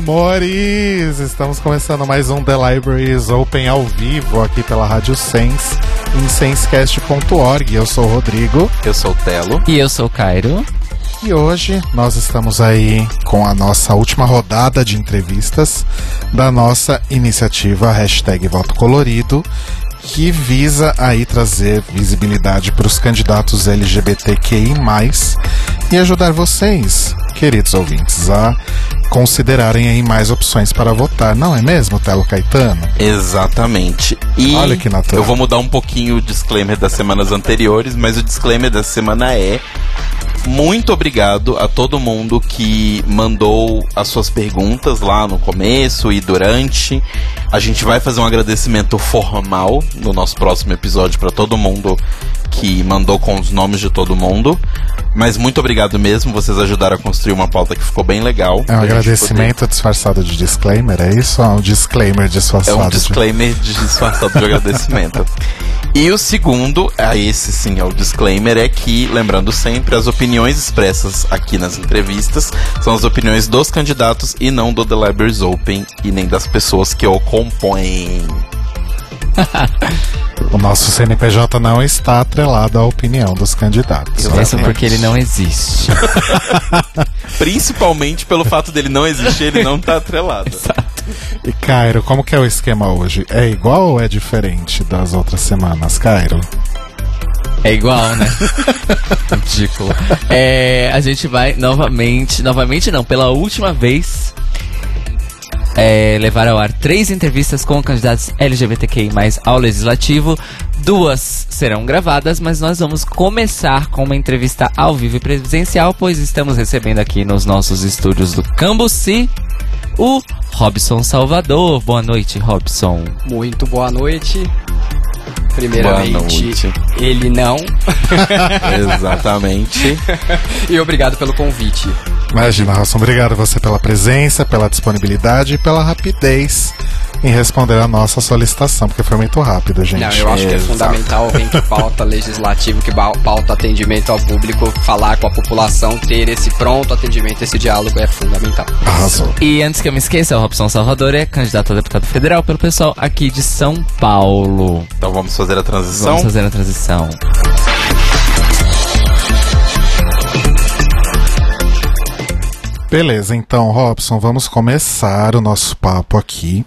Amores! Estamos começando mais um The Libraries Open ao vivo aqui pela Rádio Sense em sensecast.org. Eu sou o Rodrigo Eu sou o Telo. E eu sou o Cairo. e hoje nós estamos aí com a nossa última rodada de entrevistas da nossa iniciativa Hashtag Voto Colorido que visa aí trazer visibilidade para os candidatos LGBTQI+, e ajudar vocês, queridos ouvintes, a considerarem aí mais opções para votar, não é mesmo, Telo Caetano? Exatamente. E Olha que natural. eu vou mudar um pouquinho o disclaimer das semanas anteriores, mas o disclaimer da semana é muito obrigado a todo mundo que mandou as suas perguntas lá no começo e durante. A gente vai fazer um agradecimento formal no nosso próximo episódio para todo mundo que mandou com os nomes de todo mundo. Mas muito obrigado mesmo, vocês ajudaram a construir uma pauta que ficou bem legal. É um agradecimento disfarçado de disclaimer, é isso? Ou é um disclaimer É disfarçado um de... disclaimer de disfarçado de agradecimento. E o segundo, a esse sim é o disclaimer, é que, lembrando sempre, as opiniões expressas aqui nas entrevistas são as opiniões dos candidatos e não do The Libraries Open e nem das pessoas que o compõem. O nosso CNPJ não está atrelado à opinião dos candidatos. Isso porque ele não existe. Principalmente pelo fato dele não existir, ele não tá atrelado. E Cairo, como que é o esquema hoje? É igual ou é diferente das outras semanas, Cairo? É igual, né? Ridículo. É, a gente vai novamente, novamente não, pela última vez, é, levar ao ar três entrevistas com candidatos LGBTQI+, ao Legislativo. Duas serão gravadas, mas nós vamos começar com uma entrevista ao vivo e presencial, pois estamos recebendo aqui nos nossos estúdios do Cambuci o Robson Salvador. Boa noite, Robson. Muito boa noite. Primeiramente, ele não. Exatamente. e obrigado pelo convite. Imagina, Rosson, obrigado a você pela presença, pela disponibilidade e pela rapidez em responder a nossa solicitação, porque foi muito rápido, gente. Não, eu acho que é Exato. fundamental alguém que pauta legislativo, que pauta atendimento ao público, falar com a população, ter esse pronto atendimento, esse diálogo é fundamental. Arrasou. E antes que eu me esqueça, o Robson Salvador é candidato a deputado federal pelo pessoal aqui de São Paulo. Então vamos fazer a transição. Vamos fazer a transição. Beleza, então, Robson, vamos começar o nosso papo aqui.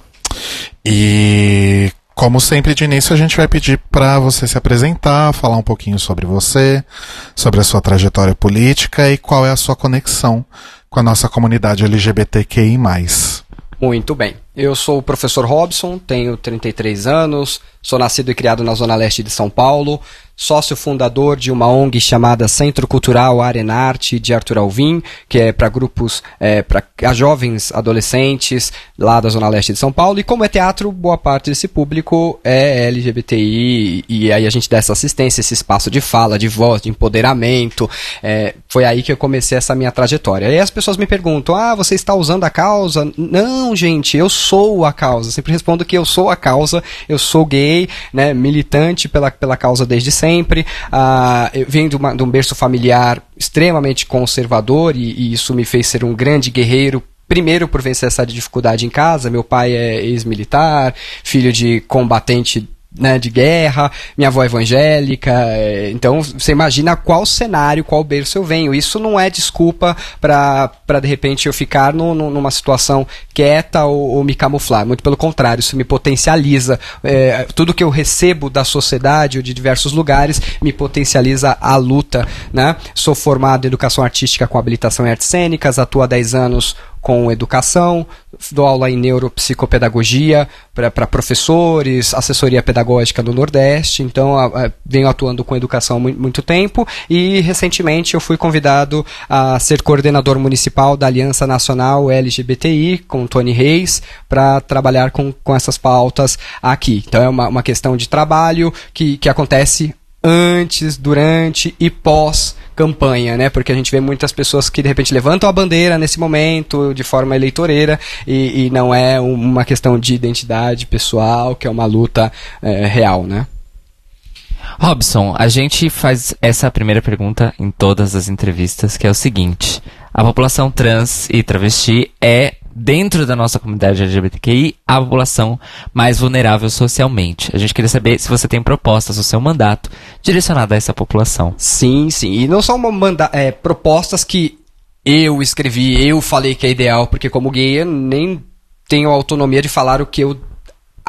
E, como sempre, de início, a gente vai pedir para você se apresentar, falar um pouquinho sobre você, sobre a sua trajetória política e qual é a sua conexão com a nossa comunidade LGBTQI. Muito bem. Eu sou o professor Robson, tenho 33 anos, sou nascido e criado na Zona Leste de São Paulo, sócio fundador de uma ONG chamada Centro Cultural Arenarte de Arthur Alvim, que é para grupos, é, para jovens adolescentes lá da Zona Leste de São Paulo. E como é teatro, boa parte desse público é LGBTI, e aí a gente dá essa assistência, esse espaço de fala, de voz, de empoderamento. É, foi aí que eu comecei essa minha trajetória. E aí as pessoas me perguntam: ah, você está usando a causa? Não, gente, eu sou a causa. Sempre respondo que eu sou a causa, eu sou gay, né, militante pela, pela causa desde sempre. Ah, eu de, uma- de um berço familiar extremamente conservador e, e isso me fez ser um grande guerreiro Primeiro por vencer essa dificuldade em casa, meu pai é ex-militar, filho de combatente né, de guerra, minha avó é evangélica, é, então você imagina qual cenário, qual berço eu venho. Isso não é desculpa para de repente eu ficar no- no- numa situação quieta ou, ou me camuflar. Muito pelo contrário, isso me potencializa. É, tudo que eu recebo da sociedade ou de diversos lugares me potencializa a luta. Né? Sou formado em educação artística com habilitação em artes cênicas, atuo há 10 anos com educação, dou aula em neuropsicopedagogia para professores, assessoria pedagógica do Nordeste, então a, a, venho atuando com educação há muito, muito tempo e recentemente eu fui convidado a ser coordenador municipal da Aliança Nacional LGBTI com Tony Reis para trabalhar com, com essas pautas aqui. Então é uma, uma questão de trabalho que, que acontece antes, durante e pós campanha, né? Porque a gente vê muitas pessoas que de repente levantam a bandeira nesse momento de forma eleitoreira e, e não é uma questão de identidade pessoal, que é uma luta é, real, né? Robson, a gente faz essa primeira pergunta em todas as entrevistas, que é o seguinte: a população trans e travesti é dentro da nossa comunidade LGBTQI, a população mais vulnerável socialmente. A gente queria saber se você tem propostas no seu mandato direcionada a essa população. Sim, sim. E não são manda é, propostas que eu escrevi, eu falei que é ideal, porque como gay eu nem tenho autonomia de falar o que eu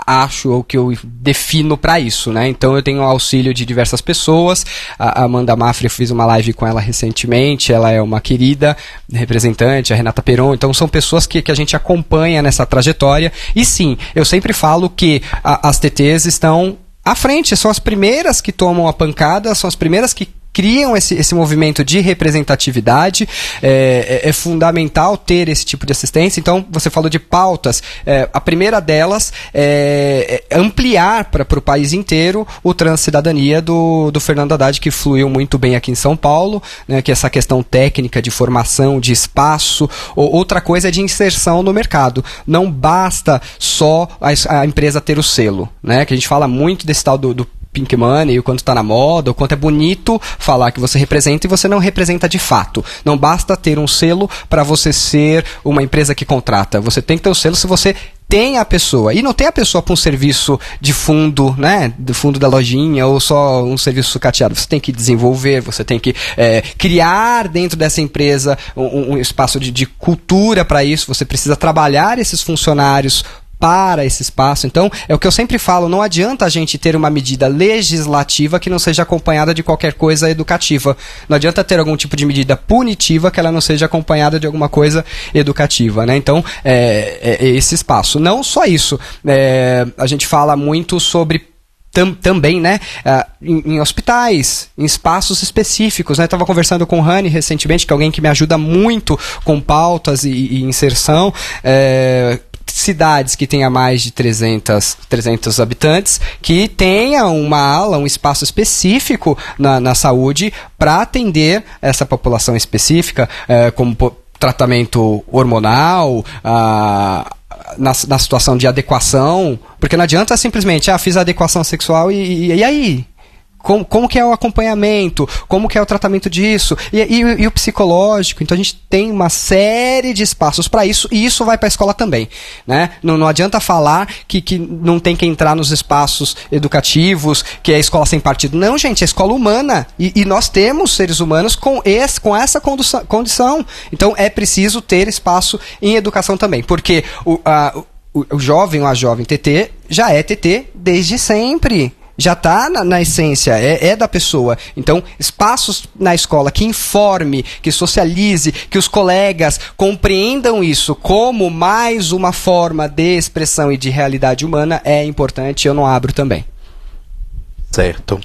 acho ou que eu defino para isso, né? Então eu tenho auxílio de diversas pessoas. A Amanda Mafra, eu fiz uma live com ela recentemente, ela é uma querida representante, a Renata Peron. Então são pessoas que, que a gente acompanha nessa trajetória. E sim, eu sempre falo que a, as TTs estão à frente, são as primeiras que tomam a pancada, são as primeiras que criam esse, esse movimento de representatividade. É, é, é, fundamental ter esse tipo de assistência. Então, você falou de pautas. É, a primeira delas é, é ampliar para o país inteiro o transcidadania do, do Fernando Haddad, que fluiu muito bem aqui em São Paulo, né, que é essa questão técnica de formação, de espaço. outra coisa é de inserção no mercado. Não basta só a, a empresa ter o selo, né, que a gente fala muito desse tal do, do pink money, o quanto está na moda, o quanto é bonito falar que você representa e você não representa de fato. Não basta ter um selo para você ser uma empresa que contrata. Você tem que ter o um selo se você tem a pessoa. E não tem a pessoa para um serviço de fundo, né? Do fundo da lojinha ou só um serviço sucateado. Você tem que desenvolver, você tem que é, criar dentro dessa empresa um, um espaço de, de cultura para isso. Você precisa trabalhar esses funcionários para esse espaço. Então, é o que eu sempre falo, não adianta a gente ter uma medida legislativa que não seja acompanhada de qualquer coisa educativa. Não adianta ter algum tipo de medida punitiva que ela não seja acompanhada de alguma coisa educativa, né? Então, é, é, é esse espaço. Não só isso. É, a gente fala muito sobre Tam, também, né, uh, em, em, hospitais, em espaços específicos, né, estava conversando com o Rani recentemente, que é alguém que me ajuda muito com pautas e, e inserção, é, cidades que tenha mais de 300, 300 habitantes que tenha uma ala, um espaço específico na, na saúde para atender essa população específica, é, como tratamento hormonal, a na, na, situação de adequação, porque não adianta simplesmente, ah, fiz a adequação sexual e, e, e aí? Como, como que é o acompanhamento, como que é o tratamento disso, e, e, e o psicológico. Então a gente tem uma série de espaços para isso, e isso vai para a escola também. Né? Não, não adianta falar que, que não tem que entrar nos espaços educativos, que é a escola sem partido. Não, gente, é escola humana. E, e nós temos seres humanos com, esse, com essa condição. Então é preciso ter espaço em educação também. Porque o, a, o, o jovem ou a jovem TT já é TT desde sempre já está na, na, essência, é, é, da pessoa. Então, espaços na escola que informe, que socialize, que os colegas compreendam isso como mais uma forma de expressão e de realidade humana é importante. Eu não abro também. Certo.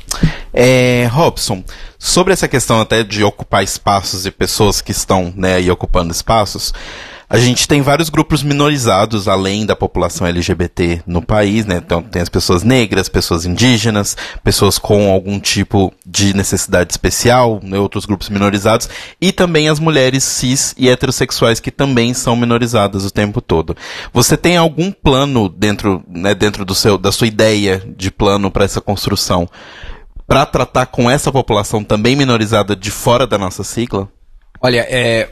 É, Robson, sobre essa questão até de ocupar espaços e pessoas que estão né, aí ocupando espaços, a gente tem vários grupos minorizados além da população LGBT no país, né? Então tem as pessoas negras, pessoas indígenas, pessoas com algum tipo de necessidade especial, né? outros grupos minorizados, e também as mulheres cis e heterossexuais que também são minorizadas o tempo todo. Você tem algum plano dentro, né, dentro do seu, da sua ideia de plano para essa construção? para tratar com essa população também minorizada de fora da nossa sigla? Olha, é,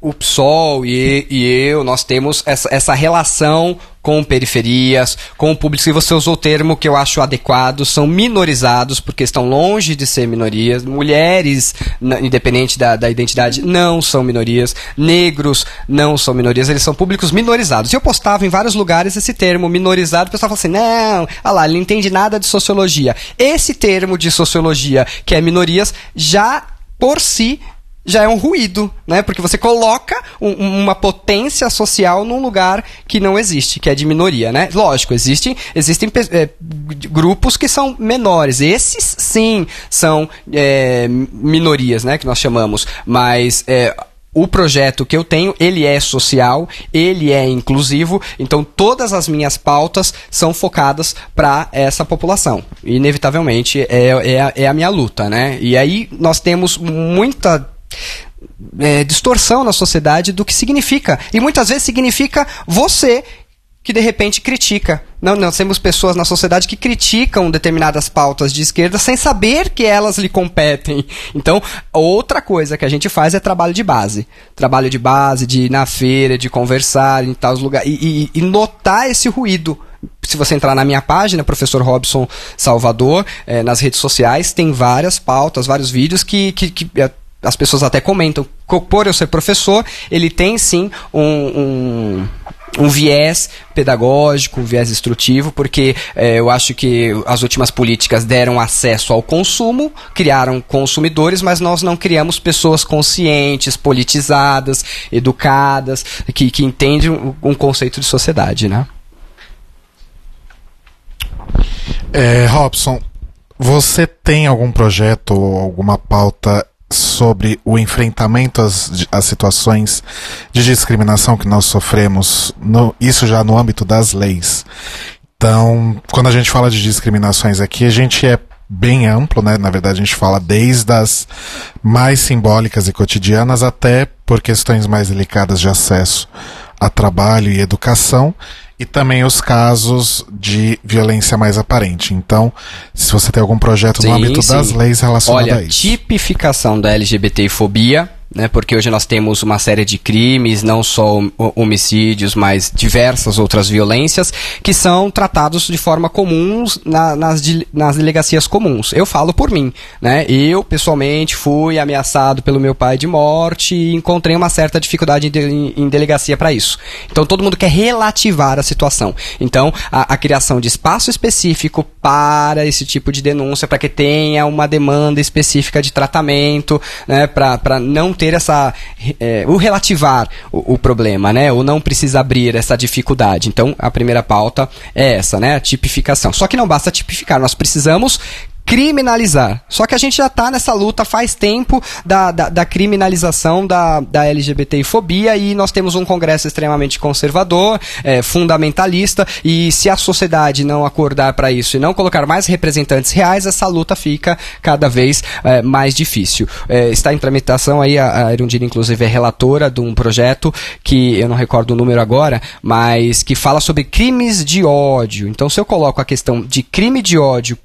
o PSOL e, e eu, nós temos essa, essa relação com periferias, com o público, se você usou o termo que eu acho adequado, são minorizados, porque estão longe de ser minorias. Mulheres, independente da, da identidade, não são minorias. Negros não são minorias, eles são públicos minorizados. E eu postava em vários lugares esse termo minorizado, o pessoal fala assim: não, olha lá, ele não entende nada de sociologia. Esse termo de sociologia, que é minorias, já por si já é um ruído, né? Porque você coloca um, uma potência social num lugar que não existe, que é de minoria, né? Lógico, existem, existem é, grupos que são menores. Esses, sim, são é, minorias, né? Que nós chamamos. Mas é, o projeto que eu tenho, ele é social, ele é inclusivo, então todas as minhas pautas são focadas para essa população. Inevitavelmente é, é, é, a minha luta, né? E aí nós temos muita é, distorção na sociedade do que significa. E muitas vezes significa você que de repente critica. Não, nós temos pessoas na sociedade que criticam determinadas pautas de esquerda sem saber que elas lhe competem. Então, outra coisa que a gente faz é trabalho de base. Trabalho de base, de ir na feira, de conversar em tal lugar e, e, e notar esse ruído se você entrar na minha página, professor Robson Salvador, eh, nas redes sociais, tem várias pautas, vários vídeos que, que, que eh, as pessoas até comentam. Por eu ser professor, ele tem sim um, um um viés pedagógico, um viés instrutivo, porque é, eu acho que as últimas políticas deram acesso ao consumo, criaram consumidores, mas nós não criamos pessoas conscientes, politizadas, educadas, que, que entendem um, conceito de sociedade, né? É, Robson, você tem algum projeto ou alguma pauta sobre o enfrentamento às, às situações de discriminação que nós sofremos, no, isso já no âmbito das leis. Então, quando a gente fala de discriminações aqui, a gente é bem amplo, né? Na verdade, a gente fala desde as mais simbólicas e cotidianas até por questões mais delicadas de acesso a trabalho e educação e também os casos de violência mais aparente. Então, se você tem algum projeto sim, no âmbito sim. das leis relacionadas Olha, a isso. tipificação da LGBTfobia né, porque hoje nós temos uma série de crimes, não só homicídios, mas diversas outras violências, que são tratados de forma comum na, nas, nas delegacias comuns. Eu falo por mim, né? Eu, pessoalmente, fui ameaçado pelo meu pai de morte e encontrei uma certa dificuldade em, em delegacia para isso. Então, todo mundo quer relativar a situação. Então, a, a criação de espaço específico para esse tipo de denúncia, para que tenha uma demanda específica de tratamento, né, para não ter essa. É, o relativar o, o, problema, né? Ou não precisa abrir essa dificuldade. Então, a primeira pauta é essa, né? A tipificação. Só que não basta tipificar, nós precisamos criminalizar. Só que a gente já está nessa luta faz tempo da, da, da criminalização da, da LGBTfobia e nós temos um Congresso extremamente conservador, é, fundamentalista, e se a sociedade não acordar para isso e não colocar mais representantes reais, essa luta fica cada vez é, mais difícil. É, está em tramitação aí, a, a Erundina inclusive é relatora de um projeto que eu não recordo o número agora, mas que fala sobre crimes de ódio. Então, se eu coloco a questão de crime de ódio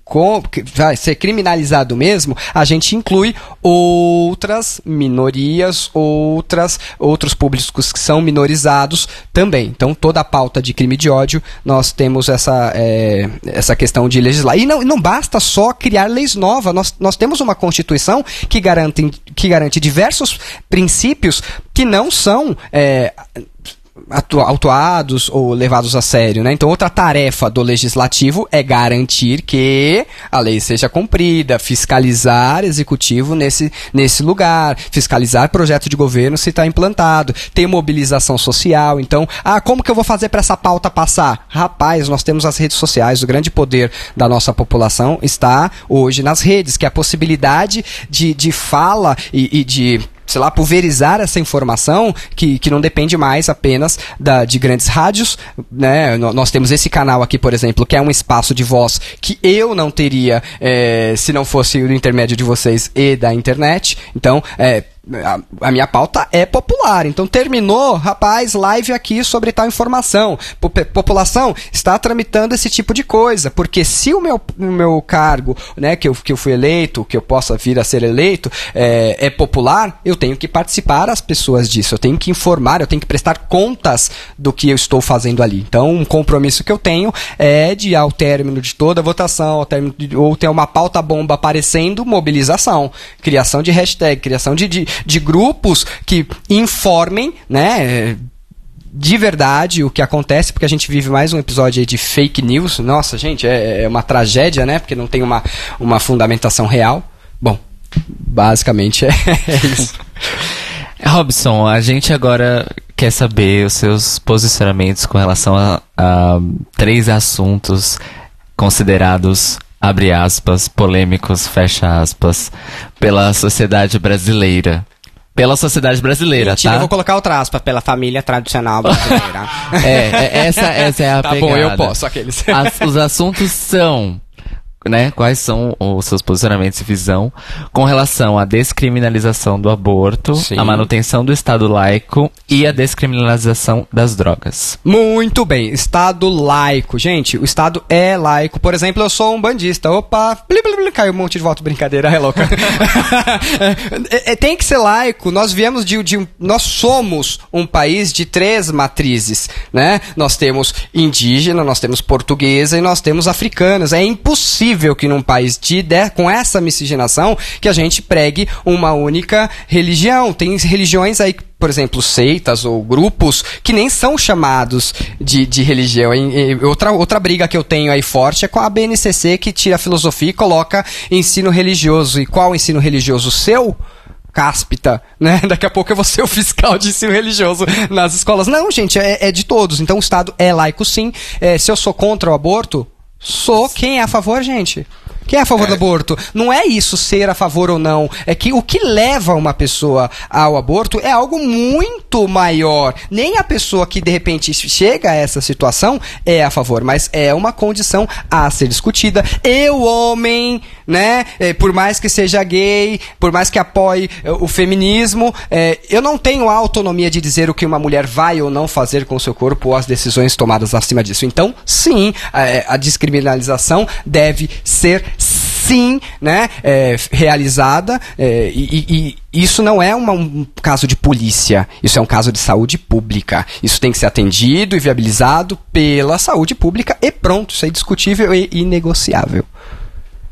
vai ser criminalizado mesmo, a gente inclui outras minorias, outras, outros públicos que são minorizados também. Então, toda a pauta de crime de ódio, nós temos essa, é, essa questão de legislar. E não, não basta só criar leis novas, nós, nós temos uma Constituição que garante, que garante diversos princípios que não são. É, autuados ou levados a sério, né? Então, outra tarefa do legislativo é garantir que a lei seja cumprida, fiscalizar executivo nesse, nesse lugar, fiscalizar projeto de governo se está implantado, ter mobilização social. Então, ah, como que eu vou fazer para essa pauta passar? Rapaz, nós temos as redes sociais, o grande poder da nossa população está hoje nas redes, que é a possibilidade de, de fala e, e de sei lá, pulverizar essa informação que, que não depende mais apenas da, de grandes rádios, né? Nós temos esse canal aqui, por exemplo, que é um espaço de voz que eu não teria é, se não fosse o intermédio de vocês e da internet. Então, é, a, a, minha pauta é popular. Então terminou, rapaz, live aqui sobre tal informação. P população está tramitando esse tipo de coisa, porque se o meu, o meu cargo, né, que eu, que eu fui eleito, que eu possa vir a ser eleito, é, é popular, eu tenho que participar as pessoas disso, eu tenho que informar, eu tenho que prestar contas do que eu estou fazendo ali. Então, um compromisso que eu tenho é de, ao término de toda a votação, ao término de, ou ter uma pauta bomba aparecendo, mobilização, criação de hashtag, criação de, de de grupos que informem, né? de verdade o que acontece, porque a gente vive mais um episódio de fake news. Nossa, gente, é, é, uma tragédia, né? Porque não tem uma, uma fundamentação real. Bom, basicamente é, é isso. Robson, a gente agora quer saber os seus posicionamentos com relação a, a três assuntos considerados abre aspas, polêmicos, fecha aspas, pela sociedade brasileira. Pela sociedade brasileira, Mentira, tá? eu vou colocar outra aspa, pela família tradicional brasileira. É, é, essa, essa é a tá pegada. bom, eu posso, aqueles. As- os assuntos são, né? Quais são os seus posicionamentos e visão com relação à descriminalização do aborto, Sim. a manutenção do Estado laico e a descriminalização das drogas. Muito bem, Estado laico. Gente, o Estado é laico. Por exemplo, eu sou um bandista. Opa, caiu um monte de voto. Brincadeira, é louca. É, é, tem que ser laico. Nós viemos de, de Nós somos um país de três matrizes, né? Nós temos indígena, nós temos portuguesa e nós temos africanos. É impossível que num país de, de- com essa miscigenação que a gente pregue uma única religião. Tem religiões aí por exemplo, seitas ou grupos que nem são chamados de, de religião. E- e outra, outra briga que eu tenho aí forte é com a BNCC que tira filosofia e coloca ensino religioso. E qual ensino religioso? Seu? Cáspita, né? Daqui a pouco eu vou ser o fiscal de ensino religioso nas escolas. Não, gente, é, é de todos. Então o Estado é laico sim. É, se eu sou contra o aborto, sou. Quem é a favor, gente? Quem é a favor do aborto? Não é isso ser a favor ou não. É que o que leva uma pessoa ao aborto é algo muito maior. Nem a pessoa que de repente chega a essa situação é a favor, mas é uma condição a ser discutida. Eu, homem, né? eh, por mais que seja gay, por mais que apoie eh, o feminismo, eh, eu não tenho a autonomia de dizer o que uma mulher vai ou não fazer com o seu corpo ou as decisões tomadas acima disso. Então, sim, a, a descriminalização deve ser sim, né, é, realizada é, e, e- isso não é uma- um caso de polícia, isso é um caso de saúde pública. Isso tem que ser atendido e viabilizado pela saúde pública e pronto, isso é indiscutível e inegociável.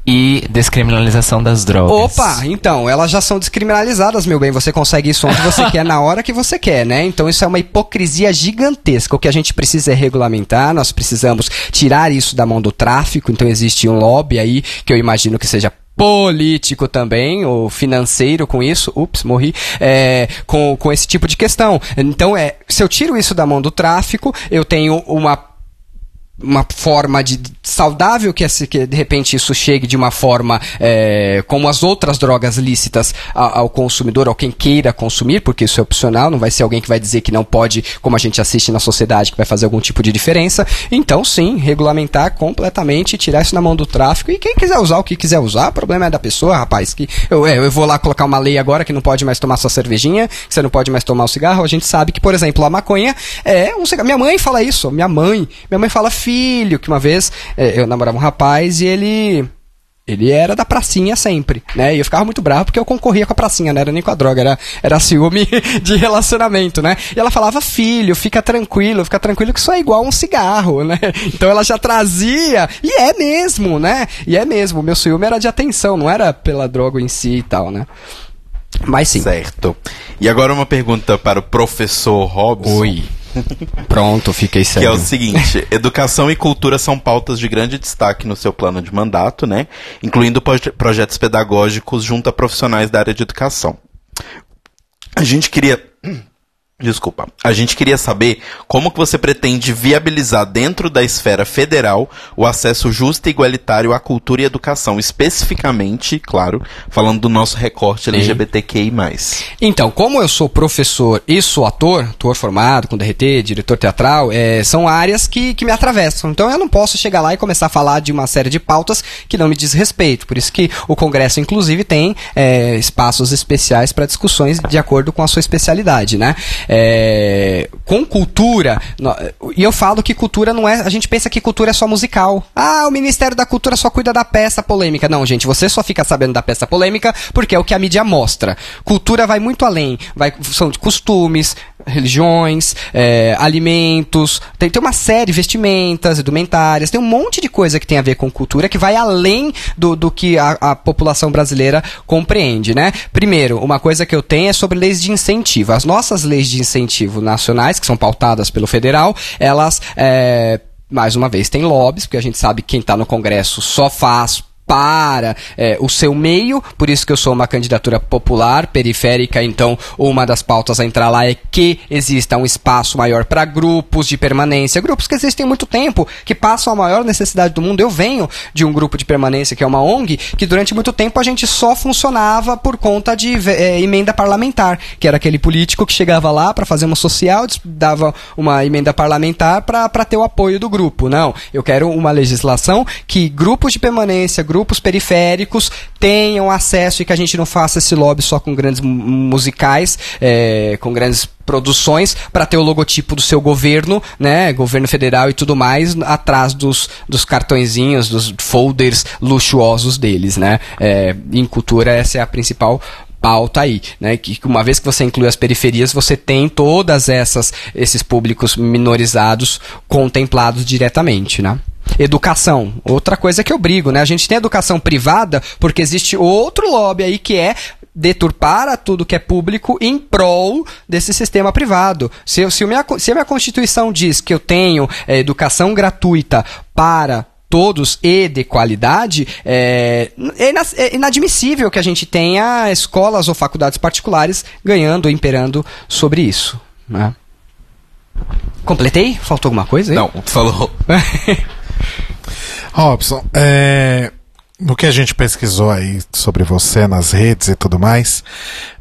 E descriminalização das drogas. Opa, então, elas já são descriminalizadas, meu bem. Você consegue isso onde você quer, na hora que você quer, né? Então isso é uma hipocrisia gigantesca. O que a gente precisa é regulamentar, nós precisamos tirar isso da mão do tráfico. Então existe um lobby aí que eu imagino que seja político também, ou financeiro com isso, ups, morri, é, com, com esse tipo de questão. Então, é, se eu tiro isso da mão do tráfico, eu tenho uma uma forma de saudável que, esse, que de repente isso chegue de uma forma é, como as outras drogas lícitas a- ao consumidor, ao quem queira consumir, porque isso é opcional, não vai ser alguém que vai dizer que não pode, como a gente assiste na sociedade, que vai fazer algum tipo de diferença. Então, sim, regulamentar completamente, tirar isso na mão do tráfico e quem quiser usar o que quiser usar, o problema é da pessoa, rapaz. Que eu, é, eu vou lá colocar uma lei agora que não pode mais tomar sua cervejinha, que você não pode mais tomar o cigarro. A gente sabe que, por exemplo, a maconha é um cigarro. Minha mãe fala isso, minha mãe. Minha mãe fala, filho, que uma vez é, eu namorava um rapaz e ele. Ele era da pracinha sempre, né? E eu ficava muito bravo porque eu concorria com a pracinha, não era nem com a droga, era, era ciúme de relacionamento, né? E ela falava, filho, fica tranquilo, fica tranquilo que isso é igual um cigarro, né? Então ela já trazia, e é mesmo, né? E é mesmo, o meu ciúme era de atenção, não era pela droga em si e tal, né? Mas sim. Certo. E agora uma pergunta para o professor Robson. Oi. Pronto, fiquei Que é sério. o seguinte: educação e cultura são pautas de grande destaque no seu plano de mandato, né? Incluindo proje- projetos pedagógicos junto a profissionais da área de educação. A gente queria. Desculpa. A gente queria saber como que você pretende viabilizar dentro da esfera federal o acesso justo e igualitário à cultura e educação, especificamente, claro, falando do nosso recorte LGBTQI+. Então, como eu sou professor e sou ator, ator formado com DRT, diretor teatral, é, são áreas que, que me atravessam. Então eu não posso chegar lá e começar a falar de uma série de pautas que não me diz respeito. Por isso que o Congresso, inclusive, tem é, espaços especiais para discussões de acordo com a sua especialidade, né? É, com cultura, e eu falo que cultura não é. A gente pensa que cultura é só musical. Ah, o Ministério da Cultura só cuida da peça polêmica. Não, gente, você só fica sabendo da peça polêmica porque é o que a mídia mostra. Cultura vai muito além. Vai, são de costumes, religiões, é, alimentos, tem, tem uma série, vestimentas, indumentárias, tem um monte de coisa que tem a ver com cultura que vai além do, do que a, a população brasileira compreende, né? Primeiro, uma coisa que eu tenho é sobre leis de incentivo. As nossas leis de incentivo nacionais, que são pautadas pelo federal, elas, é, mais uma vez, têm lobbies, porque a gente sabe que quem está no Congresso só faz para é, o seu meio, por isso que eu sou uma candidatura popular, periférica, então uma das pautas a entrar lá é que exista um espaço maior para grupos de permanência, grupos que existem há muito tempo, que passam a maior necessidade do mundo. Eu venho de um grupo de permanência que é uma ONG, que durante muito tempo a gente só funcionava por conta de é, emenda parlamentar, que era aquele político que chegava lá para fazer uma social, dava uma emenda parlamentar para ter o apoio do grupo. Não, eu quero uma legislação que grupos de permanência, grupos periféricos tenham acesso e que a gente não faça esse lobby só com grandes musicais, é, com grandes produções para ter o logotipo do seu governo, né, governo federal e tudo mais, atrás dos, dos cartõezinhos, dos folders luxuosos deles, né. É, em cultura essa é a principal pauta aí, né? Que uma vez que você inclui as periferias, você tem todas essas esses públicos minorizados contemplados diretamente, né? Educação, outra coisa que eu brigo, né? A gente tem educação privada porque existe outro lobby aí que é deturpar tudo que é público em prol desse sistema privado. Se, se, minha, se a minha Constituição diz que eu tenho é, educação gratuita para todos e de qualidade, é, é, é, inadmissível que a gente tenha escolas ou faculdades particulares ganhando, imperando sobre isso. Né? Completei? Faltou alguma coisa aí? Não, falou. Robson, é, no que a gente pesquisou aí sobre você nas redes e tudo mais,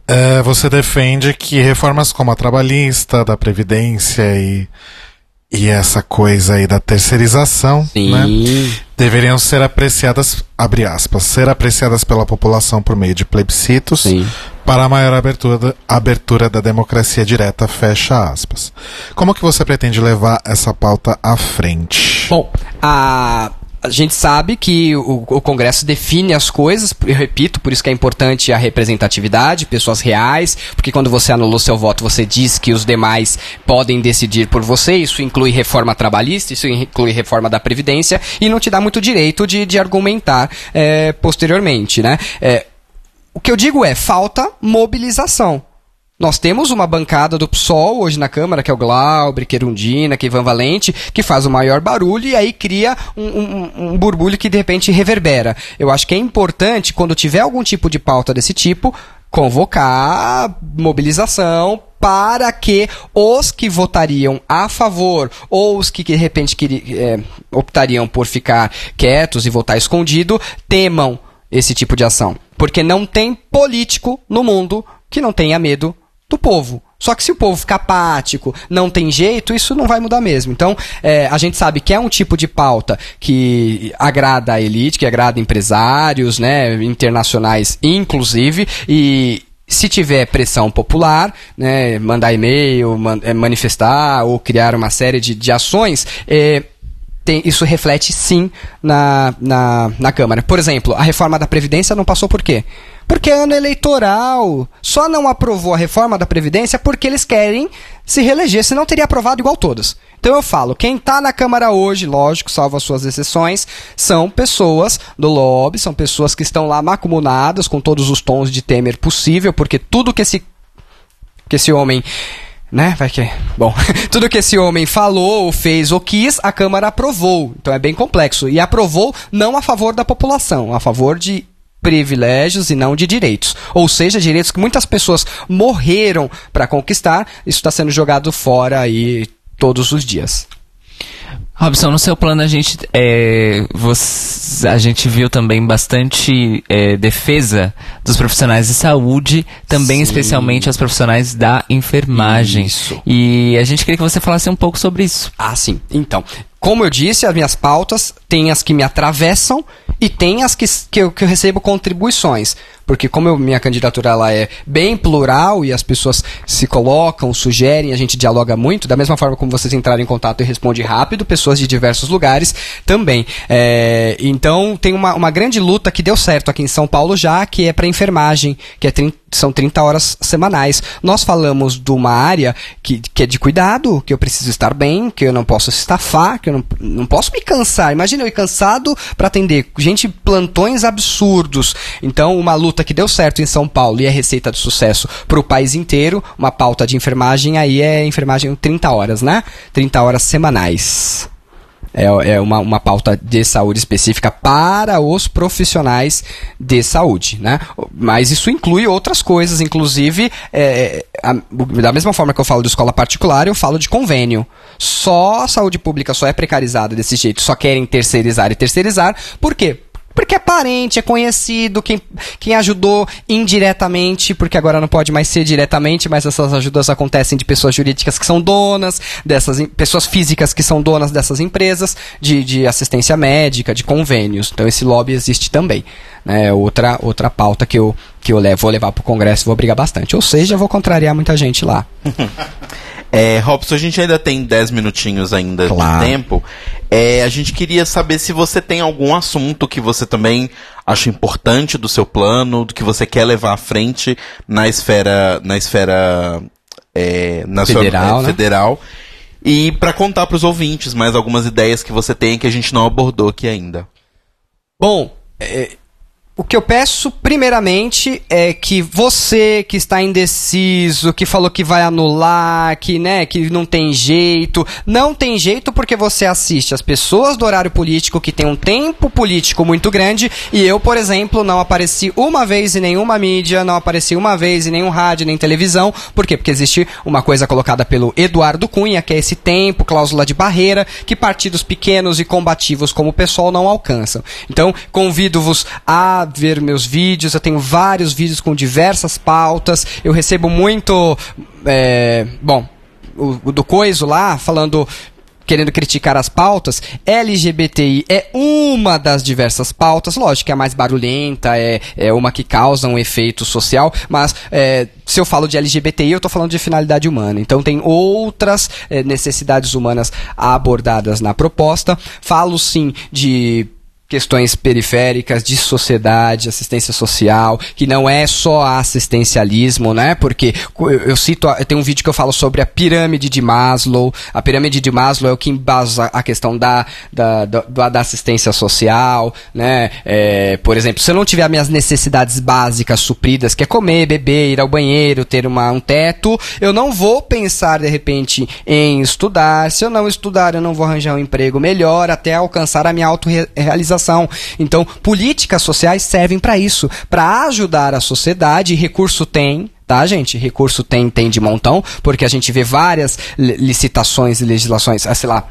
é, você defende que reformas como a trabalhista, da Previdência e e essa coisa aí da terceirização, né, deveriam ser apreciadas, abre aspas, ser apreciadas pela população por meio de plebiscitos Sim. para a maior abertura, abertura da democracia direta, fecha aspas. Como que você pretende levar essa pauta à frente? Bom, a a gente sabe que o, o, Congresso define as coisas, eu repito, por isso que é importante a representatividade, pessoas reais, porque quando você anulou seu voto, você diz que os demais podem decidir por você, isso inclui reforma trabalhista, isso inclui reforma da Previdência, e não te dá muito direito de, de argumentar é, posteriormente, né? É, o que eu digo é, falta mobilização. Nós temos uma bancada do PSOL hoje na Câmara, que é o Glauber, Querundina, que é Ivan Valente, que faz o maior barulho e aí cria um, um, um burbulho que de repente reverbera. Eu acho que é importante, quando tiver algum tipo de pauta desse tipo, convocar mobilização para que os que votariam a favor ou os que de repente é, optariam por ficar quietos e votar escondido temam esse tipo de ação. Porque não tem político no mundo que não tenha medo do povo. Só que se o povo ficar apático, não tem jeito, isso não vai mudar mesmo. Então, é, a gente sabe que é um tipo de pauta que agrada a elite, que agrada empresários, né, internacionais inclusive, e se tiver pressão popular, né, mandar e-mail, man é, manifestar ou criar uma série de, de ações, é, tem, isso reflete sim na, na, na Câmara. Por exemplo, a reforma da Previdência não passou por quê? Porque é ano eleitoral. Só não aprovou a reforma da Previdência porque eles querem se reeleger, senão teria aprovado igual todas. Então eu falo, quem está na Câmara hoje, lógico, salvo as suas exceções, são pessoas do lobby, são pessoas que estão lá macumunadas com todos os tons de Temer possível, porque tudo que esse, que esse homem né? Vai que. Bom, tudo que esse homem falou, ou fez ou quis, a Câmara aprovou. Então é bem complexo. E aprovou não a favor da população, a favor de privilégios e não de direitos. Ou seja, direitos que muitas pessoas morreram para conquistar, isso está sendo jogado fora aí todos os dias. Robson, no seu plano a gente, é, você, a gente viu também bastante é, defesa dos profissionais de saúde, também sim. especialmente as profissionais da enfermagem. Isso. E a gente queria que você falasse um pouco sobre isso. Ah, sim. Então, como eu disse, as minhas pautas tem as que me atravessam e tem as que, que, eu, que eu recebo contribuições. Porque como eu, minha candidatura ela é bem plural e as pessoas se colocam, sugerem, a gente dialoga muito, da mesma forma como vocês entrarem em contato e responde rápido, pessoas de diversos lugares também. É, então tem uma, uma grande luta que deu certo aqui em São Paulo já, que é para enfermagem, que é 30, são 30 horas semanais. Nós falamos de uma área que, que é de cuidado, que eu preciso estar bem, que eu não posso estafar, que eu não, não posso me cansar. Imagina eu ir cansado para atender gente, plantões absurdos. Então, uma luta que deu certo em São Paulo e é receita de sucesso para o país inteiro, uma pauta de enfermagem aí é enfermagem 30 horas, né? 30 horas semanais. É, é uma, uma pauta de saúde específica para os profissionais de saúde, né? Mas isso inclui outras coisas, inclusive, é, a, da mesma forma que eu falo de escola particular, eu falo de convênio. Só a saúde pública só é precarizada desse jeito, só querem terceirizar e terceirizar. Por quê? Porque é parente, é conhecido, quem, quem ajudou indiretamente, porque agora não pode mais ser diretamente, mas essas ajudas acontecem de pessoas jurídicas que são donas, dessas pessoas físicas que são donas dessas empresas, de, de assistência médica, de convênios. Então esse lobby existe também. Né? Outra, outra pauta que eu, que eu levo, vou levar para o Congresso vou brigar bastante. Ou seja, vou contrariar muita gente lá. É, Robson, a gente ainda tem 10 minutinhos ainda Claro. de tempo. É, a gente queria saber se você tem algum assunto que você também acha importante do seu plano, do que você quer levar à frente na esfera, na esfera é, nacional, Federal, é, né? federal. E para contar para os ouvintes mais algumas ideias que você tem que a gente não abordou aqui ainda. Bom, é, o que eu peço, primeiramente, é que você que está indeciso, que falou que vai anular, que, né, que não tem jeito, não tem jeito porque você assiste as pessoas do horário político que tem um tempo político muito grande e eu, por exemplo, não apareci uma vez em nenhuma mídia, não apareci uma vez em nenhum rádio, nem televisão. Por quê? Porque existe uma coisa colocada pelo Eduardo Cunha, que é esse tempo, cláusula de barreira, que partidos pequenos e combativos como o pessoal não alcançam. Então, convido-vos a ver meus vídeos. Eu tenho vários vídeos com diversas pautas. Eu recebo muito. é, bom, o, o do Coiso lá, falando. Querendo criticar as pautas, LGBTI é uma das diversas pautas, lógico que é a mais barulhenta, é, é uma que causa um efeito social, mas é, se eu falo de LGBTI, eu estou falando de finalidade humana. Então tem outras é, necessidades humanas abordadas na proposta. Falo sim de questões periféricas de sociedade, assistência social, que não é só assistencialismo, né? Porque eu, cito, tenho um vídeo que eu falo sobre a pirâmide de Maslow. A pirâmide de Maslow é o que embasa a questão da, da, da, da assistência social, né? É, por exemplo, se eu não tiver minhas necessidades básicas supridas, que é comer, beber, ir ao banheiro, ter uma, um teto, eu não vou pensar de repente em estudar. Se eu não estudar, eu não vou arranjar um emprego melhor até alcançar a minha autorrealização. Então, políticas sociais servem para isso, para ajudar a sociedade. Recurso tem, tá, gente? Recurso tem, tem de montão, porque a gente vê várias li- licitações e legislações, ah, sei lá,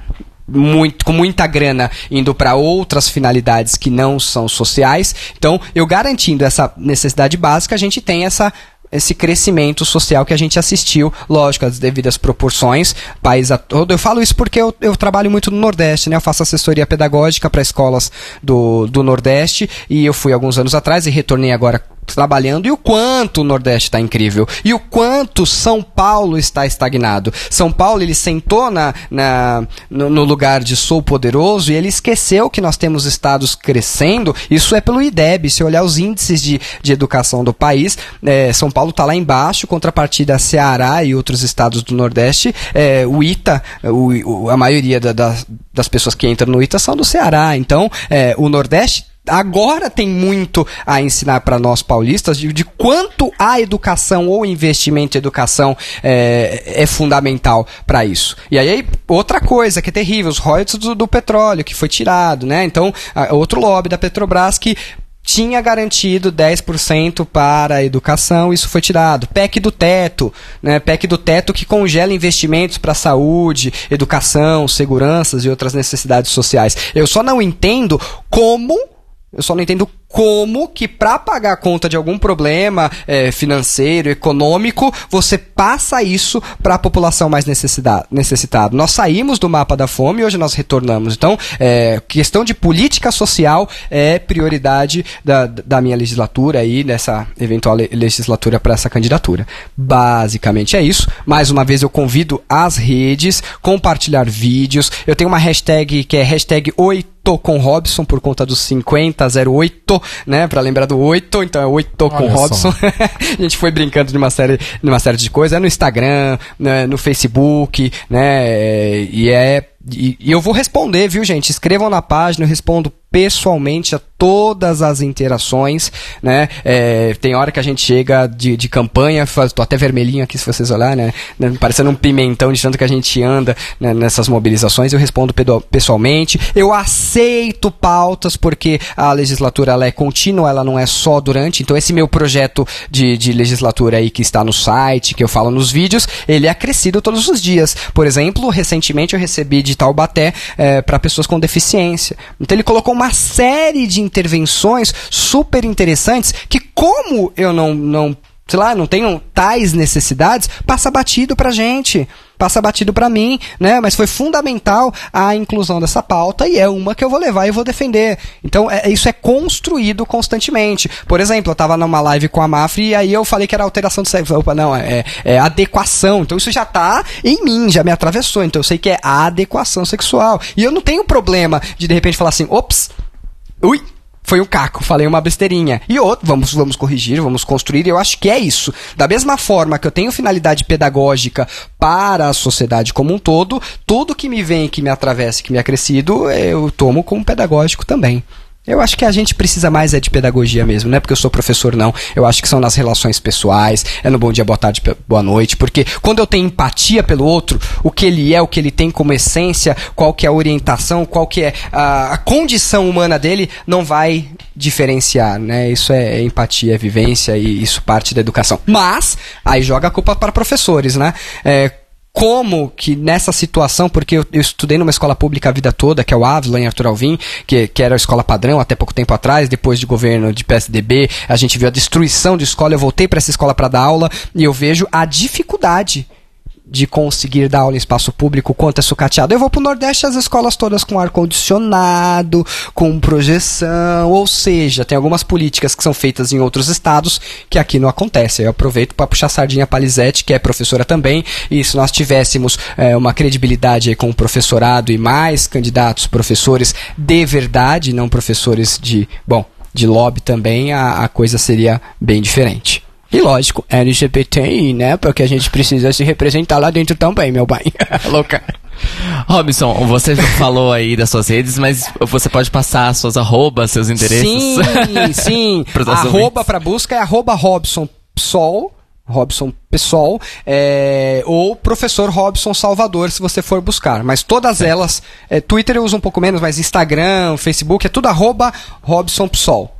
muito, com muita grana indo para outras finalidades que não são sociais. Então, eu garantindo essa necessidade básica, a gente tem essa esse crescimento social que a gente assistiu, lógico, as devidas proporções, país a todo. Eu falo isso porque eu, eu trabalho muito no Nordeste, né? Eu faço assessoria pedagógica para escolas do, do Nordeste e eu fui alguns anos atrás e retornei agora trabalhando e o quanto o Nordeste está incrível e o quanto São Paulo está estagnado. São Paulo ele sentou na, na no, no lugar de sou poderoso e ele esqueceu que nós temos estados crescendo. Isso é pelo IDEB. Se olhar os índices de, de educação do país, é, São Paulo está lá embaixo, contrapartida Ceará e outros estados do Nordeste. É, o ITA, o- a maioria da- da- das pessoas que entram no ITA são do Ceará. Então, é, o Nordeste agora tem muito a ensinar para nós paulistas de, de quanto a educação ou investimento em educação é, é fundamental para isso. E aí, outra coisa que é terrível, os royalties do, do petróleo que foi tirado, né? Então, a- outro lobby da Petrobras que tinha garantido 10% para a educação, isso foi tirado. PEC do teto, né? PEC do teto que congela investimentos para saúde, educação, seguranças e outras necessidades sociais. Eu só não entendo como eu só não entendo como que para pagar a conta de algum problema eh, financeiro, econômico, você passa isso para a população mais necessitada. Nós saímos do mapa da fome e hoje nós retornamos. Então, eh, questão de política social é prioridade da, da minha legislatura aí, nessa eventual le- legislatura para essa candidatura. Basicamente é isso. Mais uma vez eu convido as redes, compartilhar vídeos. Eu tenho uma hashtag que é hashtag 8 com Robson por conta dos 5008, né? Pra lembrar do 8, então é 8 com Olha Robson. a gente foi brincando de uma série, de uma série de coisas. É no Instagram, né, no Facebook, né? E é. E, e eu vou responder, viu, gente? Escrevam na página, eu respondo pessoalmente a todas as interações, né? É, tem hora que a gente chega de, de campanha, faz, tô até vermelhinho aqui se vocês olharem, né? né? Parecendo um pimentão de tanto que a gente anda né, nessas mobilizações, eu respondo pessoalmente. Eu aceito pautas porque a legislatura ela é contínua, ela não é só durante. Então esse meu projeto de, de legislatura aí que está no site, que eu falo nos vídeos, ele é crescido todos os dias. Por exemplo, recentemente eu recebi de Taubaté é, para pessoas com deficiência. Então ele colocou uma série de intervenções super interessantes que, como eu não, não sei lá, não tenho tais necessidades, passa batido pra gente. Passa batido para mim, né? Mas foi fundamental a inclusão dessa pauta e é uma que eu vou levar e vou defender. Então, é, isso é construído constantemente. Por exemplo, eu tava numa live com a Mafre e aí eu falei que era alteração de sexo. Opa, não, é, é, adequação. Então, isso já tá em mim, já me atravessou. Então, eu sei que é adequação sexual. E eu não tenho problema de, de repente, falar assim, ops, ui, foi um caco, falei uma besteirinha. E outro, vamos, vamos corrigir, vamos construir, eu acho que é isso. Da mesma forma que eu tenho finalidade pedagógica para a sociedade como um todo, tudo que me vem, que me atravessa, que me é acrescido, eu tomo como pedagógico também. Eu acho que a gente precisa mais é de pedagogia mesmo, não é porque eu sou professor, não. Eu acho que são nas relações pessoais, é no bom dia, boa tarde, boa noite, porque quando eu tenho empatia pelo outro, o que ele é, o que ele tem como essência, qual que é a orientação, qual que é a, a condição humana dele, não vai diferenciar, né? Isso é, é empatia, é vivência e isso parte da educação. Mas, aí joga a culpa para professores, né? É, como que nessa situação, porque eu, eu, estudei numa escola pública a vida toda, que é o Ávila, em Arthur Alvim, que, que era a escola padrão até pouco tempo atrás, depois de governo de PSDB, a gente viu a destruição de escola, eu voltei para essa escola para dar aula e eu vejo a dificuldade de conseguir dar aula em espaço público, quanto é sucateado. Eu vou pro Nordeste, as escolas todas com ar-condicionado, com projeção, ou seja, tem algumas políticas que são feitas em outros estados que aqui não acontece. Eu aproveito para puxar sardinha para Lisete, que é professora também, e se nós tivéssemos é, uma credibilidade com o professorado e mais candidatos professores de verdade, não professores de, bom, de lobby também, a, a coisa seria bem diferente. E lógico, LGBTI, né? Porque a gente precisa se representar lá dentro também, meu bem. Louca. Robson, você falou aí das suas redes, mas você pode passar suas arrobas, seus endereços? Sim, sim. arroba para busca é arroba Robson Psol, Robson Pessoal, é, ou Professor Robson Salvador, se você for buscar. Mas todas elas, é, Twitter eu uso um pouco menos, mas Instagram, Facebook, é tudo arroba Robson Psol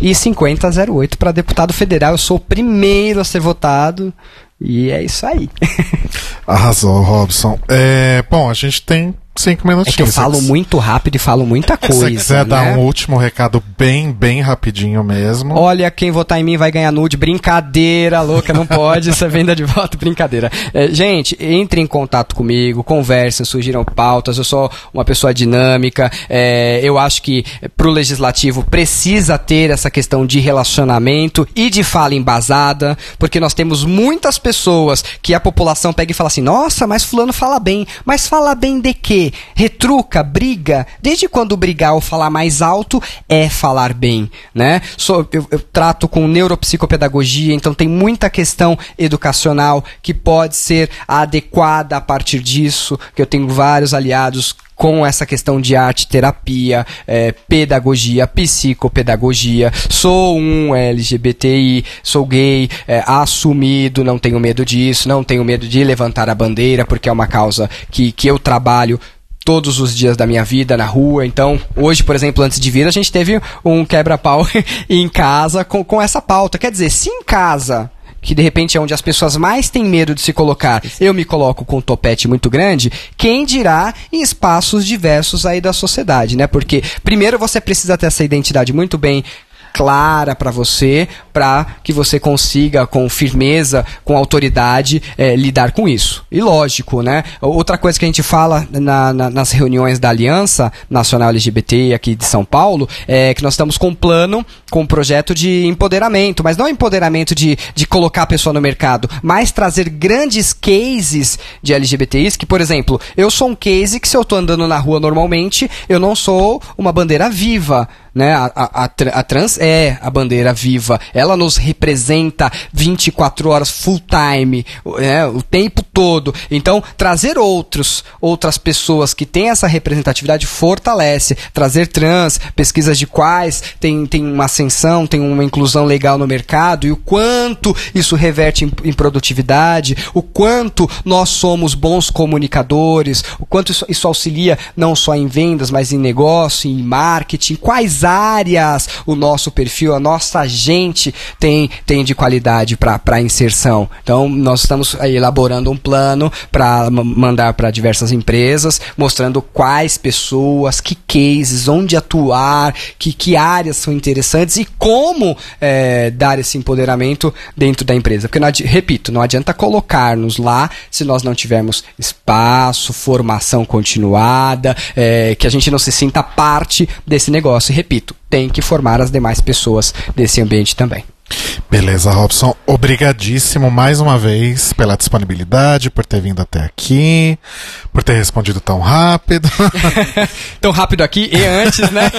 e 5008 para deputado federal. Eu sou o primeiro a ser votado. E é isso aí. Arrasou, Robson. É, bom, a gente tem cinco minutinhos. É que eu falo muito rápido e falo muita coisa. Se você quiser né? dar um último recado bem, bem rapidinho mesmo. Olha, quem votar em mim vai ganhar nude. Brincadeira, louca, não pode. Isso é venda de voto, brincadeira. É, gente, entre em contato comigo, conversem, surgiram pautas. Eu sou uma pessoa dinâmica. É, eu acho que pro legislativo precisa ter essa questão de relacionamento e de fala embasada, porque nós temos muitas pessoas que a população pega e fala assim: nossa, mas Fulano fala bem. Mas fala bem de quê? Retruca, briga. Desde quando brigar ou falar mais alto é falar bem, né? Sou, eu, eu trato com neuropsicopedagogia, então tem muita questão educacional que pode ser adequada a partir disso, que eu tenho vários aliados com essa questão de arte terapia, é, pedagogia, psicopedagogia. Sou um LGBTI, sou gay, é, assumido, não tenho medo disso, não tenho medo de levantar a bandeira, porque é uma causa que, que eu trabalho todos os dias da minha vida na rua. Então, hoje, por exemplo, antes de vir, a gente teve um quebra-pau em casa com, com essa pauta. Quer dizer, se em casa que de repente é onde as pessoas mais têm medo de se colocar, eu me coloco com um topete muito grande, quem dirá em espaços diversos aí da sociedade, né? Porque primeiro você precisa ter essa identidade muito bem clara para você, para que você consiga com firmeza, com autoridade é, lidar com isso. E lógico, né? Outra coisa que a gente fala na, na, nas reuniões da Aliança Nacional LGBT aqui de São Paulo é que nós estamos com um plano, com um projeto de empoderamento, mas não empoderamento de, de colocar a pessoa no mercado, mas trazer grandes cases de LGBTs que, por exemplo, eu sou um case que se eu estou andando na rua normalmente, eu não sou uma bandeira viva né? A, a, a, trans é a bandeira viva, ela nos representa 24 horas full time, né? o tempo todo. Então, trazer outros, outras pessoas que têm essa representatividade fortalece. Trazer trans, pesquisas de quais tem, tem uma ascensão, tem uma inclusão legal no mercado e o quanto isso reverte em, em produtividade, o quanto nós somos bons comunicadores, o quanto isso, isso auxilia não só em vendas, mas em negócio, em marketing, quais áreas o nosso perfil, a nossa gente tem, tem de qualidade para inserção. Então, nós estamos elaborando um plano para mandar para diversas empresas, mostrando quais pessoas, que cases, onde atuar, que, que áreas são interessantes e como é, dar esse empoderamento dentro da empresa. Porque, não repito, não adianta colocar-nos lá se nós não tivermos espaço, formação continuada, é, que a gente não se sinta parte desse negócio. E, repito, tem que formar as demais pessoas desse ambiente também. Beleza, Robson. Obrigadíssimo mais uma vez pela disponibilidade, por ter vindo até aqui, por ter respondido tão rápido. tão rápido aqui e antes, né?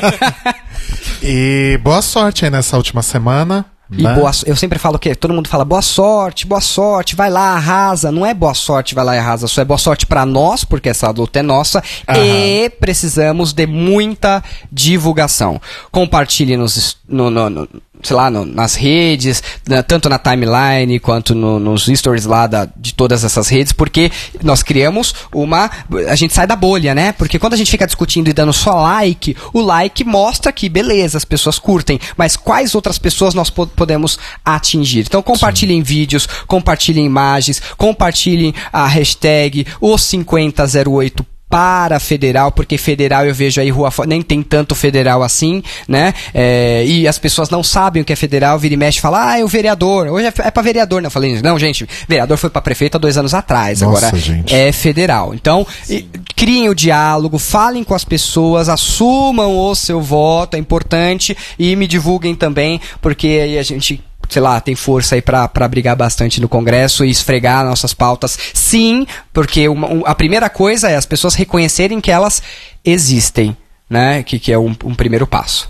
e boa sorte aí nessa última semana. E né? boa, eu sempre falo que todo mundo fala boa sorte, boa sorte, vai lá, arrasa. Não é boa sorte, vai lá e arrasa. Só é boa sorte para nós, porque essa luta é nossa. Aham. E precisamos de muita divulgação. Compartilhe nos, no, no, no sei lá, no, nas redes, na, tanto na timeline quanto no, nos stories lá da, de todas essas redes, porque nós criamos uma. A gente sai da bolha, né? Porque quando a gente fica discutindo e dando só like, o like mostra que, beleza, as pessoas curtem, mas quais outras pessoas nós po podemos atingir? Então compartilhem Sim. vídeos, compartilhem imagens, compartilhem a hashtag os 5008 para federal, porque federal eu vejo aí rua nem tem tanto federal assim, né? É, e as pessoas não sabem o que é federal, vira e mexe e fala, ah, é o vereador, hoje é, é para vereador, né? Eu falei, não, gente, vereador foi para prefeito há dois anos atrás, Nossa, agora gente. é federal. Então, e, criem o diálogo, falem com as pessoas, assumam o seu voto, é importante, e me divulguem também, porque aí a gente sei lá, tem força aí para brigar bastante no Congresso e esfregar nossas pautas. Sim, porque uma, um, a primeira coisa é as pessoas reconhecerem que elas existem, né? Que, que é um, um primeiro passo.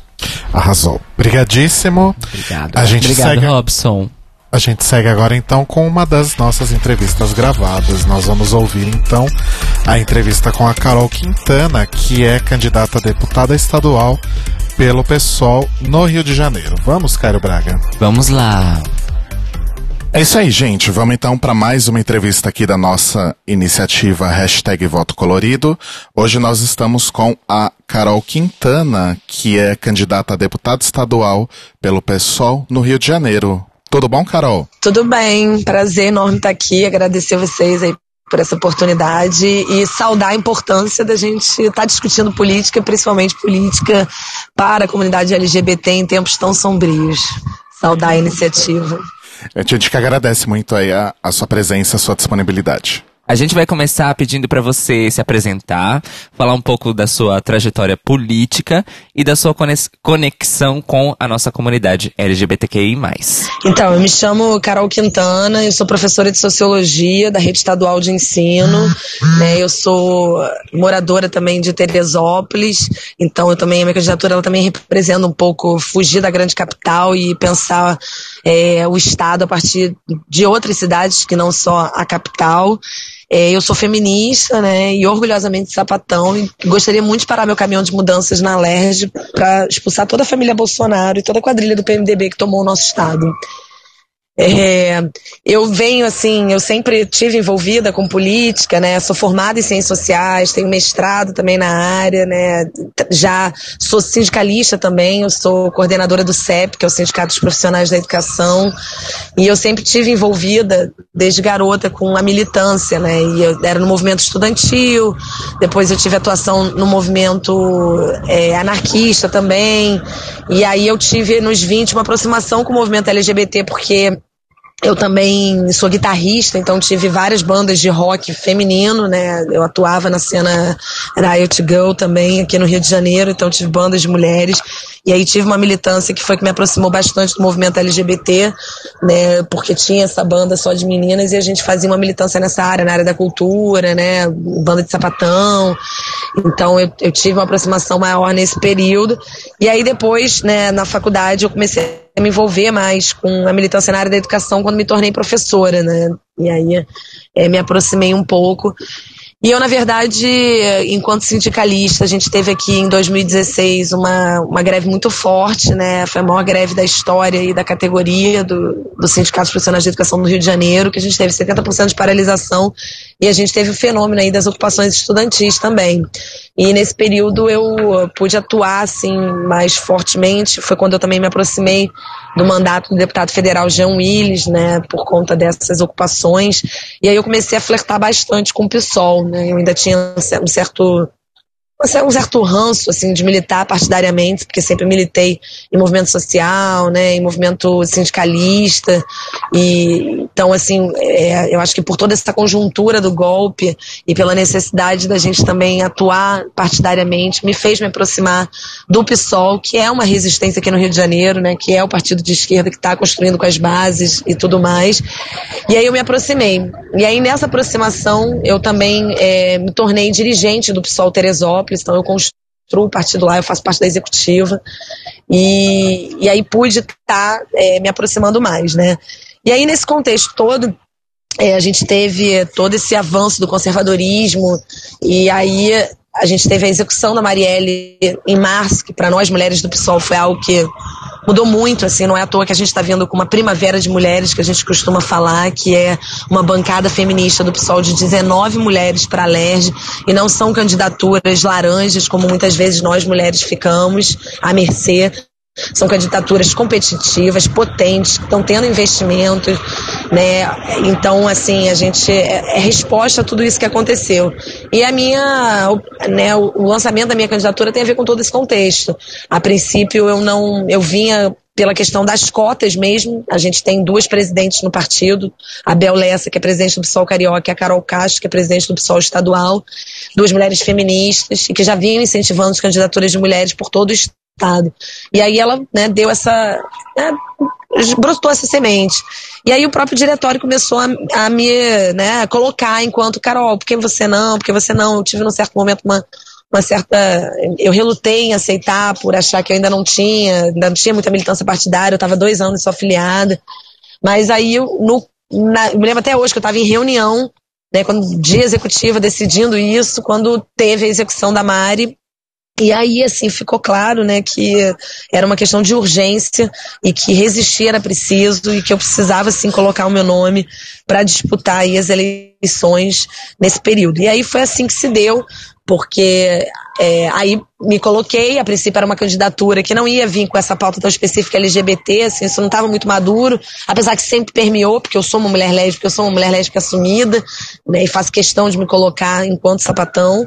Arrasou. Obrigadíssimo. Obrigado. A gente Obrigado, segue... Robson. A gente segue agora então com uma das nossas entrevistas gravadas. Nós vamos ouvir então a entrevista com a Carol Quintana, que é candidata a deputada estadual pelo PSOL no Rio de Janeiro. Vamos, Caio Braga? Vamos lá. É isso aí, gente. Vamos então para mais uma entrevista aqui da nossa iniciativa Hashtag Voto Colorido. Hoje nós estamos com a Carol Quintana, que é candidata a deputada estadual pelo PSOL no Rio de Janeiro. Tudo bom, Carol? Tudo bem. Prazer enorme estar aqui. Agradecer vocês aí por essa oportunidade e saudar a importância da gente estar tá discutindo política, principalmente política para a comunidade LGBT em tempos tão sombrios. Saudar a iniciativa. A gente que agradece muito aí a, a sua presença, a sua disponibilidade. A gente vai começar pedindo para você se apresentar, falar um pouco da sua trajetória política e da sua conexão com a nossa comunidade LGBTQI+. Então, eu me chamo Carol Quintana, eu sou professora de Sociologia da Rede Estadual de Ensino, né, eu sou moradora também de Teresópolis, então eu também, a minha candidatura ela também representa um pouco fugir da grande capital e pensar é, o Estado a partir de outras cidades que não só a capital. É, eu sou feminista, né, e orgulhosamente sapatão, e gostaria muito de parar meu caminhão de mudanças na LERJ para expulsar toda a família Bolsonaro e toda a quadrilha do PMDB que tomou o nosso estado. É, eu venho assim, eu sempre tive envolvida com política, né? Sou formada em ciências sociais, tenho mestrado também na área, né? Já sou sindicalista também, eu sou coordenadora do CEP, que é o Sindicato dos Profissionais da Educação, e eu sempre tive envolvida desde garota com a militância, né? E eu era no movimento estudantil, depois eu tive atuação no movimento é, anarquista também, e aí eu tive nos 20 uma aproximação com o movimento LGBT porque eu também sou guitarrista, então tive várias bandas de rock feminino, né? Eu atuava na cena Riot Girl também aqui no Rio de Janeiro, então tive bandas de mulheres. E aí tive uma militância que foi que me aproximou bastante do movimento LGBT, né? Porque tinha essa banda só de meninas e a gente fazia uma militância nessa área, na área da cultura, né? Banda de sapatão. Então eu, eu tive uma aproximação maior nesse período. E aí depois, né, na faculdade, eu comecei me envolver mais com a militância na área da educação quando me tornei professora, né? E aí é, me aproximei um pouco. E eu, na verdade, enquanto sindicalista, a gente teve aqui em 2016 uma, uma greve muito forte, né? Foi a maior greve da história e da categoria do, do Sindicato Profissionais de Educação do Rio de Janeiro, que a gente teve 70% de paralisação e a gente teve o fenômeno aí das ocupações estudantis também. E nesse período eu pude atuar assim mais fortemente. Foi quando eu também me aproximei do mandato do deputado federal Jean Willis, né, por conta dessas ocupações. E aí eu comecei a flertar bastante com o PSOL, né? Eu ainda tinha um certo um certo ranço assim de militar partidariamente, porque sempre militei em movimento social, né, em movimento sindicalista e então assim é, eu acho que por toda essa conjuntura do golpe e pela necessidade da gente também atuar partidariamente me fez me aproximar do PSOL, que é uma resistência aqui no Rio de Janeiro, né, que é o partido de esquerda que está construindo com as bases e tudo mais. E aí eu me aproximei. E aí nessa aproximação eu também é, me tornei dirigente do PSOL Teresópolis então eu construo o partido lá, eu faço parte da executiva, e, e aí pude estar tá, é, me aproximando mais, né? E aí nesse contexto todo, é, a gente teve todo esse avanço do conservadorismo, e aí a gente teve a execução da Marielle em março, que para nós mulheres do PSOL foi algo que mudou muito, assim, não é à toa que a gente está vendo com uma primavera de mulheres, que a gente costuma falar, que é uma bancada feminista do PSOL de 19 mulheres para a LERJ, e não são candidaturas laranjas, como muitas vezes nós mulheres ficamos, à mercê são candidaturas competitivas, potentes, que estão tendo investimentos, né? Então, assim, a gente é, é, resposta a tudo isso que aconteceu. E a minha, né, o, lançamento da minha candidatura tem a ver com todo esse contexto. A princípio, eu não, eu vinha pela questão das cotas mesmo. A gente tem duas presidentes no partido, a Bel Lessa, que é presidente do PSOL Carioca, e a Carol Castro, que é presidente do PSOL Estadual, duas mulheres feministas, e que já vinham incentivando as candidaturas de mulheres por todo o. E aí ela né, deu essa. Né, brotou essa semente. E aí o próprio diretório começou a, a me né, colocar enquanto, Carol, por que você não? Por que você não? Eu tive num certo momento uma, uma certa. Eu relutei em aceitar por achar que eu ainda não tinha, ainda não tinha muita militância partidária, eu estava dois anos só afiliada. Mas aí, no, na, eu me lembro até hoje que eu estava em reunião, né, quando dia executiva decidindo isso, quando teve a execução da Mari, e aí, assim, ficou claro, né, que era uma questão de urgência e que resistir era preciso e que eu precisava, assim, colocar o meu nome para disputar aí as eleições nesse período. E aí foi assim que se deu porque é, aí me coloquei, a princípio era uma candidatura que não ia vir com essa pauta tão específica LGBT, assim, isso não estava muito maduro, apesar que sempre permeou, porque eu sou uma mulher lésbica, eu sou uma mulher lésbica assumida, né, e faço questão de me colocar enquanto sapatão.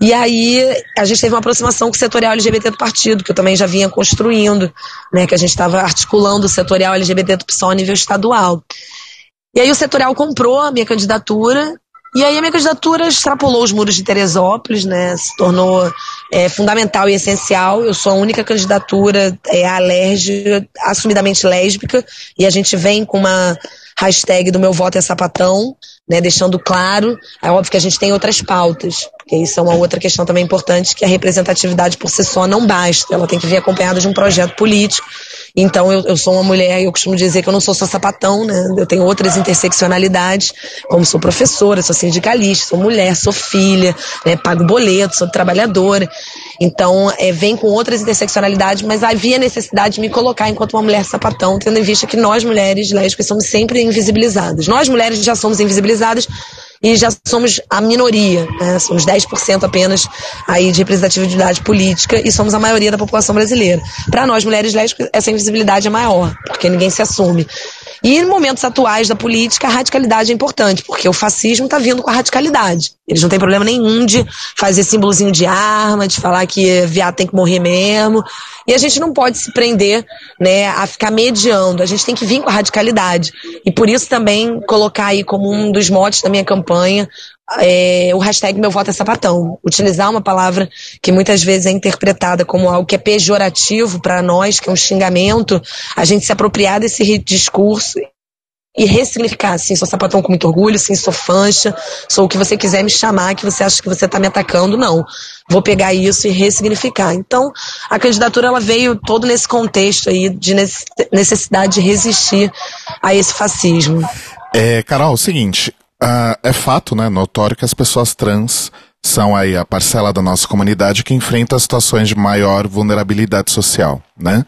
E aí a gente teve uma aproximação com o setorial LGBT do partido, que eu também já vinha construindo, né, que a gente estava articulando o setorial LGBT do PSOL a nível estadual. E aí o setorial comprou a minha candidatura e aí a minha candidatura extrapolou os muros de Teresópolis, né? Se tornou é, fundamental e essencial. Eu sou a única candidatura é, alérgica, assumidamente lésbica, e a gente vem com uma hashtag do meu voto é sapatão, né? Deixando claro. É óbvio que a gente tem outras pautas, porque isso é uma outra questão também importante, que a representatividade por si só não basta. Ela tem que vir acompanhada de um projeto político então eu, eu sou uma mulher, eu costumo dizer que eu não sou só sapatão, né? Eu tenho outras interseccionalidades, como sou professora, sou sindicalista, sou mulher, sou filha, né? pago boleto, sou trabalhadora. Então, é, vem com outras interseccionalidades, mas havia necessidade de me colocar enquanto uma mulher sapatão, tendo em vista que nós, mulheres lésbicas, somos sempre invisibilizadas. Nós, mulheres, já somos invisibilizadas e já somos a minoria, né? somos 10% apenas aí de representatividade política e somos a maioria da população brasileira. Para nós, mulheres lésbicas, essa invisibilidade é maior, porque ninguém se assume. E em momentos atuais da política, a radicalidade é importante, porque o fascismo está vindo com a radicalidade. Eles não têm problema nenhum de fazer símbolozinho de arma, de falar que viado tem que morrer mesmo. E a gente não pode se prender né, a ficar mediando. A gente tem que vir com a radicalidade. E por isso também colocar aí como um dos motes da minha campanha é, o hashtag Meu Voto é Sapatão. Utilizar uma palavra que muitas vezes é interpretada como algo que é pejorativo para nós, que é um xingamento, a gente se apropriar desse discurso e ressignificar, assim, sou sapatão com muito orgulho, sim, sou fancha, sou o que você quiser me chamar, que você acha que você está me atacando, não. Vou pegar isso e ressignificar. Então, a candidatura ela veio todo nesse contexto aí de necessidade de resistir a esse fascismo. É, Carol, é o seguinte, uh, é fato, né, notório que as pessoas trans são aí a parcela da nossa comunidade que enfrenta situações de maior vulnerabilidade social, né?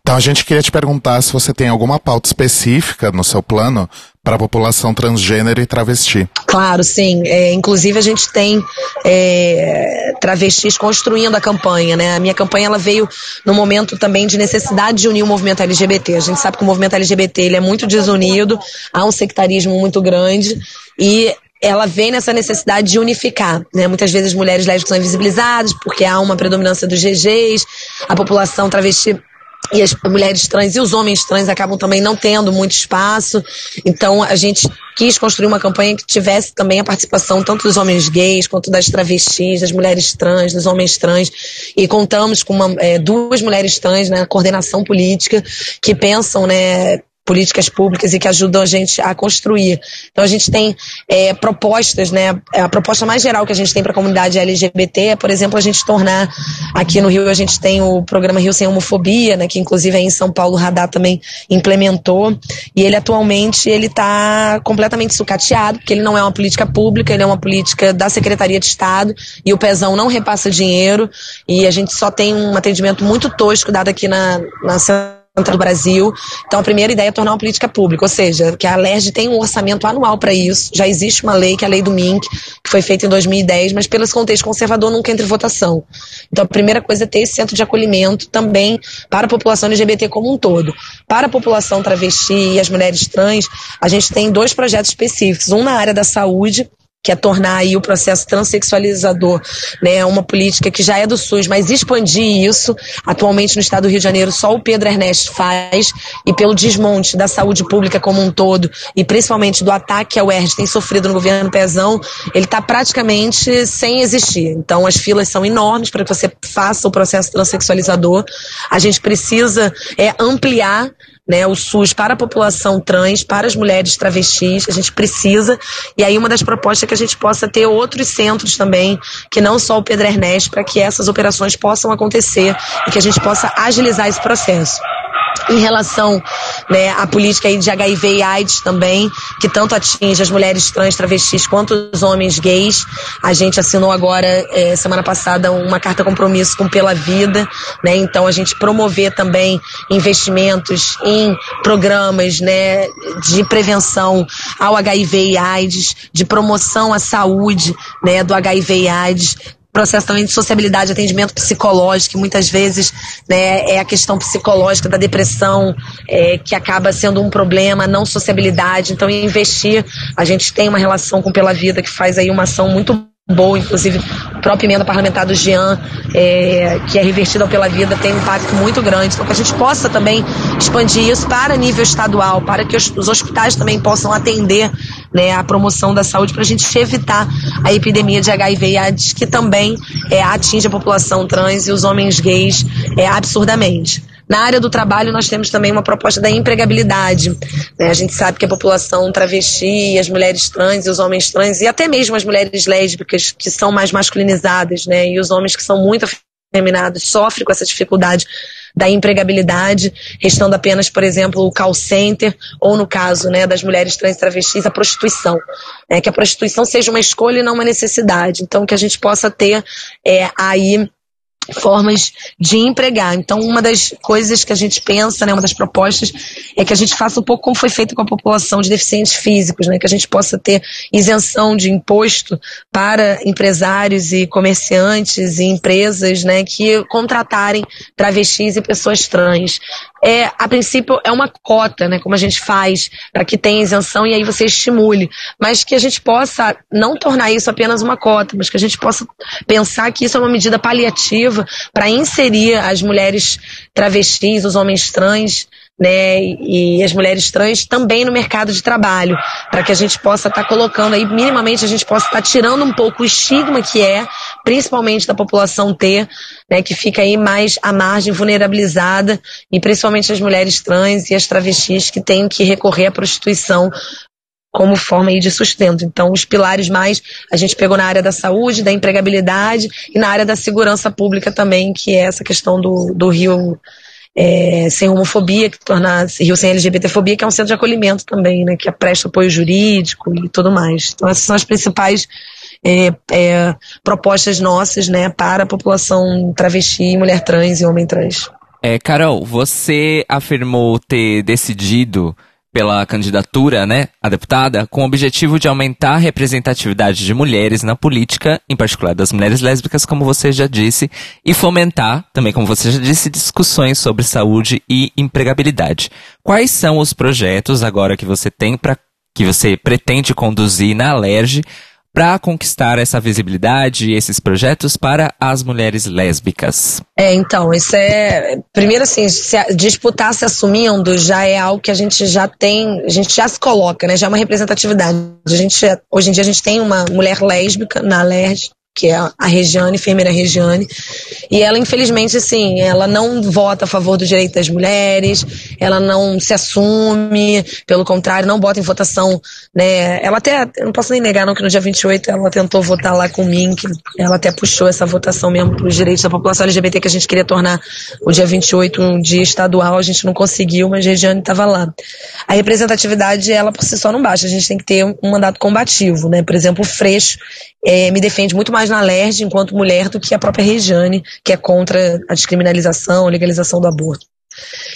Então a gente queria te perguntar se você tem alguma pauta específica no seu plano para a população transgênero e travesti. Claro, sim. É, inclusive a gente tem é, travestis construindo a campanha, né? A minha campanha ela veio no momento também de necessidade de unir o movimento LGBT. A gente sabe que o movimento LGBT ele é muito desunido, há um sectarismo muito grande e ela vem nessa necessidade de unificar. Né? Muitas vezes mulheres lésbicas são invisibilizadas porque há uma predominância dos GGs, a população travesti e as mulheres trans e os homens trans acabam também não tendo muito espaço. Então a gente quis construir uma campanha que tivesse também a participação tanto dos homens gays quanto das travestis, das mulheres trans, dos homens trans. E contamos com uma, é, duas mulheres trans na né, coordenação política que pensam, né, políticas públicas e que ajudam a gente a construir. Então a gente tem é, propostas, né? A proposta mais geral que a gente tem para a comunidade LGBT é, por exemplo, a gente tornar aqui no Rio a gente tem o programa Rio sem homofobia, né? Que inclusive aí em São Paulo o Radar também implementou e ele atualmente ele está completamente sucateado porque ele não é uma política pública, ele é uma política da Secretaria de Estado e o Pezão não repassa dinheiro e a gente só tem um atendimento muito tosco dado aqui na, na do Brasil. Então, a primeira ideia é tornar uma política pública, ou seja, que a LERJ tem um orçamento anual para isso. Já existe uma lei, que é a lei do MINC, que foi feita em 2010, mas pelo contexto conservador nunca entra em votação. Então, a primeira coisa é ter esse centro de acolhimento também para a população LGBT como um todo. Para a população travesti e as mulheres trans, a gente tem dois projetos específicos. Um na área da saúde, que é tornar aí o processo transexualizador, né, uma política que já é do SUS, mas expandir isso. Atualmente no estado do Rio de Janeiro só o Pedro Ernesto faz e pelo desmonte da saúde pública como um todo e principalmente do ataque que a UERJ tem sofrido no governo Pezão, ele está praticamente sem existir. Então as filas são enormes para que você faça o processo transexualizador. A gente precisa é, ampliar né, o SUS para a população trans, para as mulheres travestis, a gente precisa. E aí uma das propostas é que a gente possa ter outros centros também, que não só o Pedro Ernesto, para que essas operações possam acontecer e que a gente possa agilizar esse processo em relação né, à política aí de HIV e AIDS também, que tanto atinge as mulheres trans, travestis, quanto os homens gays. A gente assinou agora, é, semana passada, uma carta compromisso com Pela Vida, né? Então a gente promover também investimentos em programas né, de prevenção ao HIV e AIDS, de promoção à saúde né, do HIV e AIDS, processo também de sociabilidade, atendimento psicológico, que muitas vezes né, é a questão psicológica da depressão é, que acaba sendo um problema, não sociabilidade. Então, investir, a gente tem uma relação com Pela Vida que faz aí uma ação muito boa, inclusive a própria emenda parlamentar do Jean, é, que é revertida pela vida, tem um impacto muito grande. Então, que a gente possa também expandir isso para nível estadual, para que os, os hospitais também possam atender né, a promoção da saúde, para a gente evitar a epidemia de HIV e AIDS, que também é, atinge a população trans e os homens gays é, absurdamente. Na área do trabalho, nós temos também uma proposta da empregabilidade. Né? A gente sabe que a população travesti, as mulheres trans e os homens trans, e até mesmo as mulheres lésbicas, que são mais masculinizadas, né? e os homens que são muito afeminados, sofrem com essa dificuldade da empregabilidade, restando apenas, por exemplo, o call center, ou no caso né, das mulheres trans e travestis, a prostituição. Né, que a prostituição seja uma escolha e não uma necessidade. Então, que a gente possa ter é, aí formas de empregar. Então, uma das coisas que a gente pensa, né, uma das propostas, é que a gente faça um pouco como foi feito com a população de deficientes físicos, né, que a gente possa ter isenção de imposto para empresários e comerciantes e empresas, né, que contratarem travestis e pessoas trans é, a princípio, é uma cota, né, como a gente faz, para que tenha isenção e aí você estimule. Mas que a gente possa não tornar isso apenas uma cota, mas que a gente possa pensar que isso é uma medida paliativa para inserir as mulheres travestis, os homens trans, né, e as mulheres trans também no mercado de trabalho, para que a gente possa estar tá colocando aí, minimamente a gente possa estar tá tirando um pouco o estigma que é principalmente da população T, né, que fica aí mais à margem, vulnerabilizada, e principalmente as mulheres trans e as travestis que têm que recorrer à prostituição como forma aí de sustento. Então, os pilares mais a gente pegou na área da saúde, da empregabilidade e na área da segurança pública também, que é essa questão do, do Rio é, sem homofobia, que torna Rio sem LGBTfobia, que é um centro de acolhimento também, né, que presta apoio jurídico e tudo mais. Então, essas são as principais é, é, propostas nossas, né, para a população travesti, mulher trans e homem trans. É, Carol, você afirmou ter decidido pela candidatura, né, a deputada, com o objetivo de aumentar a representatividade de mulheres na política, em particular das mulheres lésbicas, como você já disse, e fomentar, também como você já disse, discussões sobre saúde e empregabilidade. Quais são os projetos agora que você tem para que você pretende conduzir na Alerj para conquistar essa visibilidade e esses projetos para as mulheres lésbicas? É, então, isso é. Primeiro, assim, se, disputar se assumindo já é algo que a gente já tem, a gente já se coloca, né? Já é uma representatividade. A gente, hoje em dia a gente tem uma mulher lésbica na LERJ, que é a Regiane, enfermeira Regiane, e ela, infelizmente, assim, ela não vota a favor do direito das mulheres, ela não se assume, pelo contrário, não bota em votação, né, ela até, eu não posso nem negar não que no dia 28 ela tentou votar lá com mim, que ela até puxou essa votação mesmo para os direitos da população LGBT que a gente queria tornar o dia 28 um dia estadual, a gente não conseguiu, mas a Regiane estava lá. A representatividade, ela por si só não basta, a gente tem que ter um mandato combativo, né, por exemplo, o Freixo, é, me defende muito mais na LERJ enquanto mulher do que a própria Regiane, que é contra a descriminalização, legalização do aborto.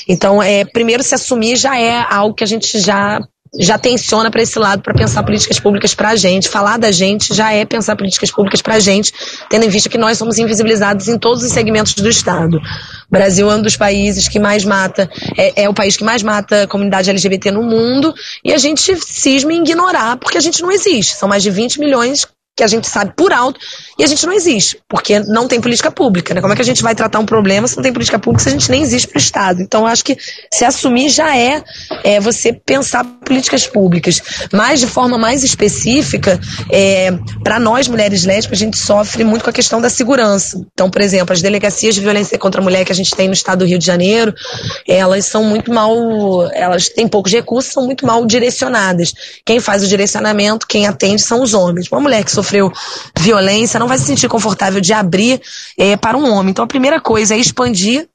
Então, é, primeiro se assumir já é algo que a gente já já tensiona para esse lado para pensar políticas públicas para a gente. Falar da gente já é pensar políticas públicas para a gente, tendo em vista que nós somos invisibilizados em todos os segmentos do Estado. O Brasil é um dos países que mais mata, é, é, o país que mais mata a comunidade LGBT no mundo, e a gente cisma em ignorar, porque a gente não existe. São mais de 20 milhões que a gente sabe por alto e a gente não existe, porque não tem política pública. Né? Como é que a gente vai tratar um problema se não tem política pública, se a gente nem existe para o Estado? Então, acho que se assumir já é, é você pensar políticas públicas. Mas, de forma mais específica, é, para nós, mulheres lésbicas, a gente sofre muito com a questão da segurança. Então, por exemplo, as delegacias de violência contra a mulher que a gente tem no estado do Rio de Janeiro, elas são muito mal, elas têm poucos recursos, são muito mal direcionadas. Quem faz o direcionamento, quem atende são os homens. Uma mulher que sofreu violência não vai se sentir confortável de abrir é, para um homem. Então a primeira coisa é expandir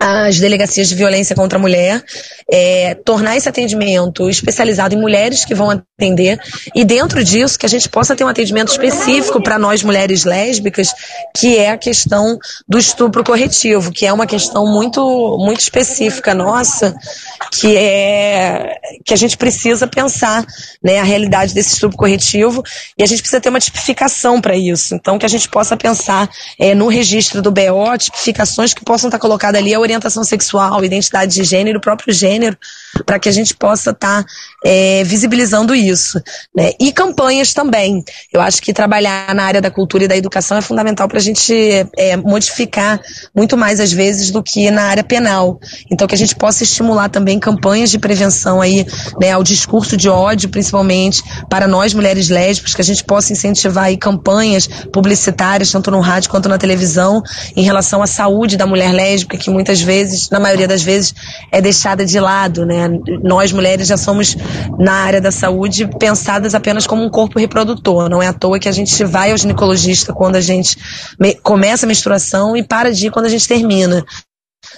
as delegacias de violência contra a mulher, é, tornar esse atendimento especializado em mulheres que vão atender e dentro disso que a gente possa ter um atendimento específico para nós mulheres lésbicas, que é a questão do estupro corretivo, que é uma questão muito muito específica nossa, que é que a gente precisa pensar, né, a realidade desse estupro corretivo e a gente precisa ter uma tipificação para isso. Então que a gente possa pensar é, no registro do BO, tipificações que possam estar colocadas ali a orientação sexual, identidade de gênero, próprio gênero, para que a gente possa estar tá, é, visibilizando isso. Né? E campanhas também. Eu acho que trabalhar na área da cultura e da educação é fundamental para a gente é, modificar muito mais às vezes do que na área penal. Então que a gente possa estimular também campanhas de prevenção aí, né, ao discurso de ódio, principalmente para nós mulheres lésbicas, que a gente possa incentivar aí campanhas publicitárias, tanto no rádio quanto na televisão, em relação à saúde da mulher lésbica, que muitas vezes, na maioria das vezes, é deixada de lado, né? Nós mulheres já somos na área da saúde pensadas apenas como um corpo reprodutor. Não é à toa que a gente vai ao ginecologista quando a gente começa a menstruação e para de ir quando a gente termina.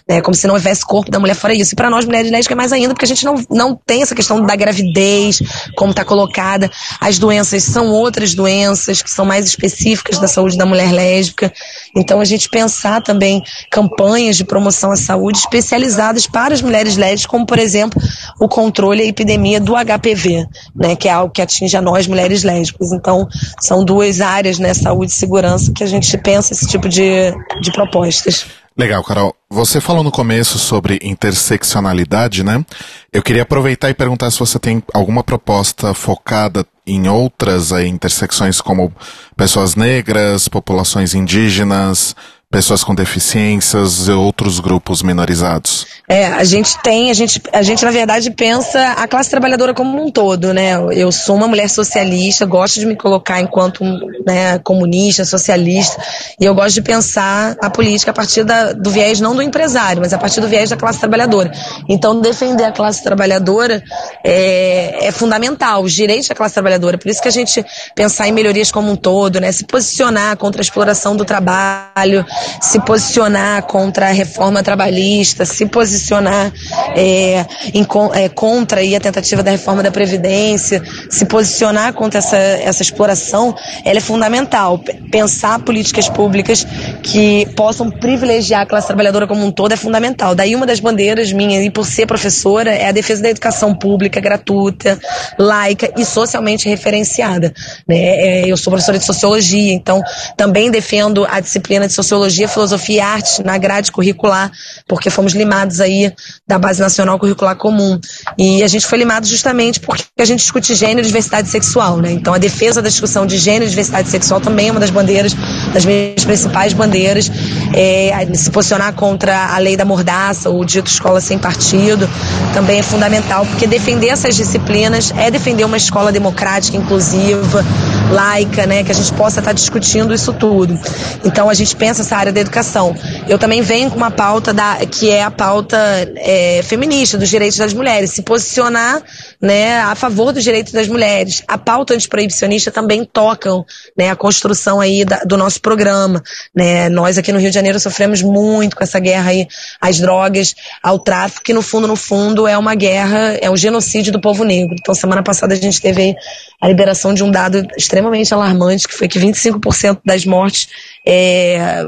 É como se não houvesse corpo da mulher fora isso. E para nós mulheres lésbicas é mais ainda, porque a gente não, não tem essa questão da gravidez, como está colocada. As doenças são outras doenças que são mais específicas da saúde da mulher lésbica. Então a gente pensar também campanhas de promoção à saúde especializadas para as mulheres lésbicas, como por exemplo o controle e epidemia do HPV, né, que é algo que atinge a nós mulheres lésbicas. Então são duas áreas, né, saúde e segurança, que a gente pensa esse tipo de, de propostas. Legal, Carol. Você falou no começo sobre interseccionalidade, né? Eu queria aproveitar e perguntar se você tem alguma proposta focada em outras aí, intersecções como pessoas negras, populações indígenas, pessoas com deficiências e outros grupos minorizados? É, a gente tem, a gente, a gente na verdade pensa a classe trabalhadora como um todo, né? Eu sou uma mulher socialista, gosto de me colocar enquanto né, comunista, socialista, e eu gosto de pensar a política a partir da, do viés não do empresário, mas a partir do viés da classe trabalhadora. Então, defender a classe trabalhadora é, é fundamental, os direitos da classe trabalhadora. Por isso que a gente pensar em melhorias como um todo, né? Se posicionar contra a exploração do trabalho, se posicionar contra a reforma trabalhista, se posicionar é, em, é, contra aí, a tentativa da reforma da Previdência, se posicionar contra essa, essa exploração, ela é fundamental. Pensar políticas públicas que possam privilegiar a classe trabalhadora como um todo é fundamental. Daí uma das bandeiras minhas, e por ser professora, é a defesa da educação pública, gratuita, laica e socialmente referenciada. Né? É, eu sou professora de sociologia, então também defendo a disciplina de sociologia Sociologia, Filosofia e Arte na grade curricular, porque fomos limados aí da Base Nacional Curricular Comum. E a gente foi limado justamente porque a gente discute gênero diversidade sexual, né? Então a defesa da discussão de gênero e diversidade sexual também é uma das bandeiras, das minhas principais bandeiras. É, se posicionar contra a lei da mordaça, o dito escola sem partido, também é fundamental, porque defender essas disciplinas é defender uma escola democrática, inclusiva, laica, né? Que a gente possa estar discutindo isso tudo. Então a gente pensa essa área da educação. Eu também venho com uma pauta da, que é a pauta é, feminista, dos direitos das mulheres, se posicionar né, a favor dos direitos das mulheres. A pauta antiproibicionista também tocam né, a construção aí da, do nosso programa. Né? Nós aqui no Rio de Janeiro sofremos muito com essa guerra aí às drogas, ao tráfico, que no fundo, no fundo, é uma guerra, é um genocídio do povo negro. Então, semana passada a gente teve a liberação de um dado extremamente alarmante, que foi que 25% das mortes é,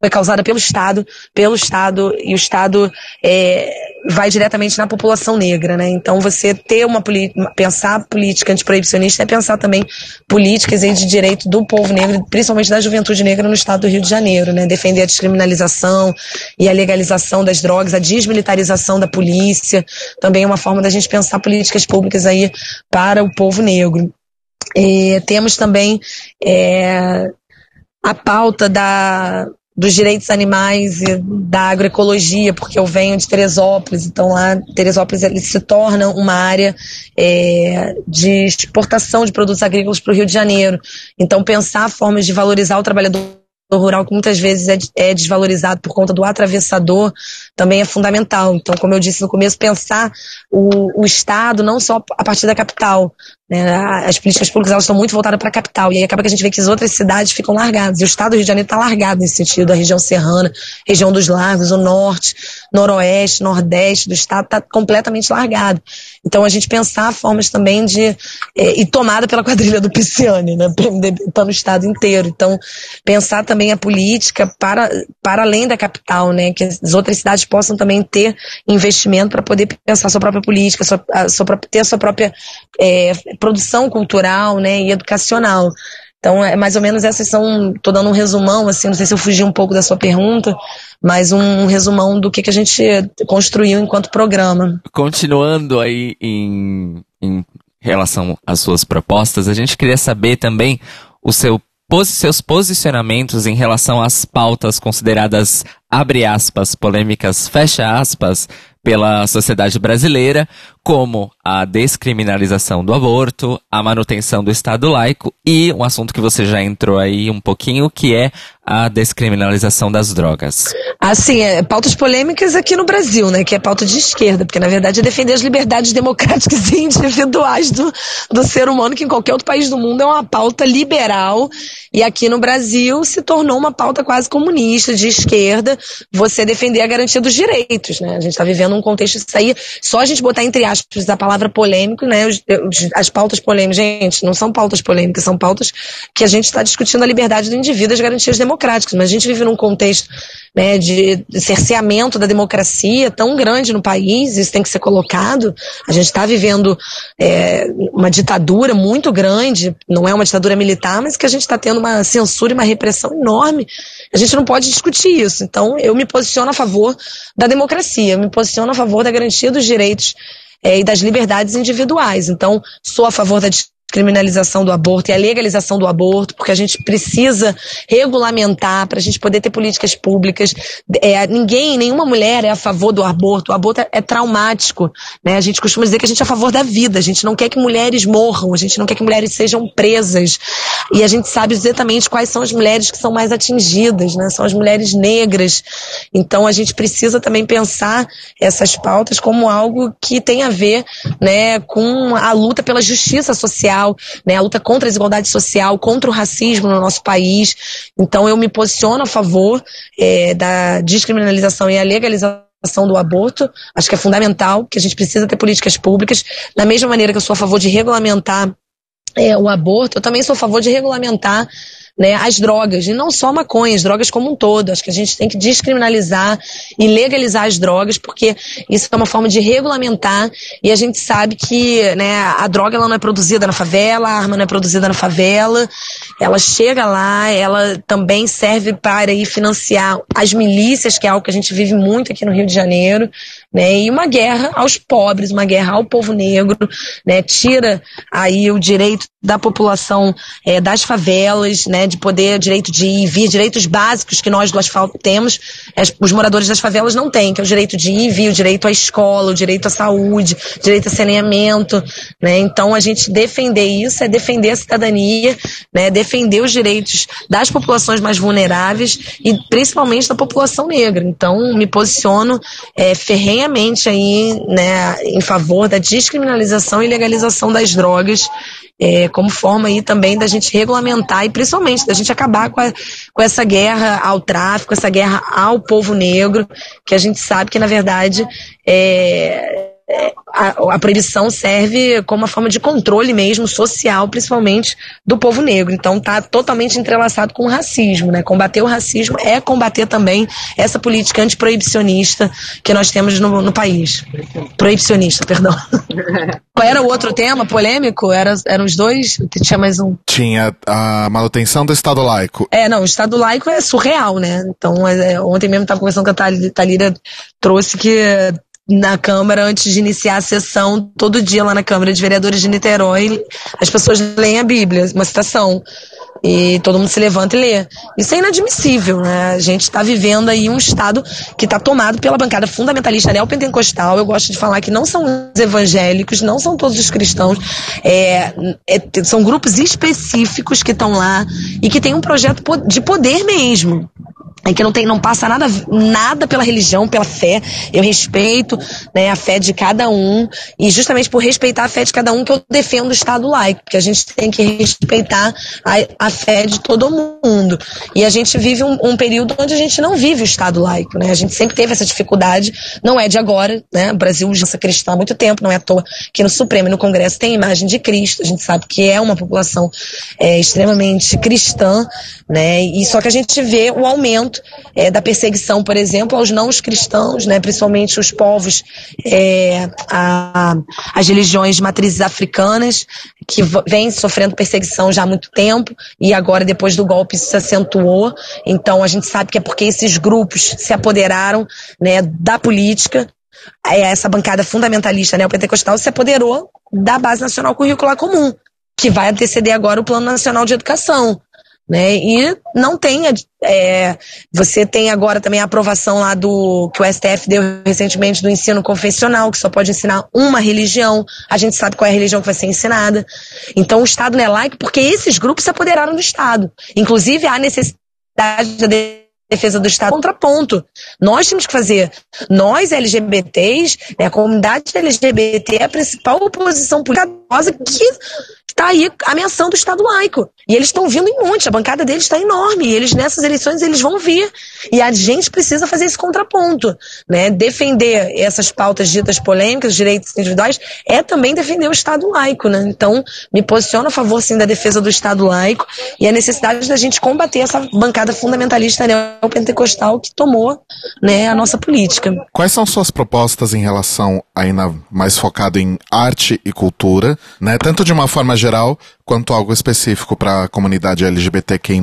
foi causada pelo Estado, pelo Estado, e o Estado é, vai diretamente na população negra, né? Então você ter uma pensar política antiproibicionista é pensar também políticas de direito do povo negro, principalmente da juventude negra no estado do Rio de Janeiro, né? Defender a descriminalização e a legalização das drogas, a desmilitarização da polícia, também é uma forma da gente pensar políticas públicas aí para o povo negro. É, temos também é, a pauta da, dos direitos animais e da agroecologia, porque eu venho de Teresópolis, então lá Teresópolis ele se torna uma área é, de exportação de produtos agrícolas para o Rio de Janeiro. Então pensar formas de valorizar o trabalhador rural que muitas vezes é, é, desvalorizado por conta do atravessador também é fundamental. Então, como eu disse no começo, pensar o, o Estado não só a partir da capital, né? As políticas públicas elas estão muito voltadas para a capital. E aí acaba que a gente vê que as outras cidades ficam largadas. E o estado do Rio de Janeiro está largado nesse sentido. A região serrana, região dos lagos, o norte, noroeste, nordeste do estado está completamente largado. Então a gente pensar formas também de. É, e tomada pela quadrilha do Pisciane, né? Está no estado inteiro. Então, pensar também a política para, para além da capital, né? Que as outras cidades possam também ter investimento para poder pensar sua própria política, sua, a sua, ter a sua própria. É, produção cultural, né, e educacional. Então, é mais ou menos essas são, tô dando um resumão, assim, não sei se eu fugi um pouco da sua pergunta, mas um resumão do que, que a gente construiu enquanto programa. Continuando aí em, em relação às suas propostas, a gente queria saber também o seu seus posicionamentos em relação às pautas consideradas, abre aspas, polêmicas, fecha aspas, pela sociedade brasileira, como a descriminalização do aborto, a manutenção do Estado laico e um assunto que você já entrou aí um pouquinho, que é a descriminalização das drogas. Assim, é, pautas polêmicas aqui no Brasil, né? Que é pauta de esquerda, porque na verdade é defender as liberdades democráticas e individuais do, do ser humano, que em qualquer outro país do mundo é uma pauta liberal. E aqui no Brasil se tornou uma pauta quase comunista, de esquerda, você defender a garantia dos direitos, né? A gente está vivendo um contexto isso aí, só a gente botar entre aspas a palavra polêmico, né? As pautas polêmicas, gente, não são pautas polêmicas, são pautas que a gente está discutindo a liberdade do indivíduo, as garantias democráticas, mas a gente vive num contexto né, de cerceamento da democracia tão grande no país, isso tem que ser colocado. A gente está vivendo é, uma ditadura muito grande, não é uma ditadura militar, mas que a gente está tendo uma censura e uma repressão enorme. A gente não pode discutir isso. Então, eu me posiciono a favor da democracia, eu me posiciono a favor da garantia dos direitos é, e das liberdades individuais. Então, sou a favor da descriminalização do aborto e a legalização do aborto, porque a gente precisa regulamentar para a gente poder ter políticas públicas. É, ninguém, nenhuma mulher é a favor do aborto. O aborto é, é, traumático. Né? A gente costuma dizer que a gente é a favor da vida. A gente não quer que mulheres morram, a gente não quer que mulheres sejam presas. E a gente sabe exatamente quais são as mulheres que são mais atingidas, né? São as mulheres negras. Então a gente precisa também pensar essas pautas como algo que tem a ver né, com a luta pela justiça social, né, a luta contra a desigualdade social, contra o racismo no nosso país. Então eu me posiciono a favor é, da descriminalização e a legalização do aborto. Acho que é fundamental, que a gente precisa ter políticas públicas. Da mesma maneira que eu sou a favor de regulamentar é, o aborto, eu também sou a favor de regulamentar né, as drogas, e não só maconha, as drogas como um todo. Acho que a gente tem que descriminalizar e legalizar as drogas, porque isso é uma forma de regulamentar, e a gente sabe que né, a droga ela não é produzida na favela, a arma não é produzida na favela, ela chega lá, ela também serve para ir financiar as milícias, que é algo que a gente vive muito aqui no Rio de Janeiro, né, e uma guerra aos pobres, uma guerra ao povo negro, né, tira aí o direito da população é, das favelas, né, de poder, direito de ir e vir, direitos básicos que nós do asfalto temos, os moradores das favelas não têm, que é o direito de ir e vir, o direito à escola, o direito à saúde, o direito a saneamento, né, então a gente defender isso é defender a cidadania, né, defender os direitos das populações mais vulneráveis e principalmente da população negra, então me posiciono é, ferrenhamente aí, né, em favor da descriminalização e legalização das drogas é, como forma aí também da gente regulamentar e principalmente da gente acabar com, a, com essa guerra ao tráfico, essa guerra ao povo negro, que a gente sabe que na verdade é, a, a, proibição serve como uma forma de controle mesmo social, principalmente do povo negro. Então está totalmente entrelaçado com o racismo, né? Combater o racismo é combater também essa política antiproibicionista que nós temos no, no país. Proibicionista, perdão. Qual era o outro tema polêmico? Era, eram os dois? Tinha mais um. Tinha a manutenção do Estado laico. É, não, o Estado laico é surreal, né? Então, é, ontem mesmo estava conversando com a Thalira, trouxe que na Câmara antes de iniciar a sessão, todo dia lá na Câmara de Vereadores de Niterói, as pessoas leem a Bíblia, uma citação. E todo mundo se levanta e lê. Isso é inadmissível, né? A gente está vivendo aí um Estado que está tomado pela bancada fundamentalista neopentecostal. Eu gosto de falar que não são os evangélicos, não são todos os cristãos. É, é, são grupos específicos que estão lá e que têm um projeto de poder mesmo que não tem, não passa nada, nada pela religião, pela fé. Eu respeito né, a fé de cada um e justamente por respeitar a fé de cada um que eu defendo o Estado laico, porque a gente tem que respeitar a, a fé de todo mundo. E a gente vive um, um, período onde a gente não vive o Estado laico, né? A gente sempre teve essa dificuldade, não é de agora, né? O Brasil já é cristão há muito tempo, não é à toa que no Supremo e no Congresso tem a imagem de Cristo. A gente sabe que é uma população é, extremamente cristã, né? E só que a gente vê o aumento é, da perseguição, por exemplo, aos não cristãos, né, principalmente os povos, é, a, as religiões matrizes africanas, que vêm sofrendo perseguição já há muito tempo, e agora, depois do golpe, isso se acentuou. Então, a gente sabe que é porque esses grupos se apoderaram né, da política, é, essa bancada fundamentalista né, se apoderou da Base Nacional Curricular Comum, que vai anteceder agora o Plano Nacional de Educação né? E não tem, é, você tem agora também a aprovação lá do que o STF deu recentemente do ensino confessional, que só pode ensinar uma religião. A gente sabe qual é a religião que vai ser ensinada. Então o Estado não é laico porque esses grupos se apoderaram do Estado. Inclusive há necessidade de defesa do Estado contraponto. Nós temos que fazer, nós LGBTs, né, a comunidade LGBT é a principal oposição política que está aí ameaçando o Estado laico. E eles estão vindo em monte, a bancada deles está enorme. E eles, nessas eleições, eles vão vir. E a gente precisa fazer esse contraponto. Né? Defender essas pautas ditas polêmicas, direitos individuais, é também defender o Estado laico. Né? Então, me posiciono a favor, sim, da defesa do Estado laico e a necessidade da gente combater essa bancada fundamentalista neopentecostal que tomou né, a nossa política. Quais são suas propostas em relação, ainda mais focado em arte e cultura, né? tanto de uma forma geral quanto algo específico para a comunidade LGBTQI+.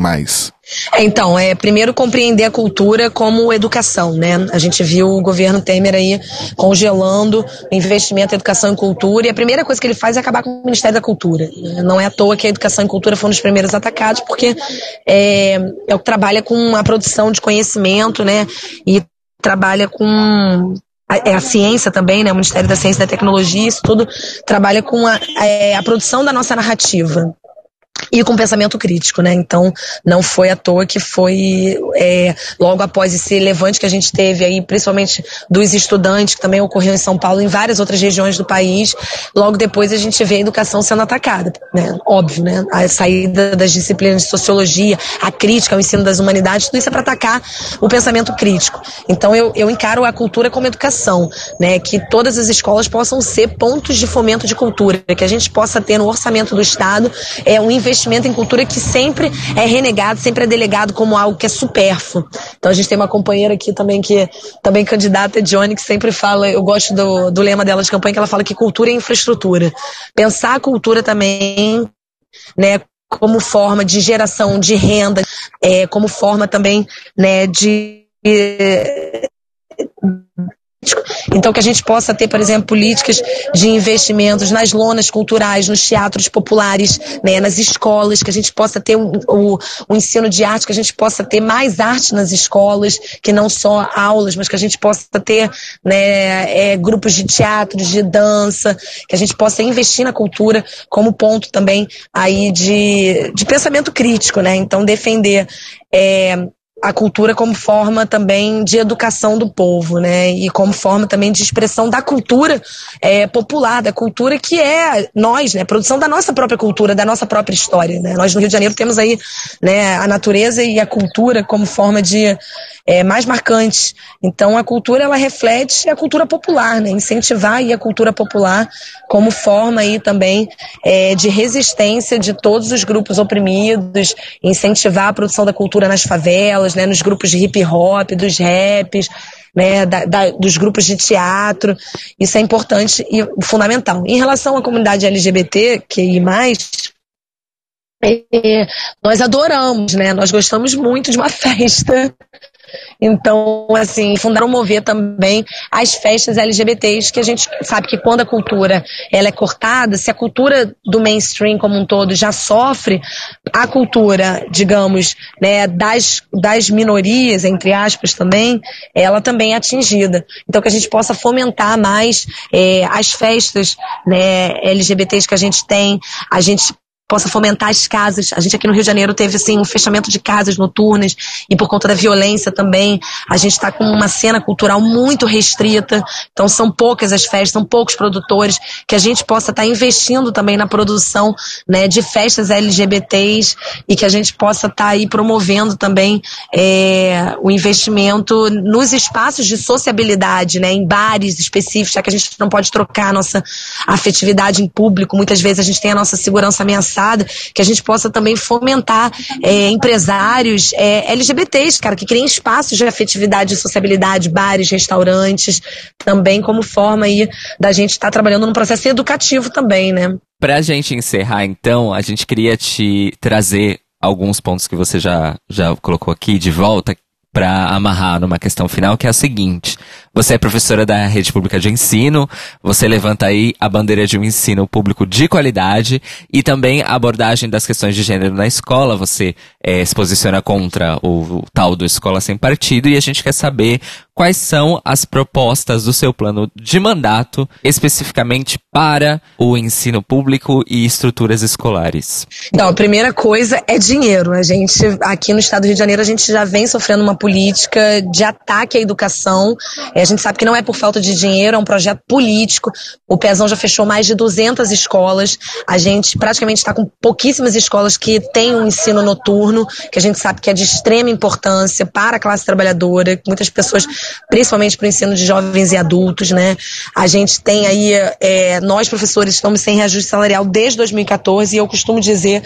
É, então, é primeiro compreender a cultura como educação, né? A gente viu o governo Temer aí congelando investimento em educação e cultura, e a primeira coisa que ele faz é acabar com o Ministério da Cultura. Não é à toa que a educação e cultura foram os primeiros atacados, porque é, é o que trabalha com a produção de conhecimento, né? E trabalha com é a ciência também, né? O Ministério da Ciência e da Tecnologia, isso tudo trabalha com a, é, a produção da nossa narrativa e com pensamento crítico, né? Então, não foi à toa que foi é, logo após esse levante que a gente teve aí, principalmente dos estudantes, que também ocorreu em São Paulo, em várias outras regiões do país, logo depois a gente vê a educação sendo atacada, né? Óbvio, né? A saída das disciplinas de sociologia, a crítica, o ensino das humanidades, tudo isso é para atacar o pensamento crítico. Então, eu, eu encaro a cultura como educação, né? Que todas as escolas possam ser pontos de fomento de cultura, que a gente possa ter no orçamento do Estado é um investimento em cultura que sempre é renegado, sempre é delegado como algo que é supérfluo. Então a gente tem uma companheira aqui também que também candidata Johnny que sempre fala, eu gosto do, do lema dela de campanha que ela fala que cultura é infraestrutura. Pensar a cultura também, né, como forma de geração de renda, é, como forma também, né, de então, que a gente possa ter, por exemplo, políticas de investimentos nas lonas culturais, nos teatros populares, né, nas escolas, que a gente possa ter o, o, o, ensino de arte, que a gente possa ter mais arte nas escolas, que não só aulas, mas que a gente possa ter né, é, grupos de teatro, de dança, que a gente possa investir na cultura como ponto também aí de, de pensamento crítico, né? Então, defender é, a cultura como forma também de educação do povo, né? E como forma também de expressão da cultura é, popular, da cultura que é nós, né? Produção da nossa própria cultura, da nossa própria história, né? Nós no Rio de Janeiro temos aí né, a natureza e a cultura como forma de é, mais marcantes. Então a cultura ela reflete a cultura popular, né? Incentivar aí a cultura popular como forma aí também é, de resistência de todos os grupos oprimidos, incentivar a produção da cultura nas favelas, né? Nos grupos de hip hop, dos raps, né, da, da, dos grupos de teatro. Isso é importante e fundamental. Em relação à comunidade LGBT, que mais é, nós adoramos, né? Nós gostamos muito de uma festa então, assim, fundaram mover também as festas LGBTs, que a gente sabe que quando a cultura ela é cortada, se a cultura do mainstream como um todo já sofre, a cultura, digamos, né, das, das minorias, entre aspas também, ela também é atingida. Então, que a gente possa fomentar mais é, as festas né, LGBTs que a gente tem, a gente possa fomentar as casas. A gente aqui no Rio de Janeiro teve assim um fechamento de casas noturnas e por conta da violência também, a gente está com uma cena cultural muito restrita. Então são poucas as festas, são poucos produtores que a gente possa estar tá investindo também na produção, né, de festas LGBTs e que a gente possa estar tá aí promovendo também é, o investimento nos espaços de sociabilidade, né, em bares específicos, já que a gente não pode trocar a nossa afetividade em público. Muitas vezes a gente tem a nossa segurança ameaçada que a gente possa também fomentar é, empresários é, LGBTs, cara, que criem espaços de afetividade e sociabilidade, bares, restaurantes, também como forma aí da gente estar tá trabalhando num processo educativo também, né? Pra gente encerrar, então, a gente queria te trazer alguns pontos que você já, já colocou aqui de volta para amarrar numa questão final, que é a seguinte. Você é professora da rede pública de ensino, você levanta aí a bandeira de um ensino público de qualidade e também a abordagem das questões de gênero na escola. Você é, se posiciona contra o, o tal do Escola Sem Partido e a gente quer saber quais são as propostas do seu plano de mandato, especificamente para o ensino público e estruturas escolares? Então, a primeira coisa é dinheiro. A gente, aqui no estado do Rio de Janeiro, a gente já vem sofrendo uma política de ataque à educação. É, a gente sabe que não é por falta de dinheiro, é um projeto político. O Pezão já fechou mais de 200 escolas. A gente praticamente está com pouquíssimas escolas que têm um ensino noturno, que a gente sabe que é de extrema importância para a classe trabalhadora. Muitas pessoas principalmente para o ensino de jovens e adultos, né? A gente tem aí, é, nós professores estamos sem reajuste salarial desde 2014 e eu costumo dizer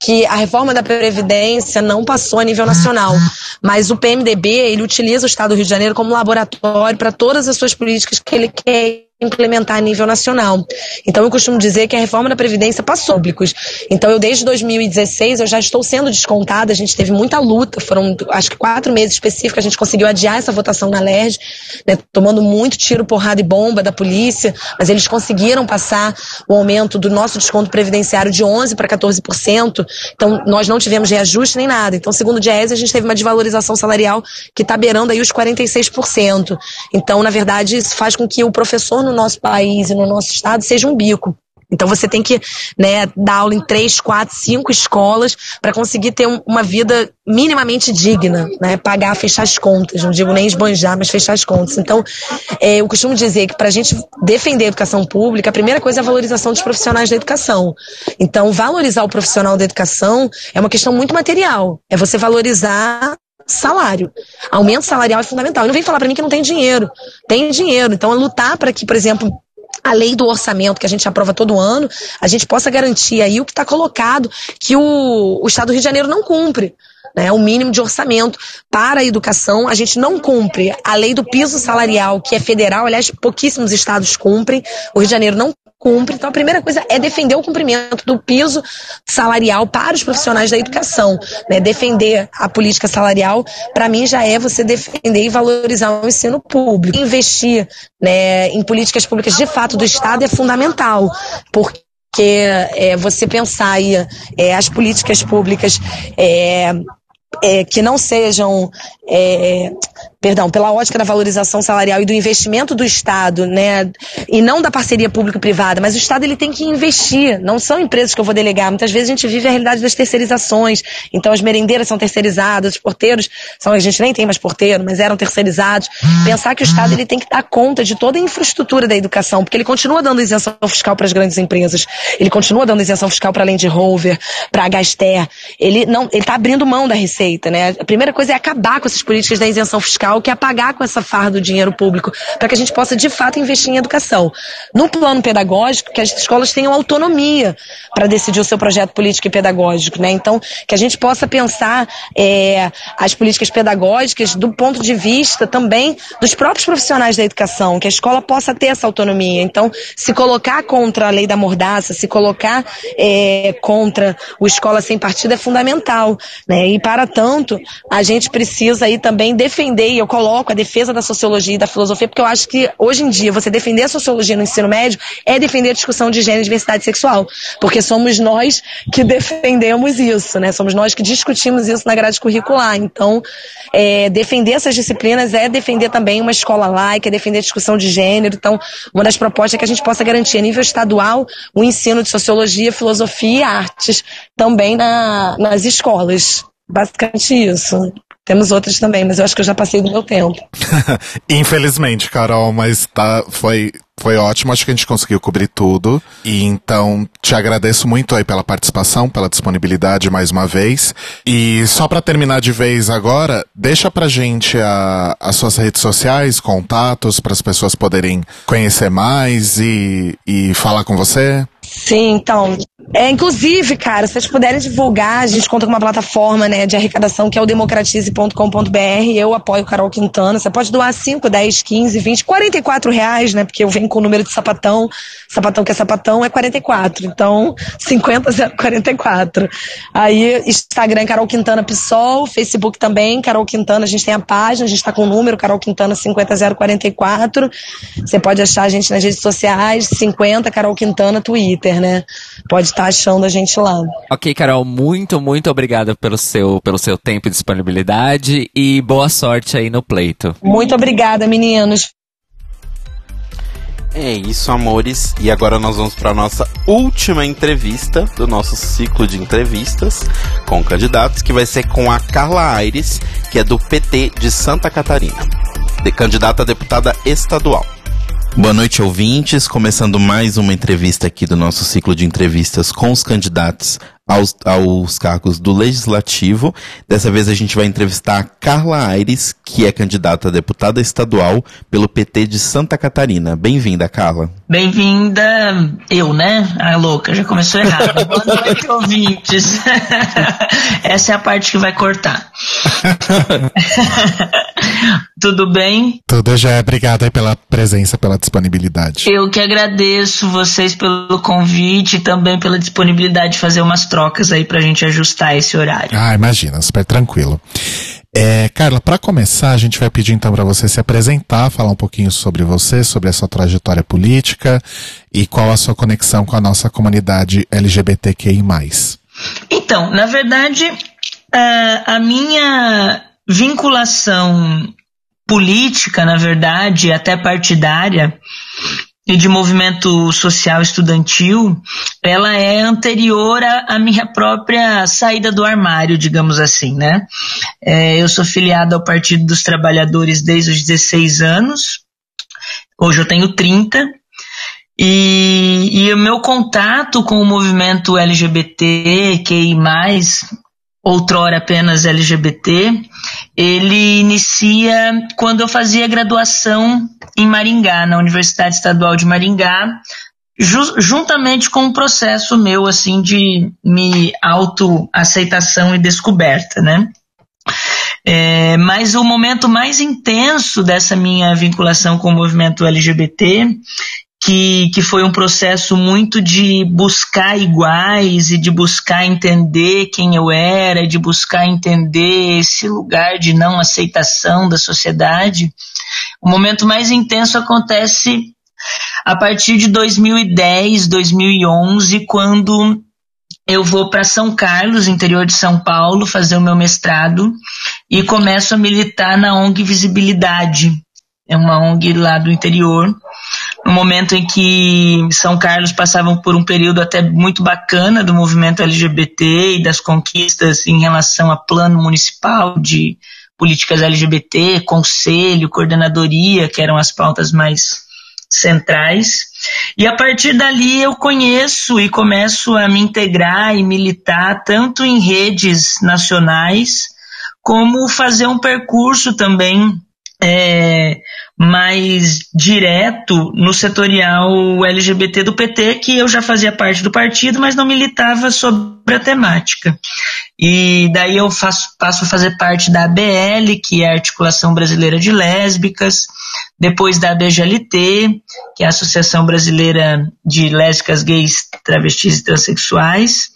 que a reforma da Previdência não passou a nível nacional, mas o PMDB, ele utiliza o Estado do Rio de Janeiro como laboratório para todas as suas políticas que ele quer implementar a nível nacional. Então eu costumo dizer que a reforma da Previdência passou públicos. Então eu desde 2016 eu já estou sendo descontada, a gente teve muita luta, foram acho que quatro meses específicos, a gente conseguiu adiar essa votação na LERJ, né, tomando muito tiro, porrada e bomba da polícia, mas eles conseguiram passar o aumento do nosso desconto previdenciário de 11% para 14%, então nós não tivemos reajuste nem nada. Então segundo o DIES a gente teve uma desvalorização salarial que está beirando aí os 46%. Então na verdade isso faz com que o professor no nosso país e no nosso estado seja um bico. Então você tem que né, dar aula em três, quatro, cinco escolas para conseguir ter um, uma vida minimamente digna, né? Pagar, fechar as contas. Não digo nem esbanjar, mas fechar as contas. Então, é, eu costumo dizer que para a gente defender a educação pública, a primeira coisa é a valorização dos profissionais da educação. Então, valorizar o profissional da educação é uma questão muito material. É você valorizar salário. Aumento salarial é fundamental. E não vem falar para mim que não tem dinheiro. Tem dinheiro. Então, é lutar para que, por exemplo, a lei do orçamento que a gente aprova todo ano, a gente possa garantir aí o que está colocado, que o, o Estado do Rio de Janeiro não cumpre. Né, o mínimo de orçamento para a educação, a gente não cumpre a lei do piso salarial, que é federal, aliás, pouquíssimos estados cumprem, o Rio de Janeiro não cumpre. Então, a primeira coisa é defender o cumprimento do piso salarial para os profissionais da educação. Né? Defender a política salarial, para mim, já é você defender e valorizar o ensino público. Investir né, em políticas públicas de fato do Estado é fundamental, porque é, você pensar aí é, as políticas públicas é, é, que não sejam é, perdão, pela ótica da valorização salarial e do investimento do Estado, né, e não da parceria público-privada, mas o Estado ele tem que investir, não são empresas que eu vou delegar. Muitas vezes a gente vive a realidade das terceirizações, então as merendeiras são terceirizadas, os porteiros são, a gente nem tem mais porteiro, mas eram terceirizados. Pensar que o Estado ele tem que dar conta de toda a infraestrutura da educação, porque ele continua dando isenção fiscal para as grandes empresas, ele continua dando isenção fiscal para Land Rover, para a Gaster, ele não, ele está abrindo mão da receita, né? A primeira coisa é acabar com essas políticas da isenção fiscal fiscal, que é apagar com essa farda do dinheiro público, para que a gente possa de fato investir em educação. No plano pedagógico, que as escolas tenham autonomia para decidir o seu projeto político e pedagógico, né? Então, que a gente possa pensar é, as políticas pedagógicas do ponto de vista também dos próprios profissionais da educação, que a escola possa ter essa autonomia. Então, se colocar contra a lei da mordaça, se colocar é, contra o escola sem partido é fundamental, né? E para tanto, a gente precisa aí também defender eu coloco a defesa da sociologia e da filosofia, porque eu acho que hoje em dia você defender a sociologia no ensino médio é defender a discussão de gênero e diversidade sexual, porque somos nós que defendemos isso, né? Somos nós que discutimos isso na grade curricular. Então, é, defender essas disciplinas é defender também uma escola laica, é defender a discussão de gênero. Então, uma das propostas é que a gente possa garantir a nível estadual o ensino de sociologia, filosofia e artes também na, nas escolas. Basicamente isso. Temos outras também, mas eu acho que eu já passei do meu tempo. Infelizmente, Carol, mas tá, foi, foi ótimo, acho que a gente conseguiu cobrir tudo. E então, te agradeço muito aí pela participação, pela disponibilidade mais uma vez. E só para terminar de vez agora, deixa pra gente a, as suas redes sociais, contatos, para as pessoas poderem conhecer mais e, e falar com você. Sim, então. É, inclusive, cara, se vocês puderem divulgar, a gente conta com uma plataforma né, de arrecadação que é o democratize.com.br. Eu apoio Carol Quintana. Você pode doar 5, 10, 15, 20, 44 reais, né? Porque eu venho com o número de sapatão. Sapatão que é sapatão é 44. Então, 50, 44. Aí, Instagram Carol Quintana Pissol, Facebook também, Carol Quintana, a gente tem a página, a gente tá com o número, Carol Quintana 50044. Você pode achar a gente nas redes sociais, 50 Carol Quintana Twitter. Twitter, né? Pode estar tá achando a gente lá. Ok, Carol, muito, muito obrigada pelo seu, pelo seu tempo e disponibilidade e boa sorte aí no pleito. Muito obrigada, meninos. É isso, amores. E agora nós vamos para nossa última entrevista do nosso ciclo de entrevistas com candidatos, que vai ser com a Carla Aires, que é do PT de Santa Catarina, de candidata a deputada estadual. Boa noite, ouvintes. Começando mais uma entrevista aqui do nosso ciclo de entrevistas com os candidatos aos, aos cargos do Legislativo. Dessa vez a gente vai entrevistar a Carla Aires, que é candidata a deputada estadual pelo PT de Santa Catarina. Bem-vinda, Carla. Bem-vinda, eu, né? A louca, já começou errado. Boa noite, ouvintes. Essa é a parte que vai cortar. Tudo bem? Tudo já. Obrigado aí pela presença, pela disponibilidade. Eu que agradeço vocês pelo convite e também pela disponibilidade de fazer umas trocas aí pra gente ajustar esse horário. Ah, imagina, super tranquilo. É, Carla, para começar, a gente vai pedir então para você se apresentar, falar um pouquinho sobre você, sobre a sua trajetória política e qual a sua conexão com a nossa comunidade LGBTQI+. Então, na verdade, a minha vinculação política, na verdade, até partidária, e de movimento social estudantil, ela é anterior à, minha própria saída do armário, digamos assim, né? É, eu sou filiado ao Partido dos Trabalhadores desde os 16 anos, hoje eu tenho 30, e, e o meu contato com o movimento LGBT, QI+, outrora apenas LGBT, ele inicia quando eu fazia graduação em Maringá, na Universidade Estadual de Maringá, ju juntamente com um processo meu assim de me autoaceitação e descoberta, né? É, mas o momento mais intenso dessa minha vinculação com o movimento LGBT que, que foi um processo muito de buscar iguais e de buscar entender quem eu era, de buscar entender esse lugar de não aceitação da sociedade. O momento mais intenso acontece a partir de 2010, 2011, quando eu vou para São Carlos, interior de São Paulo, fazer o meu mestrado e começo a militar na ONG Visibilidade. É uma ONG lá do interior no momento em que São Carlos passavam por um período até muito bacana do movimento LGBT e das conquistas em relação a plano municipal de políticas LGBT, conselho, coordenadoria, que eram as pautas mais centrais. E a partir dali eu conheço e começo a me integrar e militar tanto em redes nacionais, como fazer um percurso também é, mais direto no setorial LGBT do PT, que eu já fazia parte do partido, mas não militava sobre a temática. E daí eu faço, passo a fazer parte da ABL, que é a Articulação Brasileira de Lésbicas, depois da ABGLT, que é a Associação Brasileira de Lésbicas, Gays, Travestis e Transsexuais.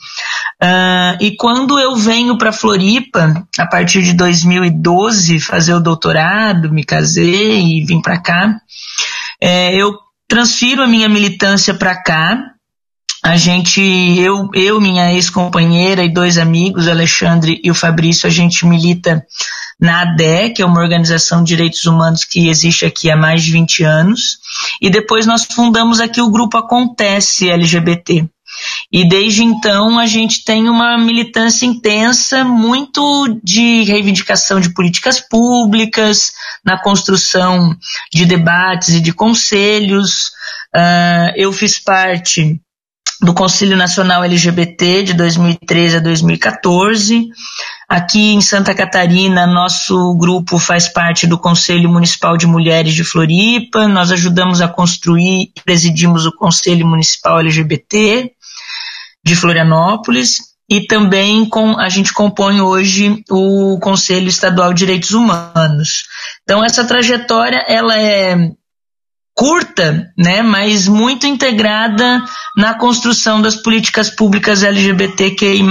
Uh, e quando eu venho para Floripa, a partir de 2012, fazer o doutorado, me casei e vim para cá, é, eu transfiro a minha militância para cá. A gente, eu, eu minha ex-companheira e dois amigos, Alexandre e o Fabrício, a gente milita na ADE, que é uma organização de direitos humanos que existe aqui há mais de 20 anos. E depois nós fundamos aqui o grupo Acontece LGBT, e desde então a gente tem uma militância intensa, muito de reivindicação de políticas públicas, na construção de debates e de conselhos. Uh, eu fiz parte do Conselho Nacional LGBT de 2013 a 2014. Aqui em Santa Catarina, nosso grupo faz parte do Conselho Municipal de Mulheres de Floripa. Nós ajudamos a construir e presidimos o Conselho Municipal LGBT de Florianópolis e também com, a gente compõe hoje o Conselho Estadual de Direitos Humanos. Então essa trajetória ela é curta, né, mas muito integrada na construção das políticas públicas LGBTQI+,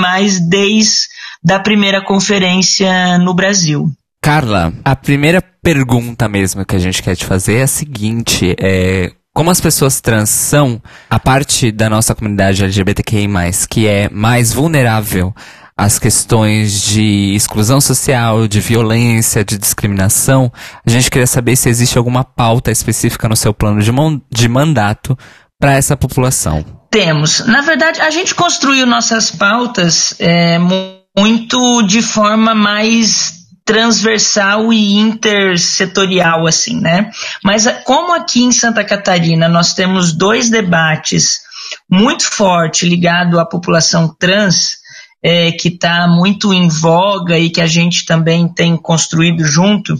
desde da primeira conferência no Brasil. Carla, a primeira pergunta mesmo que a gente quer te fazer é a seguinte, é, como as pessoas trans são a parte da nossa comunidade LGBTQI+, que é mais vulnerável às questões de exclusão social, de violência, de discriminação, a gente queria saber se existe alguma pauta específica no seu plano de, de mandato para essa população. Temos. Na verdade, a gente construiu nossas pautas é, muito de forma mais transversal e intersetorial, assim, né? Mas como aqui em Santa Catarina nós temos dois debates muito fortes ligados à população trans, é, que está muito em voga e que a gente também tem construído junto,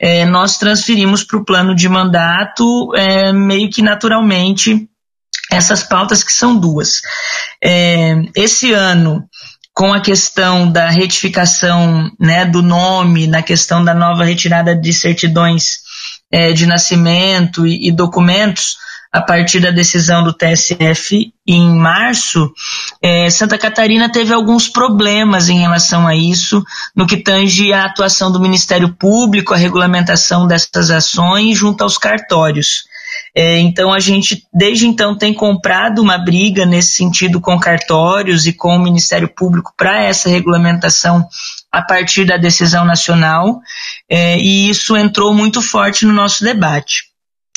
é, nós transferimos para o plano de mandato é, meio que naturalmente essas pautas que são duas. É, esse ano com a questão da retificação né, do nome, na questão da nova retirada de certidões é, de nascimento e, e, documentos, a partir da decisão do TSF em março, é, Santa Catarina teve alguns problemas em relação a isso, no que tange a atuação do Ministério Público, a regulamentação dessas ações junto aos cartórios. É, então a gente, desde então, tem comprado uma briga nesse sentido com cartórios e com o Ministério Público para essa regulamentação a partir da decisão nacional, é, e isso entrou muito forte no nosso debate.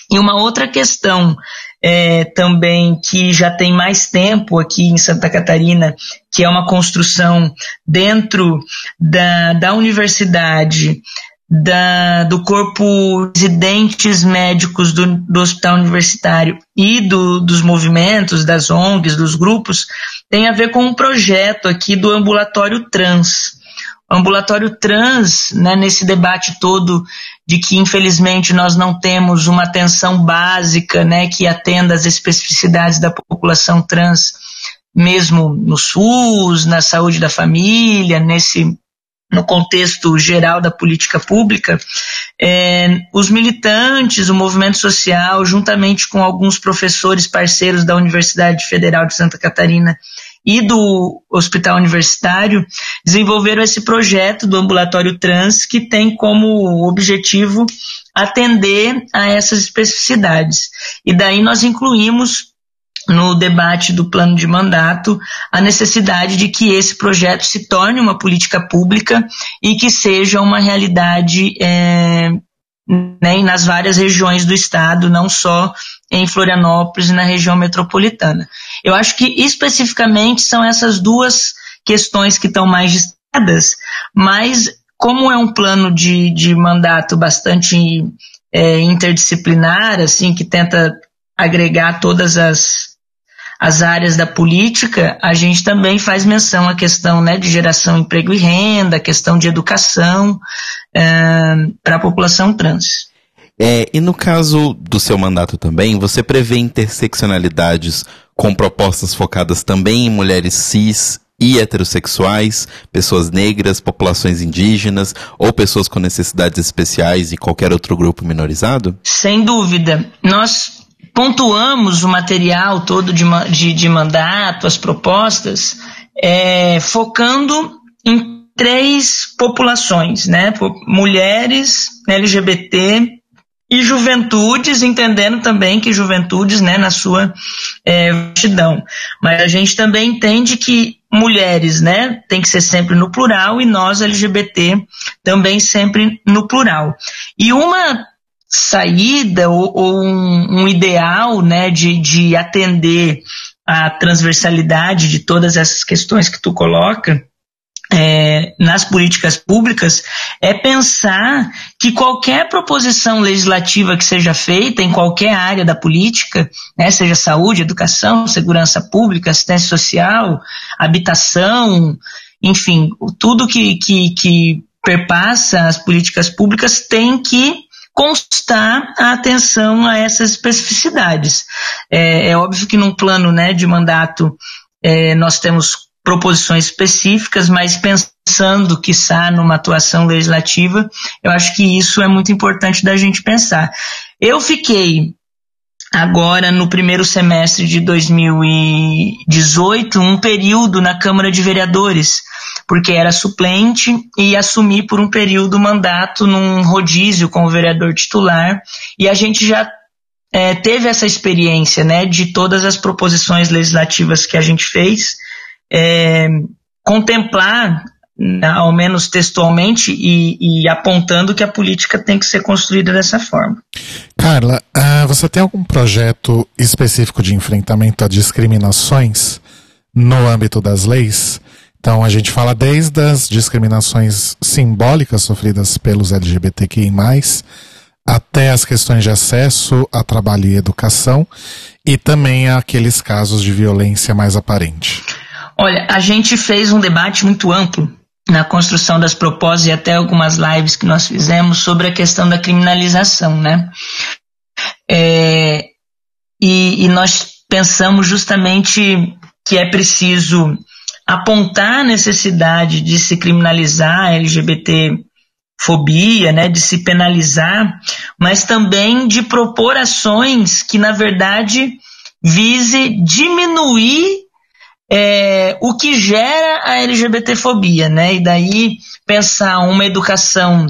E uma outra questão é, também que já tem mais tempo aqui em Santa Catarina, que é uma construção dentro da, da universidade, da, do corpo residentes médicos do, do hospital universitário e do, dos movimentos, das ONGs, dos grupos, tem a ver com um projeto aqui do ambulatório trans. O ambulatório trans, né, nesse debate todo de que infelizmente nós não temos uma atenção básica, né, que atenda às especificidades da população trans, mesmo no SUS, na saúde da família, nesse no contexto geral da política pública, é, os militantes, o movimento social, juntamente com alguns professores parceiros da Universidade Federal de Santa Catarina e do Hospital Universitário desenvolveram esse projeto do ambulatório trans que tem como objetivo atender a essas especificidades. E daí nós incluímos no debate do plano de mandato a necessidade de que esse projeto se torne uma política pública e que seja uma realidade é, né, nas várias regiões do estado, não só em Florianópolis e na região metropolitana. Eu acho que especificamente são essas duas questões que estão mais destacadas, mas como é um plano de, de mandato bastante é, interdisciplinar, assim, que tenta agregar todas as, as áreas da política, a gente também faz menção à questão né, de geração emprego e renda, questão de educação é, para a população trans. É, e no caso do seu mandato também, você prevê interseccionalidades com propostas focadas também em mulheres cis e heterossexuais, pessoas negras, populações indígenas ou pessoas com necessidades especiais e qualquer outro grupo minorizado? Sem dúvida. Nós pontuamos o material todo de, de, de mandato, as propostas, é, focando em três populações, né? Mulheres, LGBT e juventudes, entendendo também que juventudes, né, na sua é, vastidão. Mas a gente também entende que mulheres, né, tem que ser sempre no plural e nós LGBT também sempre no plural. E uma saída ou, ou um, um, ideal, né, de, de atender a transversalidade de todas essas questões que tu coloca, é, nas políticas públicas é pensar que qualquer proposição legislativa que seja feita em qualquer área da política, né, seja saúde, educação, segurança pública, assistência social, habitação, enfim, tudo que, que, que perpassa as políticas públicas tem que constar a atenção a essas especificidades. É, é óbvio que num plano né, de mandato é, nós temos proposições específicas, mas pensando, que está numa atuação legislativa, eu acho que isso é muito importante da gente pensar. Eu fiquei agora no primeiro semestre de 2018 um período na Câmara de Vereadores, porque era suplente e assumi por um período mandato num rodízio com o vereador titular e a gente já é, teve essa experiência né, de todas as proposições legislativas que a gente fez é, contemplar, né, ao menos textualmente, e, e, apontando que a política tem que ser construída dessa forma. Carla, uh, você tem algum projeto específico de enfrentamento a discriminações no âmbito das leis? Então a gente fala desde as discriminações simbólicas sofridas pelos LGBTQI+, até as questões de acesso a trabalho e educação, e também aqueles casos de violência mais aparente. Olha, a gente fez um debate muito amplo na construção das propostas e até algumas lives que nós fizemos sobre a questão da criminalização, né? É, e, e nós pensamos justamente que é preciso apontar a necessidade de se criminalizar a LGBT fobia, né, de se penalizar, mas também de propor ações que, na verdade, vise diminuir é, o que gera a LGBTfobia, né? E daí pensar uma educação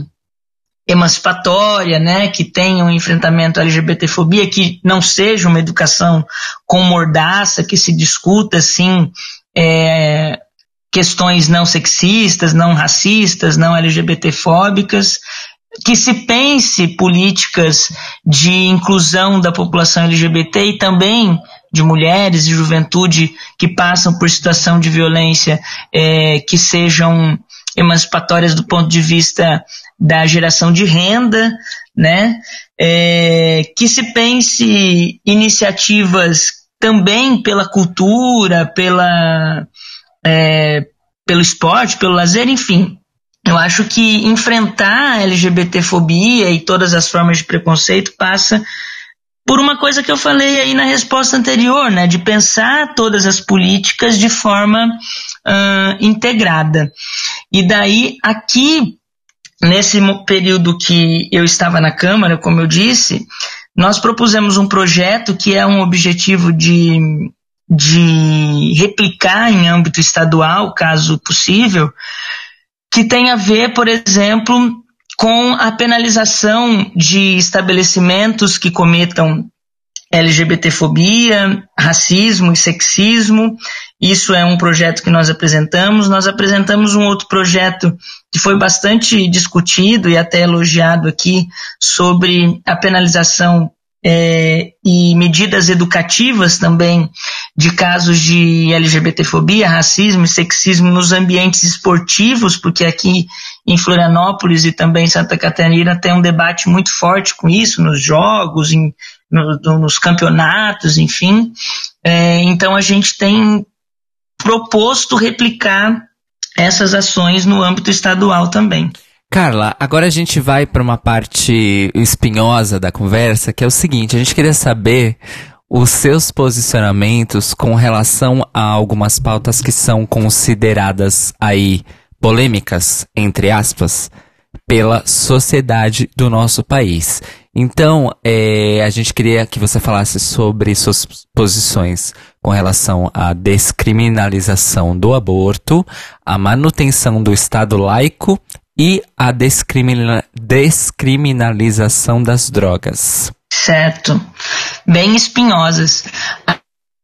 emancipatória, né, que tenha um enfrentamento à LGBTfobia, que não seja uma educação com mordaça, que se discuta, assim, é, questões não sexistas, não racistas, não LGBTfóbicas, que se pense políticas de inclusão da população LGBT e também de mulheres e juventude que passam por situação de violência é, que sejam emancipatórias do ponto de vista da geração de renda, né? É, que se pense iniciativas também pela cultura, pela, é, pelo esporte, pelo lazer, enfim. Eu acho que enfrentar a LGBTfobia e todas as formas de preconceito passa por uma coisa que eu falei aí na resposta anterior, né, de pensar todas as políticas de forma uh, integrada. E daí, aqui, nesse período que eu estava na Câmara, como eu disse, nós propusemos um projeto que é um objetivo de, de replicar em âmbito estadual, caso possível, que tem a ver, por exemplo, com a penalização de estabelecimentos que cometam LGBTfobia, racismo e sexismo. Isso é um projeto que nós apresentamos. Nós apresentamos um outro projeto que foi bastante discutido e até elogiado aqui sobre a penalização é, e medidas educativas também de casos de LGBTfobia, racismo e sexismo nos ambientes esportivos, porque aqui em Florianópolis e também em Santa Catarina tem um debate muito forte com isso, nos jogos, em, no, nos campeonatos, enfim. É, então a gente tem proposto replicar essas ações no âmbito estadual também. Carla, agora a gente vai para uma parte espinhosa da conversa, que é o seguinte: a gente queria saber os seus posicionamentos com relação a algumas pautas que são consideradas aí polêmicas, entre aspas, pela sociedade do nosso país. Então, é, a gente queria que você falasse sobre suas posições com relação à descriminalização do aborto, a manutenção do Estado laico e descrimina descriminalização das drogas. Certo. Bem espinhosas. A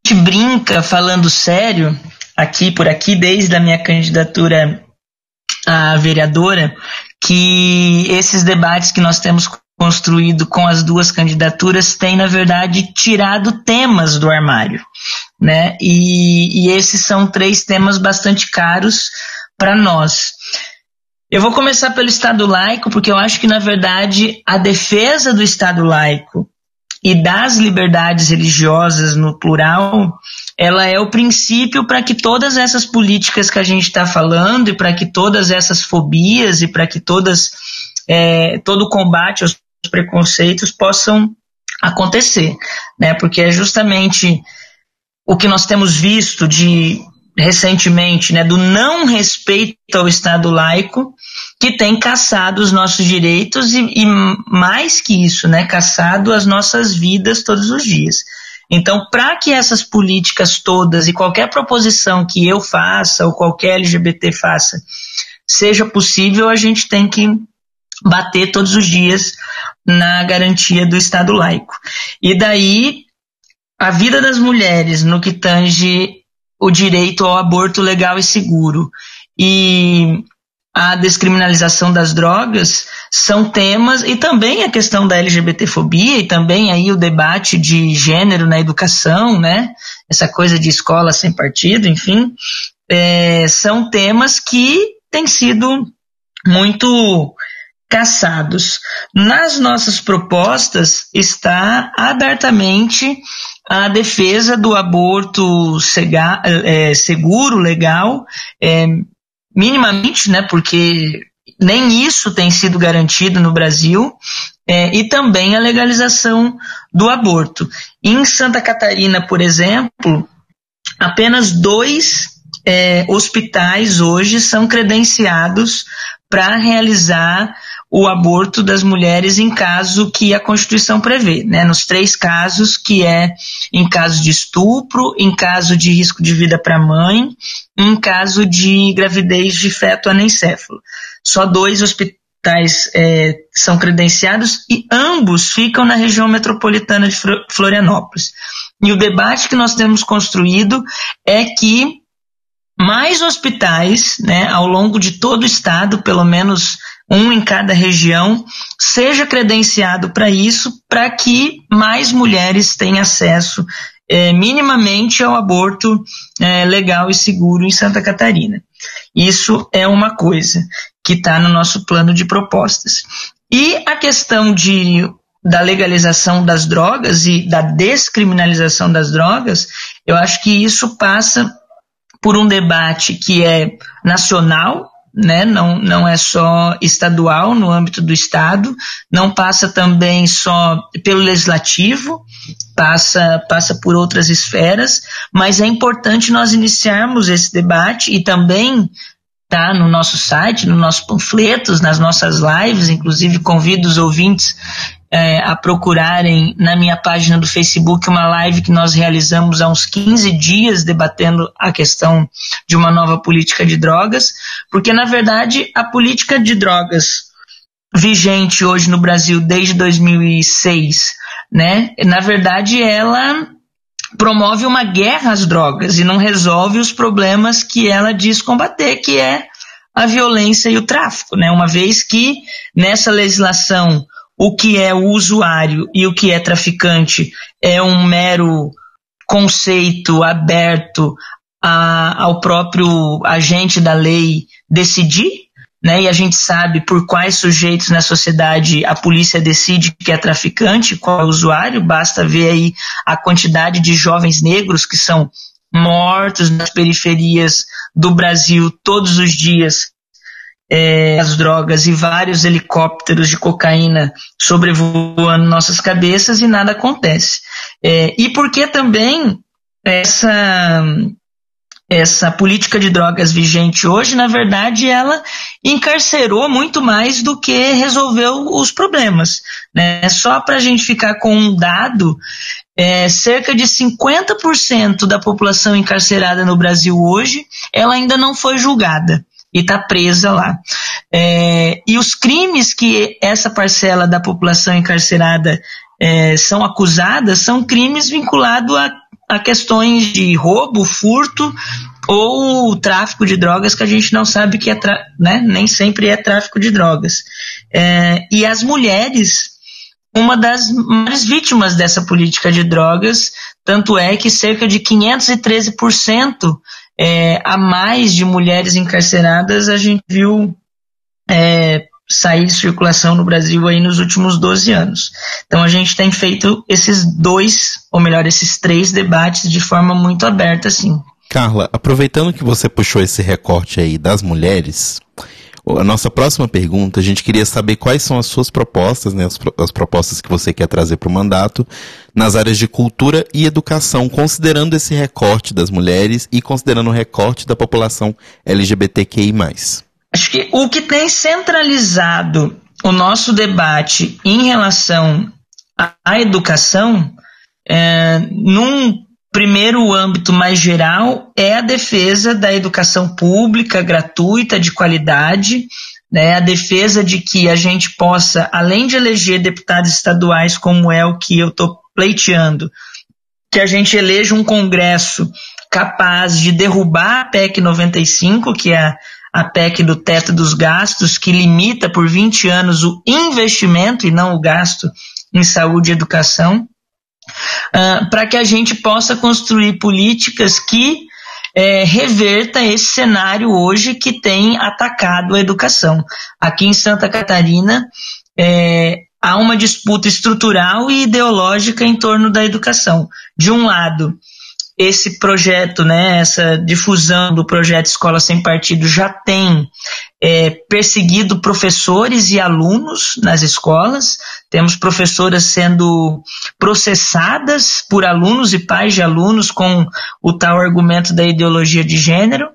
gente brinca falando sério, aqui por aqui, desde a minha candidatura a vereadora, que esses debates que nós temos construído com as duas candidaturas têm, na verdade, tirado temas do armário. Né? E, e esses são três temas bastante caros para nós. Eu vou começar pelo Estado laico, porque eu acho que, na verdade, a defesa do Estado laico e das liberdades religiosas no plural, ela é o princípio para que todas essas políticas que a gente está falando e para que todas essas fobias e para que todas é, todo o combate aos preconceitos possam acontecer, né? Porque é justamente o que nós temos visto de recentemente, né, do não respeito ao Estado laico, que tem caçado os nossos direitos e, e, mais que isso, né, caçado as nossas vidas todos os dias. Então, para que essas políticas todas e qualquer proposição que eu faça ou qualquer LGBT faça seja possível, a gente tem que bater todos os dias na garantia do Estado laico. E daí, a vida das mulheres no que tange o direito ao aborto legal e seguro e a descriminalização das drogas são temas e também a questão da LGBTfobia e também aí o debate de gênero na educação, né? Essa coisa de escola sem partido, enfim, é, são temas que têm sido muito caçados. Nas nossas propostas está abertamente a defesa do aborto é, seguro, legal, é, minimamente, né, porque nem isso tem sido garantido no Brasil, é, e também a legalização do aborto. Em Santa Catarina, por exemplo, apenas dois é, hospitais hoje são credenciados para realizar o aborto das mulheres em caso que a Constituição prevê, né? Nos três casos, que é em caso de estupro, em caso de risco de vida para a mãe, em caso de gravidez de feto anencéfalo. Só dois hospitais é, são credenciados e ambos ficam na região metropolitana de Florianópolis. E o debate que nós temos construído é que mais hospitais, né, ao longo de todo o estado, pelo menos um em cada região, seja credenciado para isso, para que mais mulheres tenham acesso é, minimamente ao aborto é, legal e seguro em Santa Catarina. Isso é uma coisa que está no nosso plano de propostas. E a questão de, da legalização das drogas e da descriminalização das drogas, eu acho que isso passa por um debate que é nacional, né? não, não é só estadual no âmbito do Estado, não passa também só pelo legislativo, passa, passa por outras esferas, mas é importante nós iniciarmos esse debate e também tá no nosso site, nos nossos panfletos, nas nossas lives, inclusive convido os ouvintes é, a procurarem na minha página do Facebook uma live que nós realizamos há uns 15 dias debatendo a questão de uma nova política de drogas, porque na verdade a política de drogas vigente hoje no Brasil desde 2006, né, na verdade ela promove uma guerra às drogas e não resolve os problemas que ela diz combater, que é a violência e o tráfico, né? Uma vez que nessa legislação o que é o usuário e o que é traficante é um mero conceito aberto a, ao próprio agente da lei decidir, né? E a gente sabe por quais sujeitos na sociedade a polícia decide que é traficante, qual é o usuário, basta ver aí a quantidade de jovens negros que são mortos nas periferias do Brasil todos os dias é, as drogas e vários helicópteros de cocaína sobrevoando nossas cabeças e nada acontece. É, e porque também essa essa política de drogas vigente hoje, na verdade, ela encarcerou muito mais do que resolveu os problemas. Né? Só para a gente ficar com um dado, é, cerca de 50% da população encarcerada no Brasil hoje, ela ainda não foi julgada e está presa lá. É, e os crimes que essa parcela da população encarcerada é, são acusadas são crimes vinculados a, a questões de roubo, furto ou tráfico de drogas que a gente não sabe que é, né, nem sempre é tráfico de drogas. É, e as mulheres, uma das maiores vítimas dessa política de drogas, tanto é que cerca de 513% é, a mais de mulheres encarceradas a gente viu é, sair de circulação no Brasil aí nos últimos 12 anos. Então a gente tem feito esses dois, ou melhor, esses três debates de forma muito aberta, assim. Carla, aproveitando que você puxou esse recorte aí das mulheres, a nossa próxima pergunta, a gente queria saber quais são as suas propostas, né, as, as propostas que você quer trazer para o mandato nas áreas de cultura e educação, considerando esse recorte das mulheres e considerando o recorte da população LGBTQI+. Acho que o que tem centralizado o nosso debate em relação à educação, é, num primeiro âmbito mais geral é a defesa da educação pública gratuita de qualidade, né, a defesa de que a gente possa, além de eleger deputados estaduais, como é o que eu estou pleiteando, que a gente eleja um Congresso capaz de derrubar a PEC 95, que é a PEC do teto dos gastos, que limita por 20 anos o investimento e não o gasto em saúde e educação uh, para que a gente possa construir políticas que é, reverta esse cenário hoje que tem atacado a educação. Aqui em Santa Catarina, é, há uma disputa estrutural e ideológica em torno da educação. De um lado, esse projeto, né, essa difusão do projeto Escola Sem Partido já tem é, perseguido professores e alunos nas escolas, temos professoras sendo processadas por alunos e pais de alunos com o tal argumento da ideologia de gênero.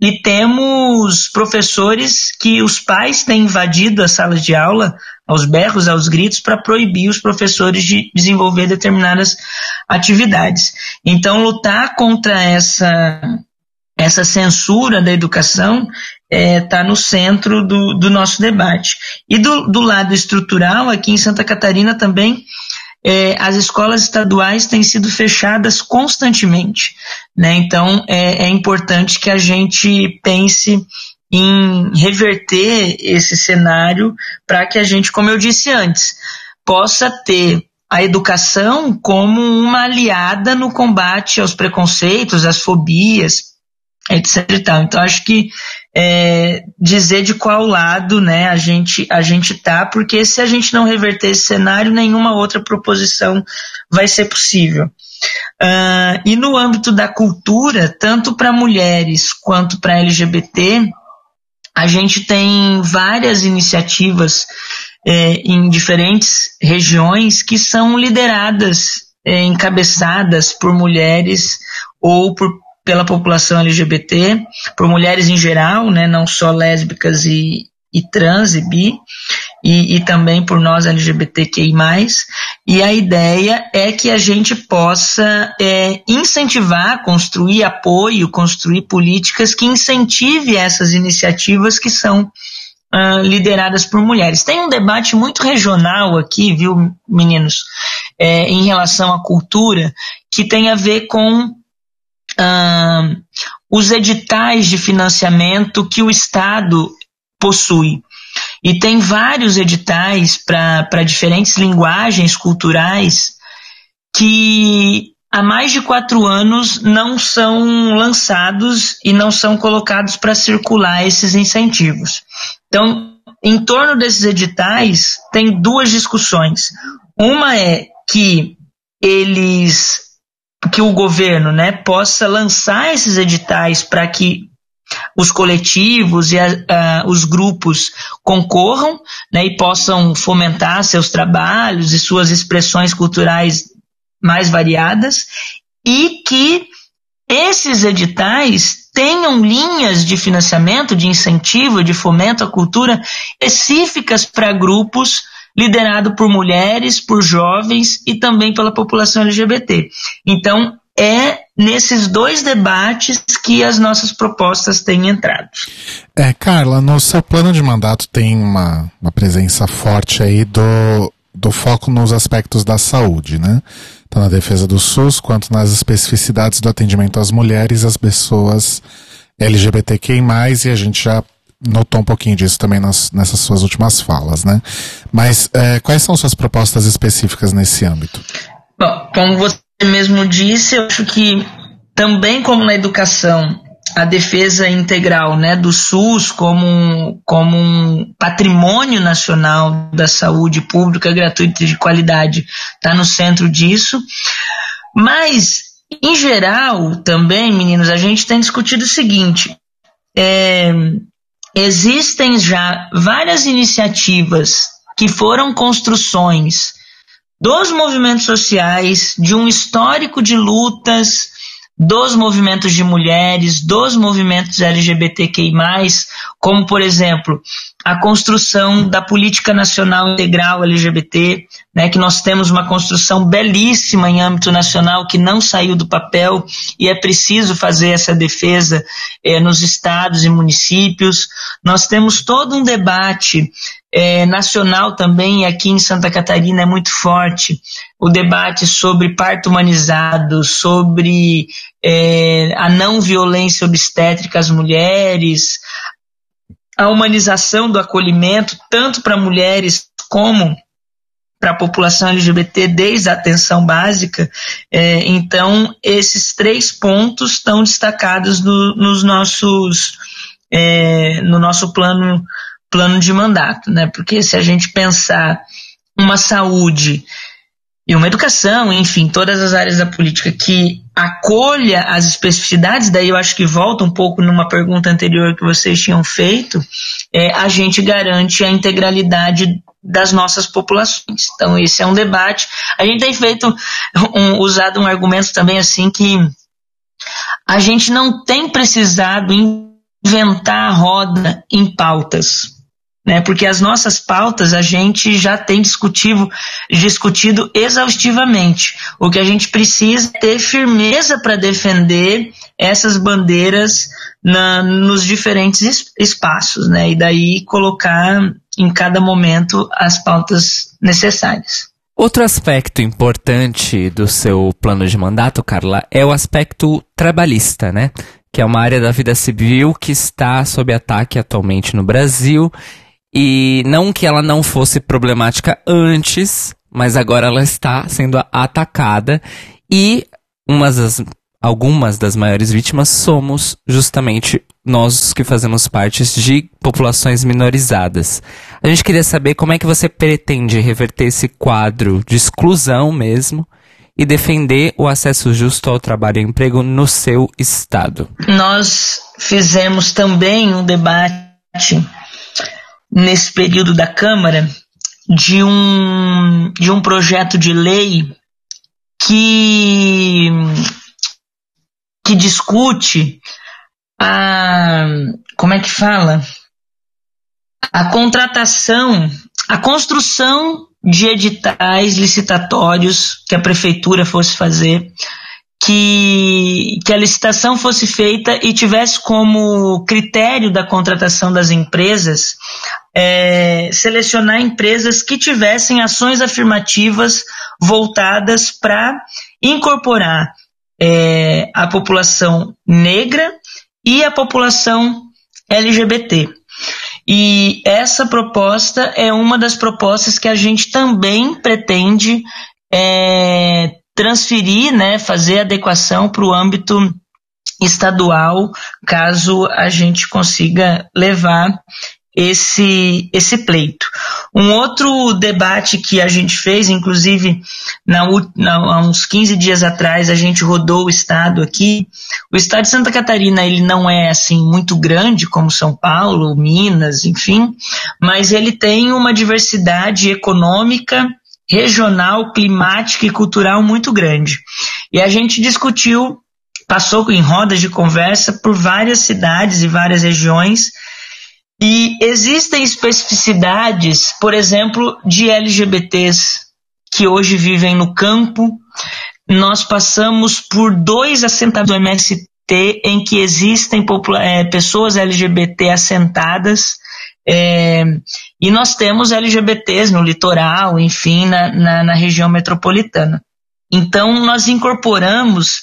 E temos professores que os pais têm invadido as salas de aula aos berros, aos gritos, para proibir os professores de desenvolver determinadas atividades. Então, lutar contra essa, essa censura da educação está é, tá no centro do, do nosso debate. E do, do lado estrutural, aqui em Santa Catarina também, é, as escolas estaduais têm sido fechadas constantemente. Né? Então, é, é importante que a gente pense em reverter esse cenário para que a gente, como eu disse antes, possa ter a educação como uma aliada no combate aos preconceitos, às fobias, etc. Então acho que é, dizer de qual lado né, a gente a gente tá, porque se a gente não reverter esse cenário, nenhuma outra proposição vai ser possível. Uh, e no âmbito da cultura, tanto para mulheres quanto para LGBT, a gente tem várias iniciativas é, em diferentes regiões que são lideradas, é, encabeçadas por mulheres ou por, pela população LGBT, por mulheres em geral, né, não só lésbicas e, e trans e bi, e, e também por nós LGBTQI+. E a ideia é que a gente possa é, incentivar, construir apoio, construir políticas que incentive essas iniciativas que são uh, lideradas por mulheres. Tem um debate muito regional aqui, viu, meninos, é, em relação à cultura, que tem a ver com uh, os editais de financiamento que o Estado possui. E tem vários editais para diferentes linguagens culturais que há mais de quatro anos não são lançados e não são colocados para circular esses incentivos. Então, em torno desses editais, tem duas discussões. Uma é que eles que o governo né, possa lançar esses editais para que os coletivos e a, a, os grupos concorram né, e possam fomentar seus trabalhos e suas expressões culturais mais variadas e que esses editais tenham linhas de financiamento, de incentivo, de fomento à cultura específicas para grupos liderado por mulheres, por jovens e também pela população LGBT. Então, é nesses dois debates que as nossas propostas têm entrado. É, Carla, no seu plano de mandato tem uma, uma presença forte aí do, do foco nos aspectos da saúde, né? Tanto na defesa do SUS quanto nas especificidades do atendimento às mulheres às pessoas LGBTQI+, e a gente já notou um pouquinho disso também nas, nessas suas últimas falas, né? Mas é, quais são suas propostas específicas nesse âmbito? Bom, como você mesmo disse, eu acho que também como na educação, a defesa integral né, do SUS como como um patrimônio nacional da saúde pública gratuita de qualidade está no centro disso. Mas, em geral, também, meninos, a gente tem discutido o seguinte: é, existem já várias iniciativas que foram construções dos movimentos sociais, de um histórico de lutas dos movimentos de mulheres, dos movimentos LGBTQI+, como, por exemplo, a construção da Política Nacional Integral LGBT, né, que nós temos uma construção belíssima em âmbito nacional que não saiu do papel e é preciso fazer essa defesa eh, nos estados e municípios. Nós temos todo um debate é, nacional também, aqui em Santa Catarina é muito forte, o debate sobre parto humanizado, sobre é, a não violência obstétrica às mulheres, a humanização do acolhimento, tanto para mulheres como para a população LGBT desde a atenção básica. É, então, esses três pontos estão destacados no, nos nossos, é, no nosso plano plano de mandato, né? Porque se a gente pensar uma saúde e uma educação, enfim, todas as áreas da política que acolha as especificidades, daí eu acho que volta um pouco numa pergunta anterior que vocês tinham feito, é, a gente garante a integralidade das nossas populações. Então, esse é um debate. A gente tem feito, um, usado um argumento também assim que a gente não tem precisado inventar a roda em pautas né? Porque as nossas pautas a gente já tem discutido, discutido exaustivamente. O que a gente precisa é ter firmeza para defender essas bandeiras na, nos diferentes espaços, né? E daí colocar em cada momento as pautas necessárias. Outro aspecto importante do seu plano de mandato, Carla, é o aspecto trabalhista, né? Que é uma área da vida civil que está sob ataque atualmente no Brasil e não que ela não fosse problemática antes, mas agora ela está sendo atacada e umas das, algumas das maiores vítimas somos justamente nós que fazemos parte de populações minorizadas. A gente queria saber como é que você pretende reverter esse quadro de exclusão mesmo e defender o acesso justo ao trabalho e emprego no seu estado. Nós fizemos também um debate nesse período da Câmara de um, de um projeto de lei que, que discute a. Como é que fala? A contratação, a construção de editais licitatórios que a prefeitura fosse fazer que, que a licitação fosse feita e tivesse como critério da contratação das empresas é, selecionar empresas que tivessem ações afirmativas voltadas para incorporar é, a população negra e a população LGBT. E essa proposta é uma das propostas que a gente também pretende é, transferir, né, fazer adequação para o âmbito estadual, caso a gente consiga levar esse, esse pleito. Um outro debate que a gente fez, inclusive na, na, há uns 15 dias atrás, a gente rodou o estado aqui. O estado de Santa Catarina ele não é assim muito grande como São Paulo, Minas, enfim, mas ele tem uma diversidade econômica regional, climática e cultural muito grande. E a gente discutiu, passou em rodas de conversa por várias cidades e várias regiões. E existem especificidades, por exemplo, de LGBTs que hoje vivem no campo. Nós passamos por dois assentamentos do MST em que existem é, pessoas LGBT assentadas é, e nós temos LGBTs no litoral, enfim, na, na, na região metropolitana. Então, nós incorporamos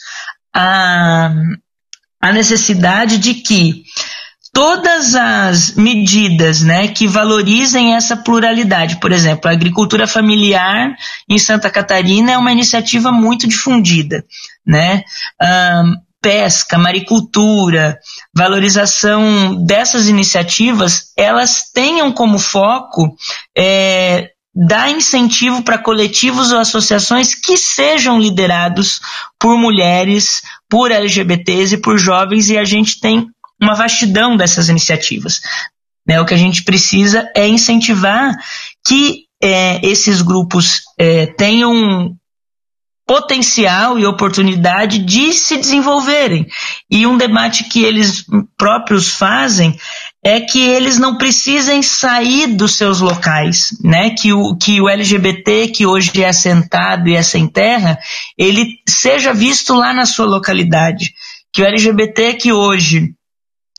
a, a necessidade de que todas as medidas né, que valorizem essa pluralidade, por exemplo, a agricultura familiar em Santa Catarina é uma iniciativa muito difundida. Né? Um, pesca, maricultura, valorização dessas iniciativas, elas tenham como foco é, dar incentivo para coletivos ou associações que sejam liderados por mulheres, por LGBTs e por jovens, e a gente tem uma vastidão dessas iniciativas. Né? O que a gente precisa é incentivar que é, esses grupos é, tenham potencial e oportunidade de se desenvolverem. E um debate que eles próprios fazem é que eles não precisem sair dos seus locais, né? Que o, que o LGBT que hoje é assentado e é sem terra, ele seja visto lá na sua localidade. Que o LGBT que hoje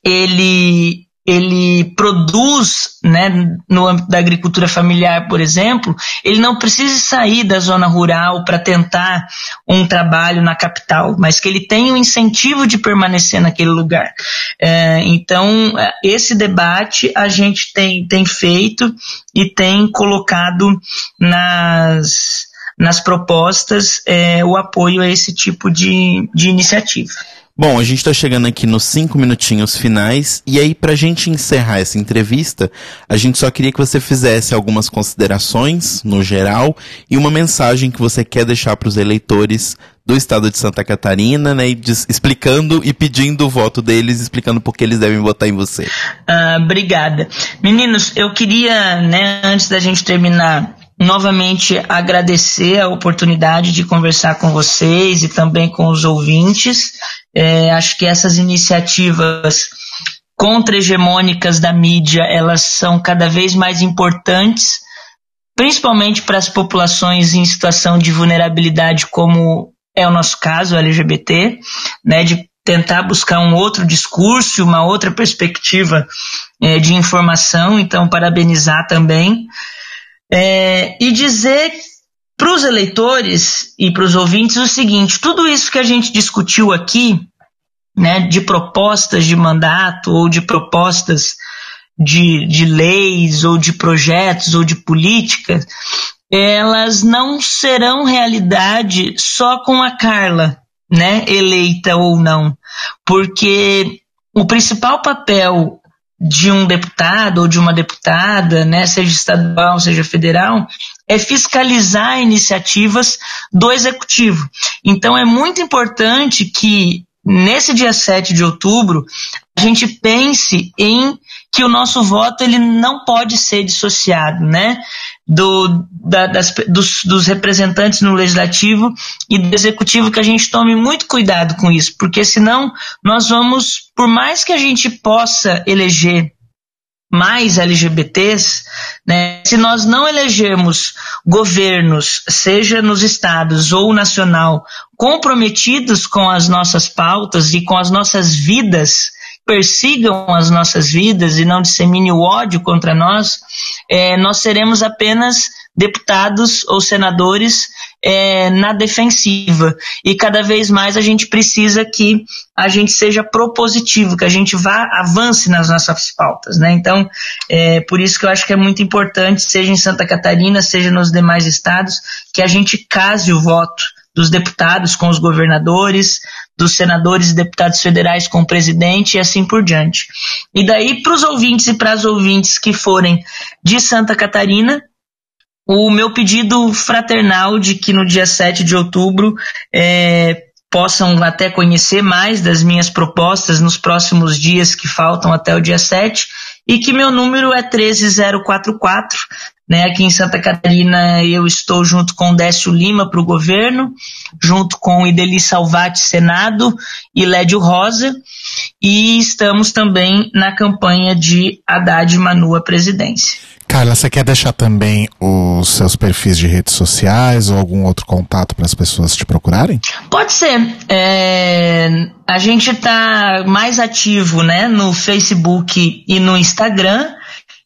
ele ele produz, né, no âmbito da agricultura familiar, por exemplo, ele não precisa sair da zona rural para tentar um trabalho na capital, mas que ele tenha o um incentivo de permanecer naquele lugar. É, então, esse debate a gente tem, tem feito e tem colocado nas, nas propostas é, o apoio a esse tipo de, de iniciativa. Bom, a gente tá chegando aqui nos cinco minutinhos finais, e aí pra gente encerrar essa entrevista, a gente só queria que você fizesse algumas considerações, no geral, e uma mensagem que você quer deixar para os eleitores do estado de Santa Catarina, né, e diz, explicando e pedindo o voto deles, explicando por que eles devem votar em você. Ah, obrigada. Meninos, eu queria, né, antes da gente terminar, novamente agradecer a oportunidade de conversar com vocês e também com os ouvintes. É, acho que essas iniciativas contra-hegemônicas da mídia, elas são cada vez mais importantes, principalmente para as populações em situação de vulnerabilidade, como é o nosso caso, LGBT, né, de tentar buscar um outro discurso, uma outra perspectiva é, de informação, então parabenizar também. É, e dizer para os eleitores e para os ouvintes o seguinte: tudo isso que a gente discutiu aqui, né, de propostas de mandato ou de propostas de, de leis ou de projetos ou de políticas, elas não serão realidade só com a Carla, né, eleita ou não, porque o principal papel de um deputado ou de uma deputada, né, seja estadual, seja federal, é fiscalizar iniciativas do executivo. Então é muito importante que nesse dia 7 de outubro a gente pense em que o nosso voto ele não pode ser dissociado, né? Do, da, das, dos, dos, representantes no legislativo e do executivo que a gente tome muito cuidado com isso, porque senão nós vamos, por mais que a gente possa eleger mais LGBTs, né, se nós não elegermos governos, seja nos estados ou nacional, comprometidos com as nossas pautas e com as nossas vidas, persigam as nossas vidas e não dissemine o ódio contra nós, é, nós seremos apenas deputados ou senadores é, na defensiva. E cada vez mais a gente precisa que a gente seja propositivo, que a gente vá, avance nas nossas pautas. Né? Então, é, por isso que eu acho que é muito importante, seja em Santa Catarina, seja nos demais estados, que a gente case o voto dos deputados com os governadores, dos senadores e deputados federais com o presidente e assim por diante. E daí, para os ouvintes e para as ouvintes que forem de Santa Catarina, o meu pedido fraternal de que no dia 7 de outubro é, possam até conhecer mais das minhas propostas nos próximos dias que faltam até o dia 7 e que meu número é 13044. Né, aqui em Santa Catarina eu estou junto com Décio Lima para o governo, junto com Ideli Salvati Senado e Lédio Rosa, e estamos também na campanha de Haddad Manu à presidência. Carla, você quer deixar também os seus perfis de redes sociais ou algum outro contato para as pessoas te procurarem? Pode ser. É, a gente está mais ativo né, no Facebook e no Instagram.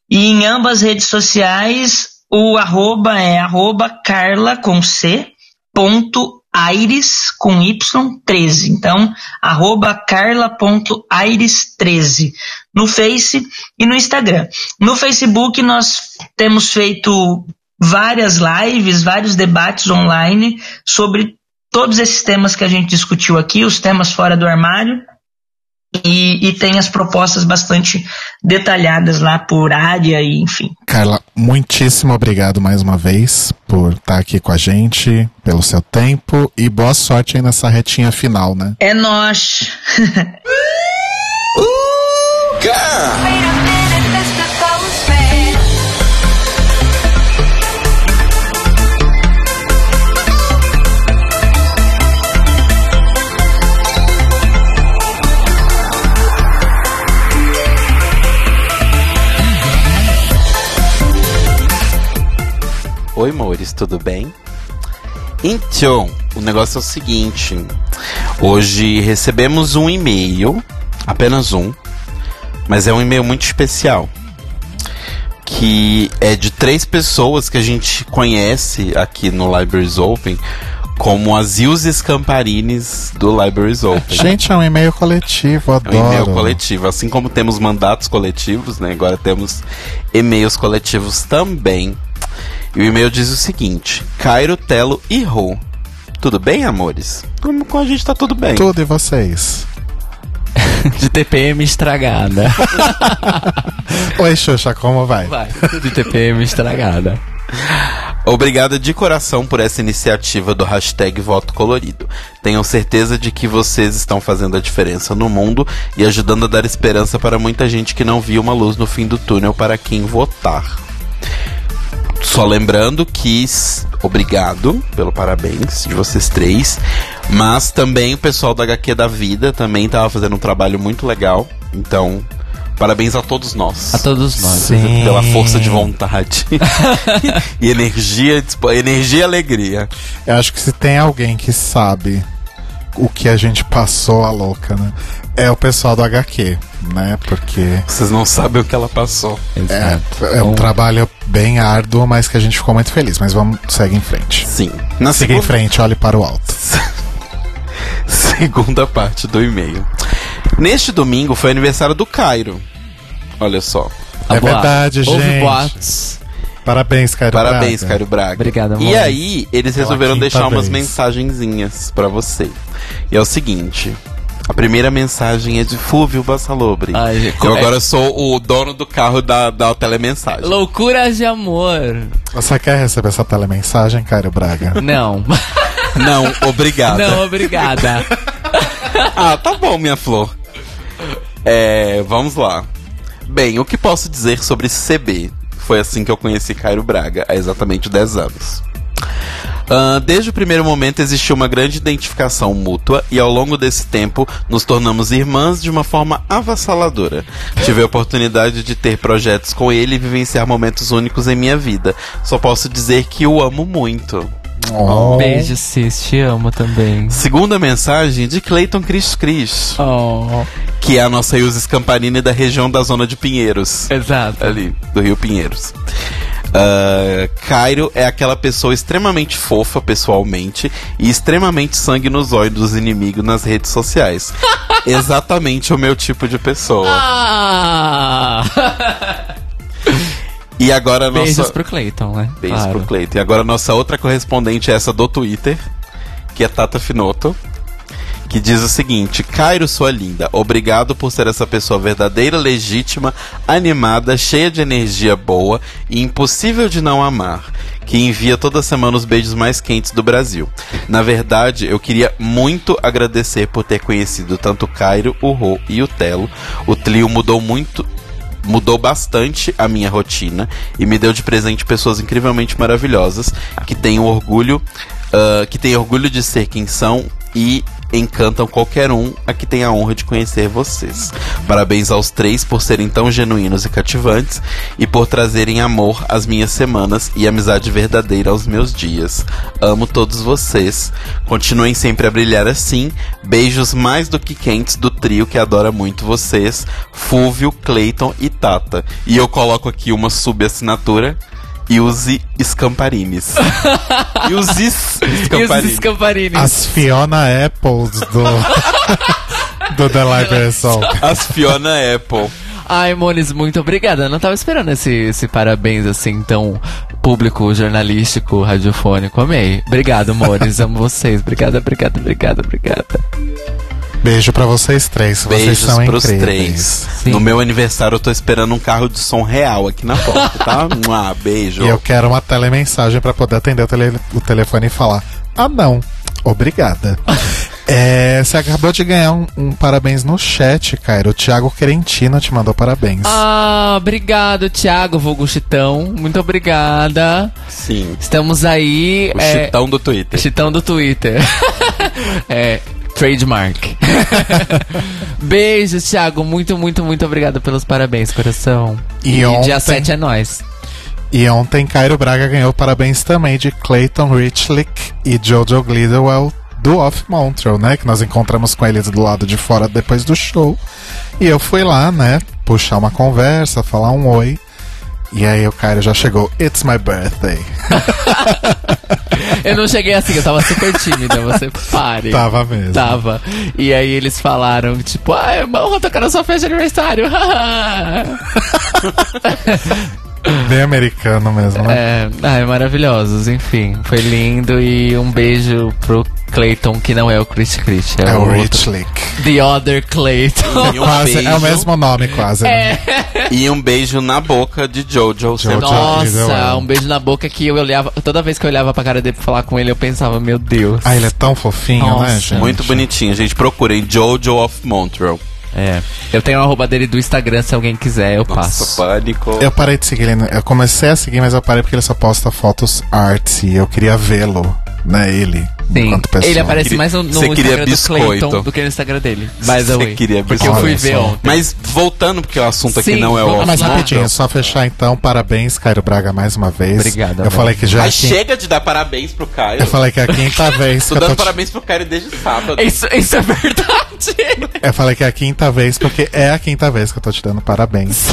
E em ambas redes sociais, o arroba é arroba carla com C, ponto Aires com Y 13. Então, arroba carla.aires13 no Face e no Instagram. No Facebook nós temos feito várias lives, vários debates online sobre todos esses temas que a gente discutiu aqui, os temas fora do armário. E, e, tem as propostas bastante detalhadas lá por área e enfim. Carla, muitíssimo obrigado mais uma vez por estar aqui com a gente, pelo seu tempo e boa sorte aí nessa retinha final, né? É nós. uh, Oi, Mores, tudo bem? Então, o negócio é o seguinte: hoje recebemos um e-mail, apenas um, mas é um e-mail muito especial. Que é de três pessoas que a gente conhece aqui no Libraries Open como as Ilses Camparines do Libraries Open. Gente, é um e-mail coletivo, adoro. É um e-mail coletivo. Assim como temos mandatos coletivos, né? Agora temos e-mails coletivos também. E o e-mail diz o seguinte: Cairo, Telo e Rô. Tudo bem, amores? Como com a gente tá tudo bem. Tudo e vocês? De TPM estragada. Oi, Xuxa, como vai? Vai. De TPM estragada. Obrigado de coração por essa iniciativa do hashtag Voto Colorido. Tenho certeza de que vocês estão fazendo a diferença no mundo e ajudando a dar esperança para muita gente que não viu uma luz no fim do túnel para quem votar. Só lembrando que obrigado pelo parabéns de vocês três, mas também o pessoal da HQ da Vida também estava fazendo um trabalho muito legal. Então, parabéns a todos nós. A todos nós. Sim. Pela força de vontade. e energia, dispo- energia e alegria. Eu acho que se tem alguém que sabe o que a gente passou a louca, né? É o pessoal do HQ, né? Porque Vocês não sabem o que ela passou. Exato. é, é um trabalho bem árduo, mas que a gente ficou muito feliz. Mas vamos, segue em frente. Sim. Na Siga em segunda, frente, olhe para o alto. segunda parte do e-mail. Neste domingo foi aniversário do Cairo. Olha só. A É boa- verdade, Houve gente. boatos. Parabéns, Cairo Parabéns, Braga. Cairo Braga. Obrigado, E amor. aí, eles resolveram deixar umas vez. mensagenzinhas pra você. E é o seguinte. A primeira mensagem é de Fúvio Bassalobre. Ai, Eu é- agora sou o dono do carro da, da telemensagem. Loucuras de amor. Você quer receber essa telemensagem, Cairo Braga? Não. Não, obrigado. Não, obrigada. Ah, tá bom, minha flor. É, vamos lá. Bem, o que posso dizer sobre CB? Foi assim que eu conheci Cairo Braga, há exatamente 10 anos. Ah, desde o primeiro momento existiu uma grande identificação mútua e ao longo desse tempo nos tornamos irmãs de uma forma avassaladora. Tive a oportunidade de ter projetos com ele e vivenciar momentos únicos em minha vida. Só posso dizer que o amo muito. Oh. Beijo, Cis. Te amo também. Segunda mensagem de Clayton Cris Cris. Oh. que é a nossa Ilse Scamparini da região da zona de Pinheiros. Exato. Ali, do Rio Pinheiros. Ah, Cairo é aquela pessoa extremamente fofa pessoalmente e extremamente sangue nos olhos dos inimigos nas redes sociais. Exatamente o meu tipo de pessoa. Ah! E agora a Beijos nossa. pro Clayton, né? Beijos Claro. pro Cleiton. E agora a nossa outra correspondente é essa do Twitter, que é Tata Finoto, que diz o seguinte: Cairo, sua linda, obrigado por ser essa pessoa verdadeira, legítima, animada, cheia de energia boa e impossível de não amar. Que envia toda semana os beijos mais quentes do Brasil. Na verdade, eu queria muito agradecer por ter conhecido tanto Cairo, o Rô e o Telo. O trio mudou muito mudou bastante a minha rotina e me deu de presente pessoas incrivelmente maravilhosas que têm orgulho ah, que têm orgulho de ser quem são e encantam qualquer um a que tem a honra de conhecer vocês. Parabéns aos três por serem tão genuínos e cativantes e por trazerem amor às minhas semanas e amizade verdadeira aos meus dias. Amo todos vocês. Continuem sempre a brilhar assim. Beijos mais do que quentes do trio que adora muito vocês, Fúvio, Clayton e Tata. E eu coloco aqui uma subassinatura. Use Scamparines. Use E os Scamparines. Scamparini. As Fiona Apples do, do The Library. As Fiona Apple. Ai, Mones, muito obrigada. Eu não tava esperando esse, esse parabéns assim tão público, jornalístico, radiofônico. Amei. Obrigado, Mones. Amo vocês. Obrigada, obrigada, obrigada, obrigada. Beijo pra vocês três. Vocês Beijos são pros incríveis. três. Sim. No meu aniversário eu tô esperando um carro de som real aqui na porta, tá? Ah, beijo. E eu quero uma telemensagem pra poder atender o, tele- o telefone e falar: Ah, não, obrigada. É, você acabou de ganhar um, um parabéns no chat, Cairo. O Thiago Querentino te mandou parabéns. Ah, obrigado, Thiago Vulgo Chitão. Muito obrigada. Sim. Estamos aí. O é, chitão do Twitter. Chitão do Twitter. é. Trademark. Beijos, Thiago. Muito, muito, muito obrigado pelos parabéns, coração. E dia ontem- 7 é nós. E ontem, Cairo Braga ganhou parabéns também de Clayton Richlick e Jojo Glidewell do Off Montreal, né? Que nós encontramos com eles do lado de fora depois do show. E eu fui lá, né? Puxar uma conversa, falar um oi. E aí o Cairo já chegou, It's my birthday. Eu não cheguei assim, eu tava super tímida, você pare. Tava mesmo. Tava. E aí eles falaram, tipo, ah, irmão, vou tocar na sua festa de aniversário. Bem americano mesmo, né? É, ai, maravilhosos, enfim. Foi lindo e um beijo pro Clayton, que não é o Chris Chris. É, É, o outro. Rich Lick. The Other Clayton. Um Quase, é o beijo. mesmo nome, quase. né? E um beijo na boca de Jojo. Jojo. Nossa, é. um beijo na boca que eu olhava. Toda vez que eu olhava pra cara dele pra falar com ele, eu pensava, meu Deus. Ah, ele é tão fofinho, Nossa. né, gente? Muito bonitinho, gente. Procurem Jojo of Montreal. É. Eu tenho a arroba dele do Instagram, se alguém quiser, eu Nossa, passo. pânico. Eu parei de seguir ele. no- Eu comecei a seguir, mas eu parei porque ele só posta fotos artsy. e Eu queria vê-lo, né? Ele. Sim. enquanto pessoa. Ele aparece Queria- mais no, no Você queria Instagram do biscoito. Clayton do que no Instagram dele. Mas Você eu queria Porque eu fui ver ontem. Mas voltando, porque o assunto aqui Sim, não é o Ah, of mas rapidinho, só fechar então. Parabéns, Cairo Braga, mais uma vez. Obrigado, Eu falei que já. é Mas chega de dar parabéns pro Caio. Eu falei que é a quinta vez Tô dando tô. parabéns pro Caio desde sábado. Isso, isso é verdade. Eu falei que é a quinta vez, porque é a quinta vez que eu tô te dando parabéns.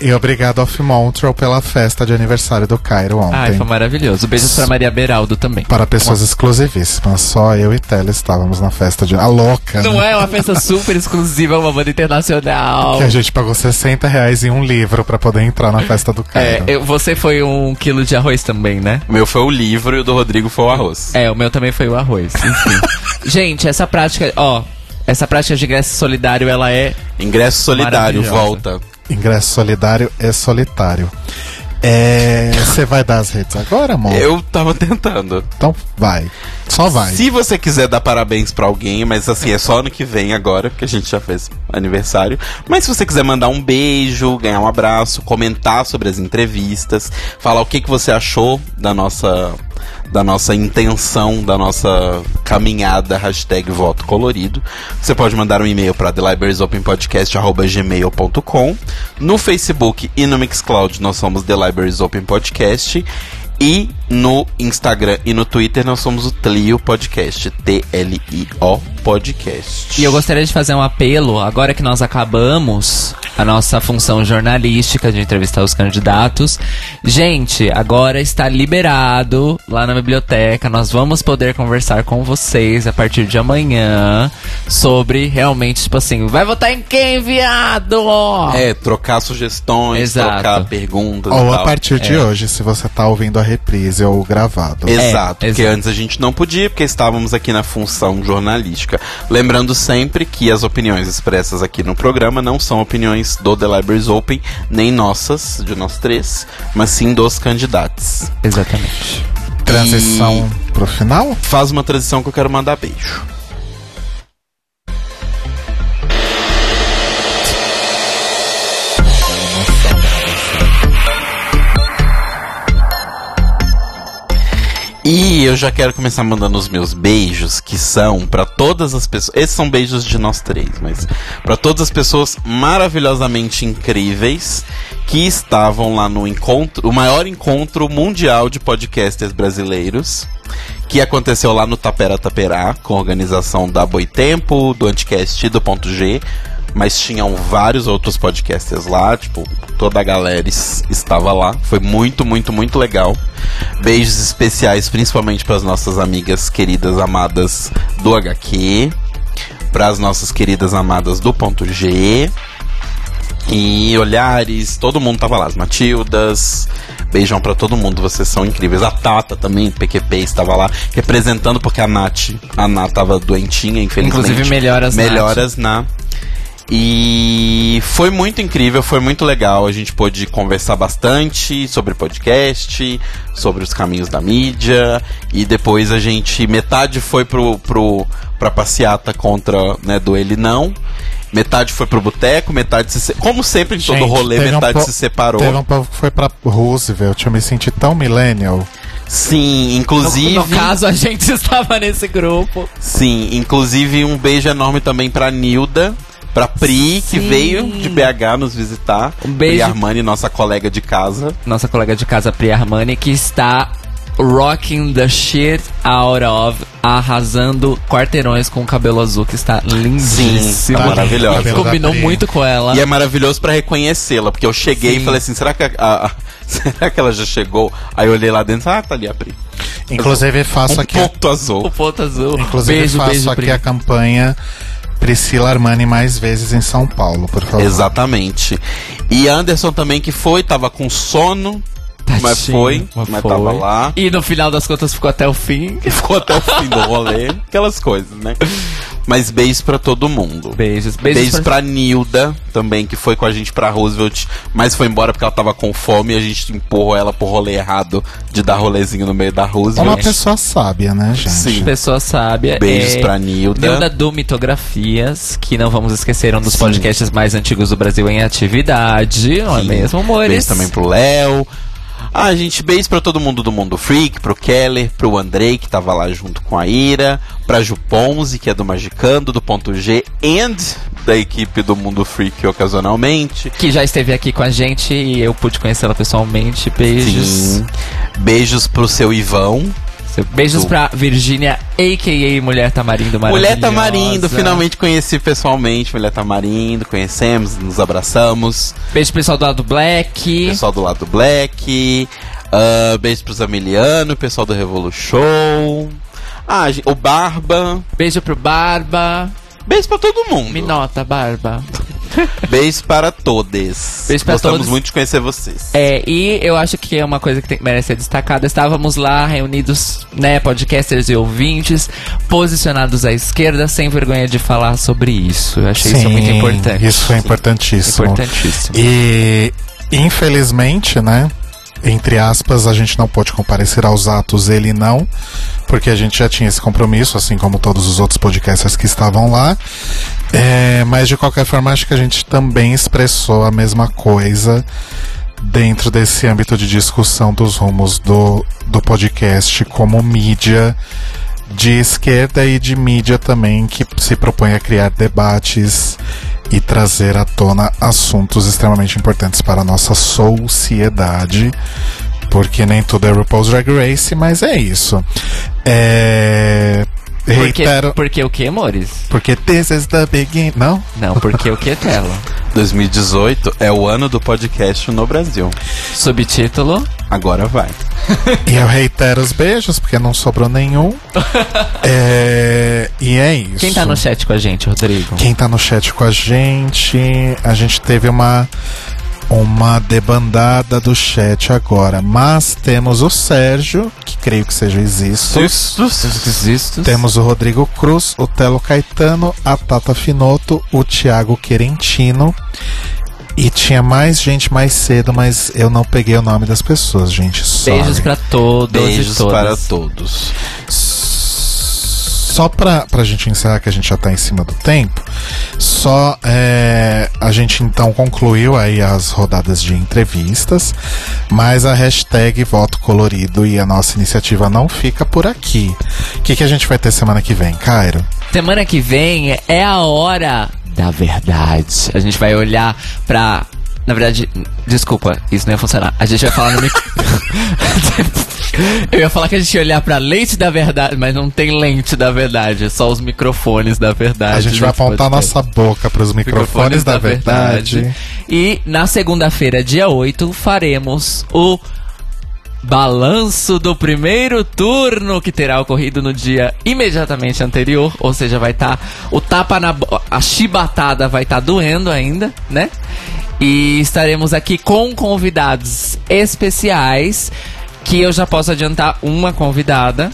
E obrigado Off Montreal pela festa de aniversário do Cairo ontem. Ai, foi maravilhoso. Beijos pra Maria Beraldo também. Para pessoas exclusivíssimas. Só eu e Tela estávamos na festa de. A louca. Não né? é uma festa super exclusiva, uma banda internacional. Que a gente pagou 60 reais em um livro pra poder entrar na festa do É, Cairo. eu- você foi um quilo de arroz também, né? O meu foi o livro e o do Rodrigo foi o arroz. É, o meu também foi o arroz. Enfim. Gente, essa prática, ó, essa prática de ingresso solidário, ela é. Ingresso solidário, volta. Ingresso solidário é solitário. É. Você vai dar as redes agora, amor? Eu tava tentando. Então vai. Só vai. Se você quiser dar parabéns pra alguém, mas assim, é só ano que vem agora, porque a gente já fez aniversário. Mas se você quiser mandar um beijo, ganhar um abraço, comentar sobre as entrevistas, falar o que, que você achou da nossa da nossa intenção, da nossa caminhada, hashtag voto colorido. Você pode mandar um e-mail para thelibrariesopenpodcast.gmail.com No Facebook e no Mixcloud nós somos The Libraries Open Podcast. E no Instagram e no Twitter nós somos o Tlio Podcast. T-L-I-O Podcast. E eu gostaria de fazer um apelo, agora que nós acabamos a nossa função jornalística de entrevistar os candidatos. Gente, agora está liberado lá na biblioteca. Nós vamos poder conversar com vocês a partir de amanhã sobre realmente, tipo assim, vai votar em quem, viado? É, trocar sugestões, Exato. trocar perguntas. e Ou a partir de hoje, se você tá ouvindo a reprise ou o gravado. Exato, É, porque exato. antes a gente não podia, porque estávamos aqui na função jornalística. Lembrando sempre que as opiniões expressas aqui no programa não são opiniões do The Libraries Open, nem nossas, de nós três, mas sim dos candidatos. Exatamente. Transição pro final? Faz uma transição que eu quero mandar beijo. E eu já quero começar mandando os meus beijos, que são pra todas as pessoas. Esses são beijos de nós três, mas pra todas as pessoas maravilhosamente incríveis que estavam lá no encontro, o maior encontro mundial de podcasters brasileiros, que aconteceu lá no Tapera Taperá, com a organização da Boitempo, do Anticast e do Ponto G. Mas tinham vários outros podcasters lá, tipo, toda a galera es- estava lá. Foi muito, muito, muito legal. Beijos especiais, principalmente para as nossas amigas queridas amadas do HQ, para as nossas queridas amadas do Ponto G. E olhares, todo mundo tava lá, as Matildas. Beijão pra todo mundo, vocês são incríveis. A Tata também, PQP, estava lá representando porque a Nath, a Nath tava doentinha, infelizmente. Inclusive, melhoras, Nath. Melhoras na. E foi muito incrível, foi muito legal. A gente pôde conversar bastante sobre podcast, sobre os caminhos da mídia. E depois a gente. Metade foi pro, pro, pra passeata contra né, do Ele Não. Metade foi pro boteco, metade se. Como sempre em todo Gente, rolê, um metade po- se separou. Teve um povo que foi pra Roosevelt. Eu me senti tão millennial. Sim, inclusive. No, no caso, a gente estava nesse grupo. Sim, inclusive um beijo enorme também pra Nilda, pra Pri, que Sim. veio de BH nos visitar. Um beijo. Pri Armani, nossa colega de casa. Nossa colega de casa, Pri Armani, que está rocking the shit out of, arrasando quarteirões com o cabelo azul, que está lindíssimo. Sim, tá maravilhosa. Combinou Pri. muito com ela. E é maravilhoso pra reconhecê-la, porque eu cheguei Sim. e falei assim: será que, a, a- será que ela já chegou? Aí eu olhei lá dentro, ah, tá ali a Pri. Inclusive, faço Um aqui. ponto azul. O ponto azul. Inclusive, beijo, faço beijo, aqui Pri. a campanha Priscila Armani mais vezes em São Paulo, por favor. Exatamente. E Anderson também que foi, tava com sono, mas Tadinho, foi, mas mas foi. tava lá. E no final das contas ficou até o fim. Ficou até o fim do rolê, aquelas coisas, né? Mas beijos pra todo mundo. Beijos. Beijos, Beijos, pra Nilda, também, que foi com a gente pra Roosevelt, mas foi embora porque ela tava com fome e a gente empurrou ela pro rolê errado de dar rolezinho no meio da É uma Roosevelt. pessoa sábia, né, gente? Sim. Pessoa sábia. Beijos é... pra Nilda. Nilda do Mitografias, que não vamos esquecer, é um dos Sim. podcasts mais antigos do Brasil em atividade, não é Sim. mesmo, amores? Beijo também pro Léo. Ah, gente, beijo pra todo mundo do Mundo Freak, pro Keller, pro Andrei, que tava lá junto com a Ira, pra Ju Ponzi, que é do Magicando, do Ponto G, and da equipe do Mundo Freak ocasionalmente. Que já esteve aqui com a gente e eu pude conhecê-la pessoalmente. Beijos. Sim. Beijos pro seu Ivão. Beijos Tu. pra Virgínia, a.k.a. Mulher Tamarindo maravilhosa. Mulher Tamarindo, finalmente conheci pessoalmente. Mulher Tamarindo, conhecemos, nos abraçamos. Beijo pro pessoal do lado Black. Pessoal do lado Black. ah, beijo pro Zamiliano, pessoal do Revolu Show. Ah, o Barba. Beijo pro Barba. Beijo pra todo mundo. Me nota, Barba. Beijo para todos. Beijo pra Gostamos todos. muito de conhecer vocês. É, e eu acho que é uma coisa que tem, merece ser destacada. Estávamos lá reunidos, né, podcasters e ouvintes, posicionados à esquerda, sem vergonha de falar sobre isso. Eu achei isso muito importante. Isso é importantíssimo. Importantíssimo. E infelizmente, né? Entre aspas, a gente não pôde comparecer aos atos, ele não, porque a gente já tinha esse compromisso, assim como todos os outros podcasters que estavam lá. É, mas de qualquer forma, acho que a gente também expressou a mesma coisa dentro desse âmbito de discussão dos rumos do, do podcast como mídia de esquerda e de mídia também que se propõe a criar debates e trazer à tona assuntos extremamente importantes para a nossa sociedade. Porque nem tudo é RuPaul's Drag Race, mas é isso. É. Porque, Reitero. porque o que, amores? Porque this is the beginning. Não? Não, porque o que, Tela? 2018 é o ano do podcast no Brasil. Subtítulo. Agora vai. E eu reitero os beijos, porque não sobrou nenhum. É, e é isso. Quem tá no chat com a gente, Rodrigo? Quem tá no chat com a gente, a gente teve uma uma debandada do chat agora, mas temos o Sérgio, que creio que seja existo. Existos. Temos o Rodrigo Cruz, o Telo Caetano, a Tata Finoto, o Thiago Querentino. E tinha mais gente mais cedo, mas eu não peguei o nome das pessoas, gente. Sorry. Beijos pra todos Beijos e para todos. Só pra, pra gente encerrar, que a gente já tá em cima do tempo, só é, a gente então concluiu aí as rodadas de entrevistas, mas a hashtag Voto Colorido e a nossa iniciativa não fica por aqui. O que, que a gente vai ter semana que vem, Cairo? Semana que vem é a hora da verdade. A gente vai olhar pra. Na verdade, desculpa, isso não ia funcionar. A gente vai falar no. Eu ia falar que a gente ia olhar pra lente da verdade, mas não tem lente da verdade, é só os microfones da verdade. A gente vai nesse apontar nossa boca pros microfones, da, verdade. E na segunda-feira, dia 8, faremos o balanço do primeiro turno que terá ocorrido no dia imediatamente anterior, ou seja, vai estar o tapa na a chibatada vai estar doendo ainda, né? E estaremos aqui com convidados especiais que eu já posso adiantar uma convidada,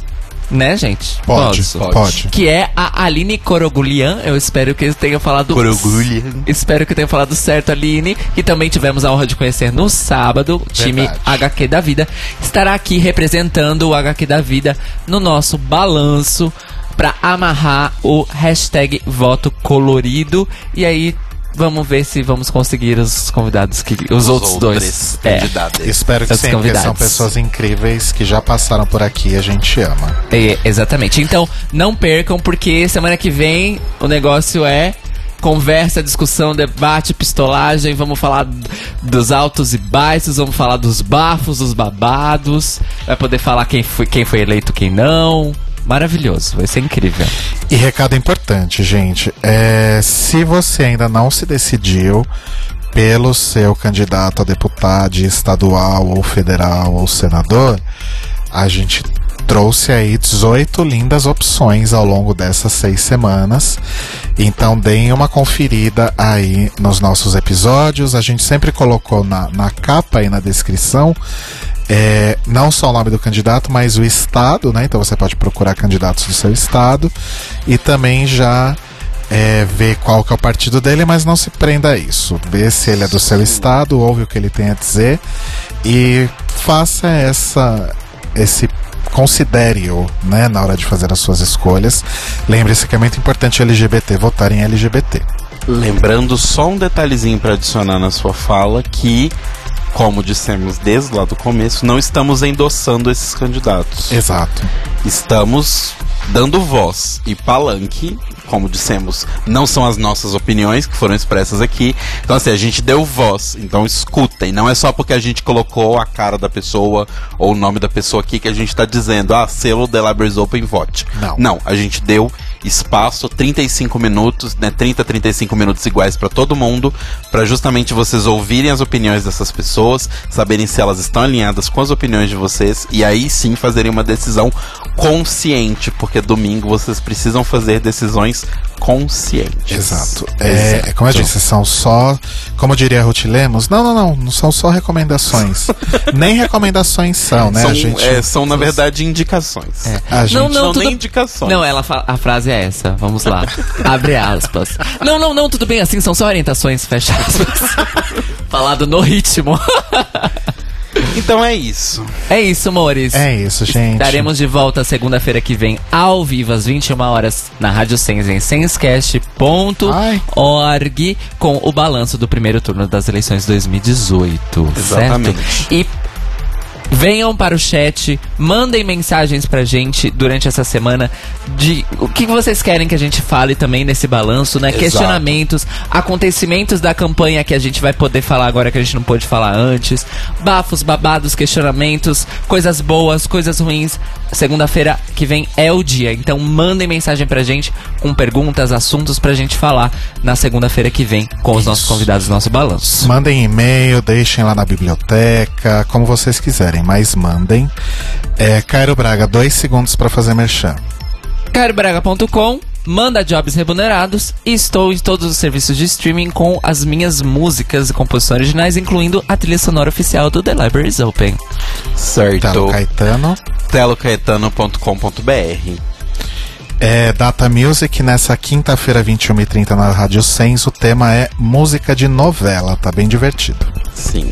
né, gente? Pode, Posso? pode. Que é a Aline Corogulian. Eu espero que eu tenha falado Corogulian. Espero que eu tenha falado certo, Aline, que também tivemos a honra de conhecer no sábado. O time Verdade. HQ da Vida estará aqui representando o HQ da Vida no nosso balanço pra amarrar o hashtag voto colorido. E aí vamos ver se vamos conseguir os convidados que os, outros dois. É, candidatos. Espero que Os sim, porque são pessoas incríveis que já passaram por aqui e a gente ama. é, exatamente. Então não percam porque semana que vem o negócio é conversa, discussão, debate, pistolagem. Vamos falar dos altos e baixos, vamos falar dos bafos, dos babados. Vai poder falar quem foi, quem foi eleito, quem não. Maravilhoso, vai ser incrível. E recado importante, gente. É, se você ainda não se decidiu pelo seu candidato a deputado estadual ou federal ou senador, a gente trouxe aí 18 lindas opções ao longo dessas seis semanas. Então deem uma conferida aí nos nossos episódios. A gente sempre colocou na, na capa e na descrição é, não só o nome do candidato, mas o estado, né? Então você pode procurar candidatos do seu estado e também já é, ver qual que é o partido dele, mas não se prenda a isso. Vê se ele é do seu estado, ouve o que ele tem a dizer e faça essa esse considere-o, né, na hora de fazer as suas escolhas. Lembre-se que é muito importante LGBT votar em LGBT. Lembrando só um detalhezinho para adicionar na sua fala que como dissemos desde lá do começo, não estamos endossando esses candidatos. Exato. Estamos dando voz e palanque, como dissemos, não são as nossas opiniões que foram expressas aqui. Então, assim, a gente deu voz, então escutem. Não é só porque a gente colocou a cara da pessoa ou o nome da pessoa aqui que a gente está dizendo, ah, selo The Libraries Open Vote. Não. Não, a gente deu espaço, 35 minutos, né, 30, 35 minutos iguais para todo mundo, para justamente vocês ouvirem as opiniões dessas pessoas, saberem se elas estão alinhadas com as opiniões de vocês e aí sim fazerem uma decisão consciente, porque domingo vocês precisam fazer decisões conscientes. Exato. É, é como eu disse, são só, como diria Ruth Lemos, não, não, não, não são só recomendações. Nem recomendações são, né? São, a gente, é, são na verdade indicações. É. a gente Não, não, Não, tudo... nem indicações. Não, ela a frase é essa. Vamos lá. Abre aspas. Não, não, não, tudo bem assim, são só orientações, fecha aspas. Falado no ritmo. Então é isso. É isso, amores. É isso, gente. Estaremos de volta segunda-feira que vem, ao vivo, às 21 horas, na Rádio Sens, em senscast.org, com o balanço do primeiro turno das eleições 2018. Exatamente. Certo? E venham para o chat, mandem mensagens pra gente durante essa semana de o que vocês querem que a gente fale também nesse balanço, né? Exato. Questionamentos, acontecimentos da campanha que a gente vai poder falar agora que a gente não pôde falar antes, bafos, babados, questionamentos, coisas boas, coisas ruins. Segunda-feira que vem é o dia, então mandem mensagem pra gente com perguntas, assuntos pra gente falar na segunda-feira que vem com os nossos convidados do nosso balanço. Mandem e-mail, deixem lá na biblioteca, como vocês quiserem, mas mandem. É, Cairo Braga, dois segundos para fazer merchan. cairobraga.com Manda jobs remunerados e estou em todos os serviços de streaming com as minhas músicas e composições originais, incluindo a trilha sonora oficial do The Libraries Open. Certo. Telo Caetano. telocaetano.com.br É, Data Music, nessa quinta-feira, 21h30 na Rádio Sens, o tema é música de novela, tá bem divertido. Sim.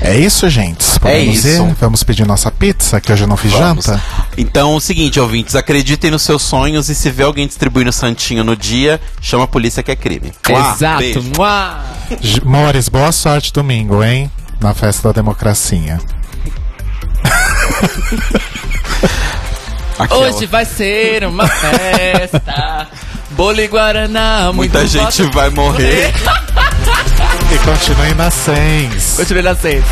É isso, gente. Podemos isso. ir? Vamos pedir nossa pizza, que hoje eu não fiz Vamos. janta. Então, o seguinte, ouvintes, acreditem nos seus sonhos e se vê alguém distribuindo santinho no dia, chama a polícia que é crime. Mua, Exato. Mua! Mores, boa sorte domingo, hein? Na festa da democracia. Aquela. Hoje vai ser uma festa. Bolo e Guaraná, Muita gente voto. vai morrer. E continue na Sens. Continue na sexta.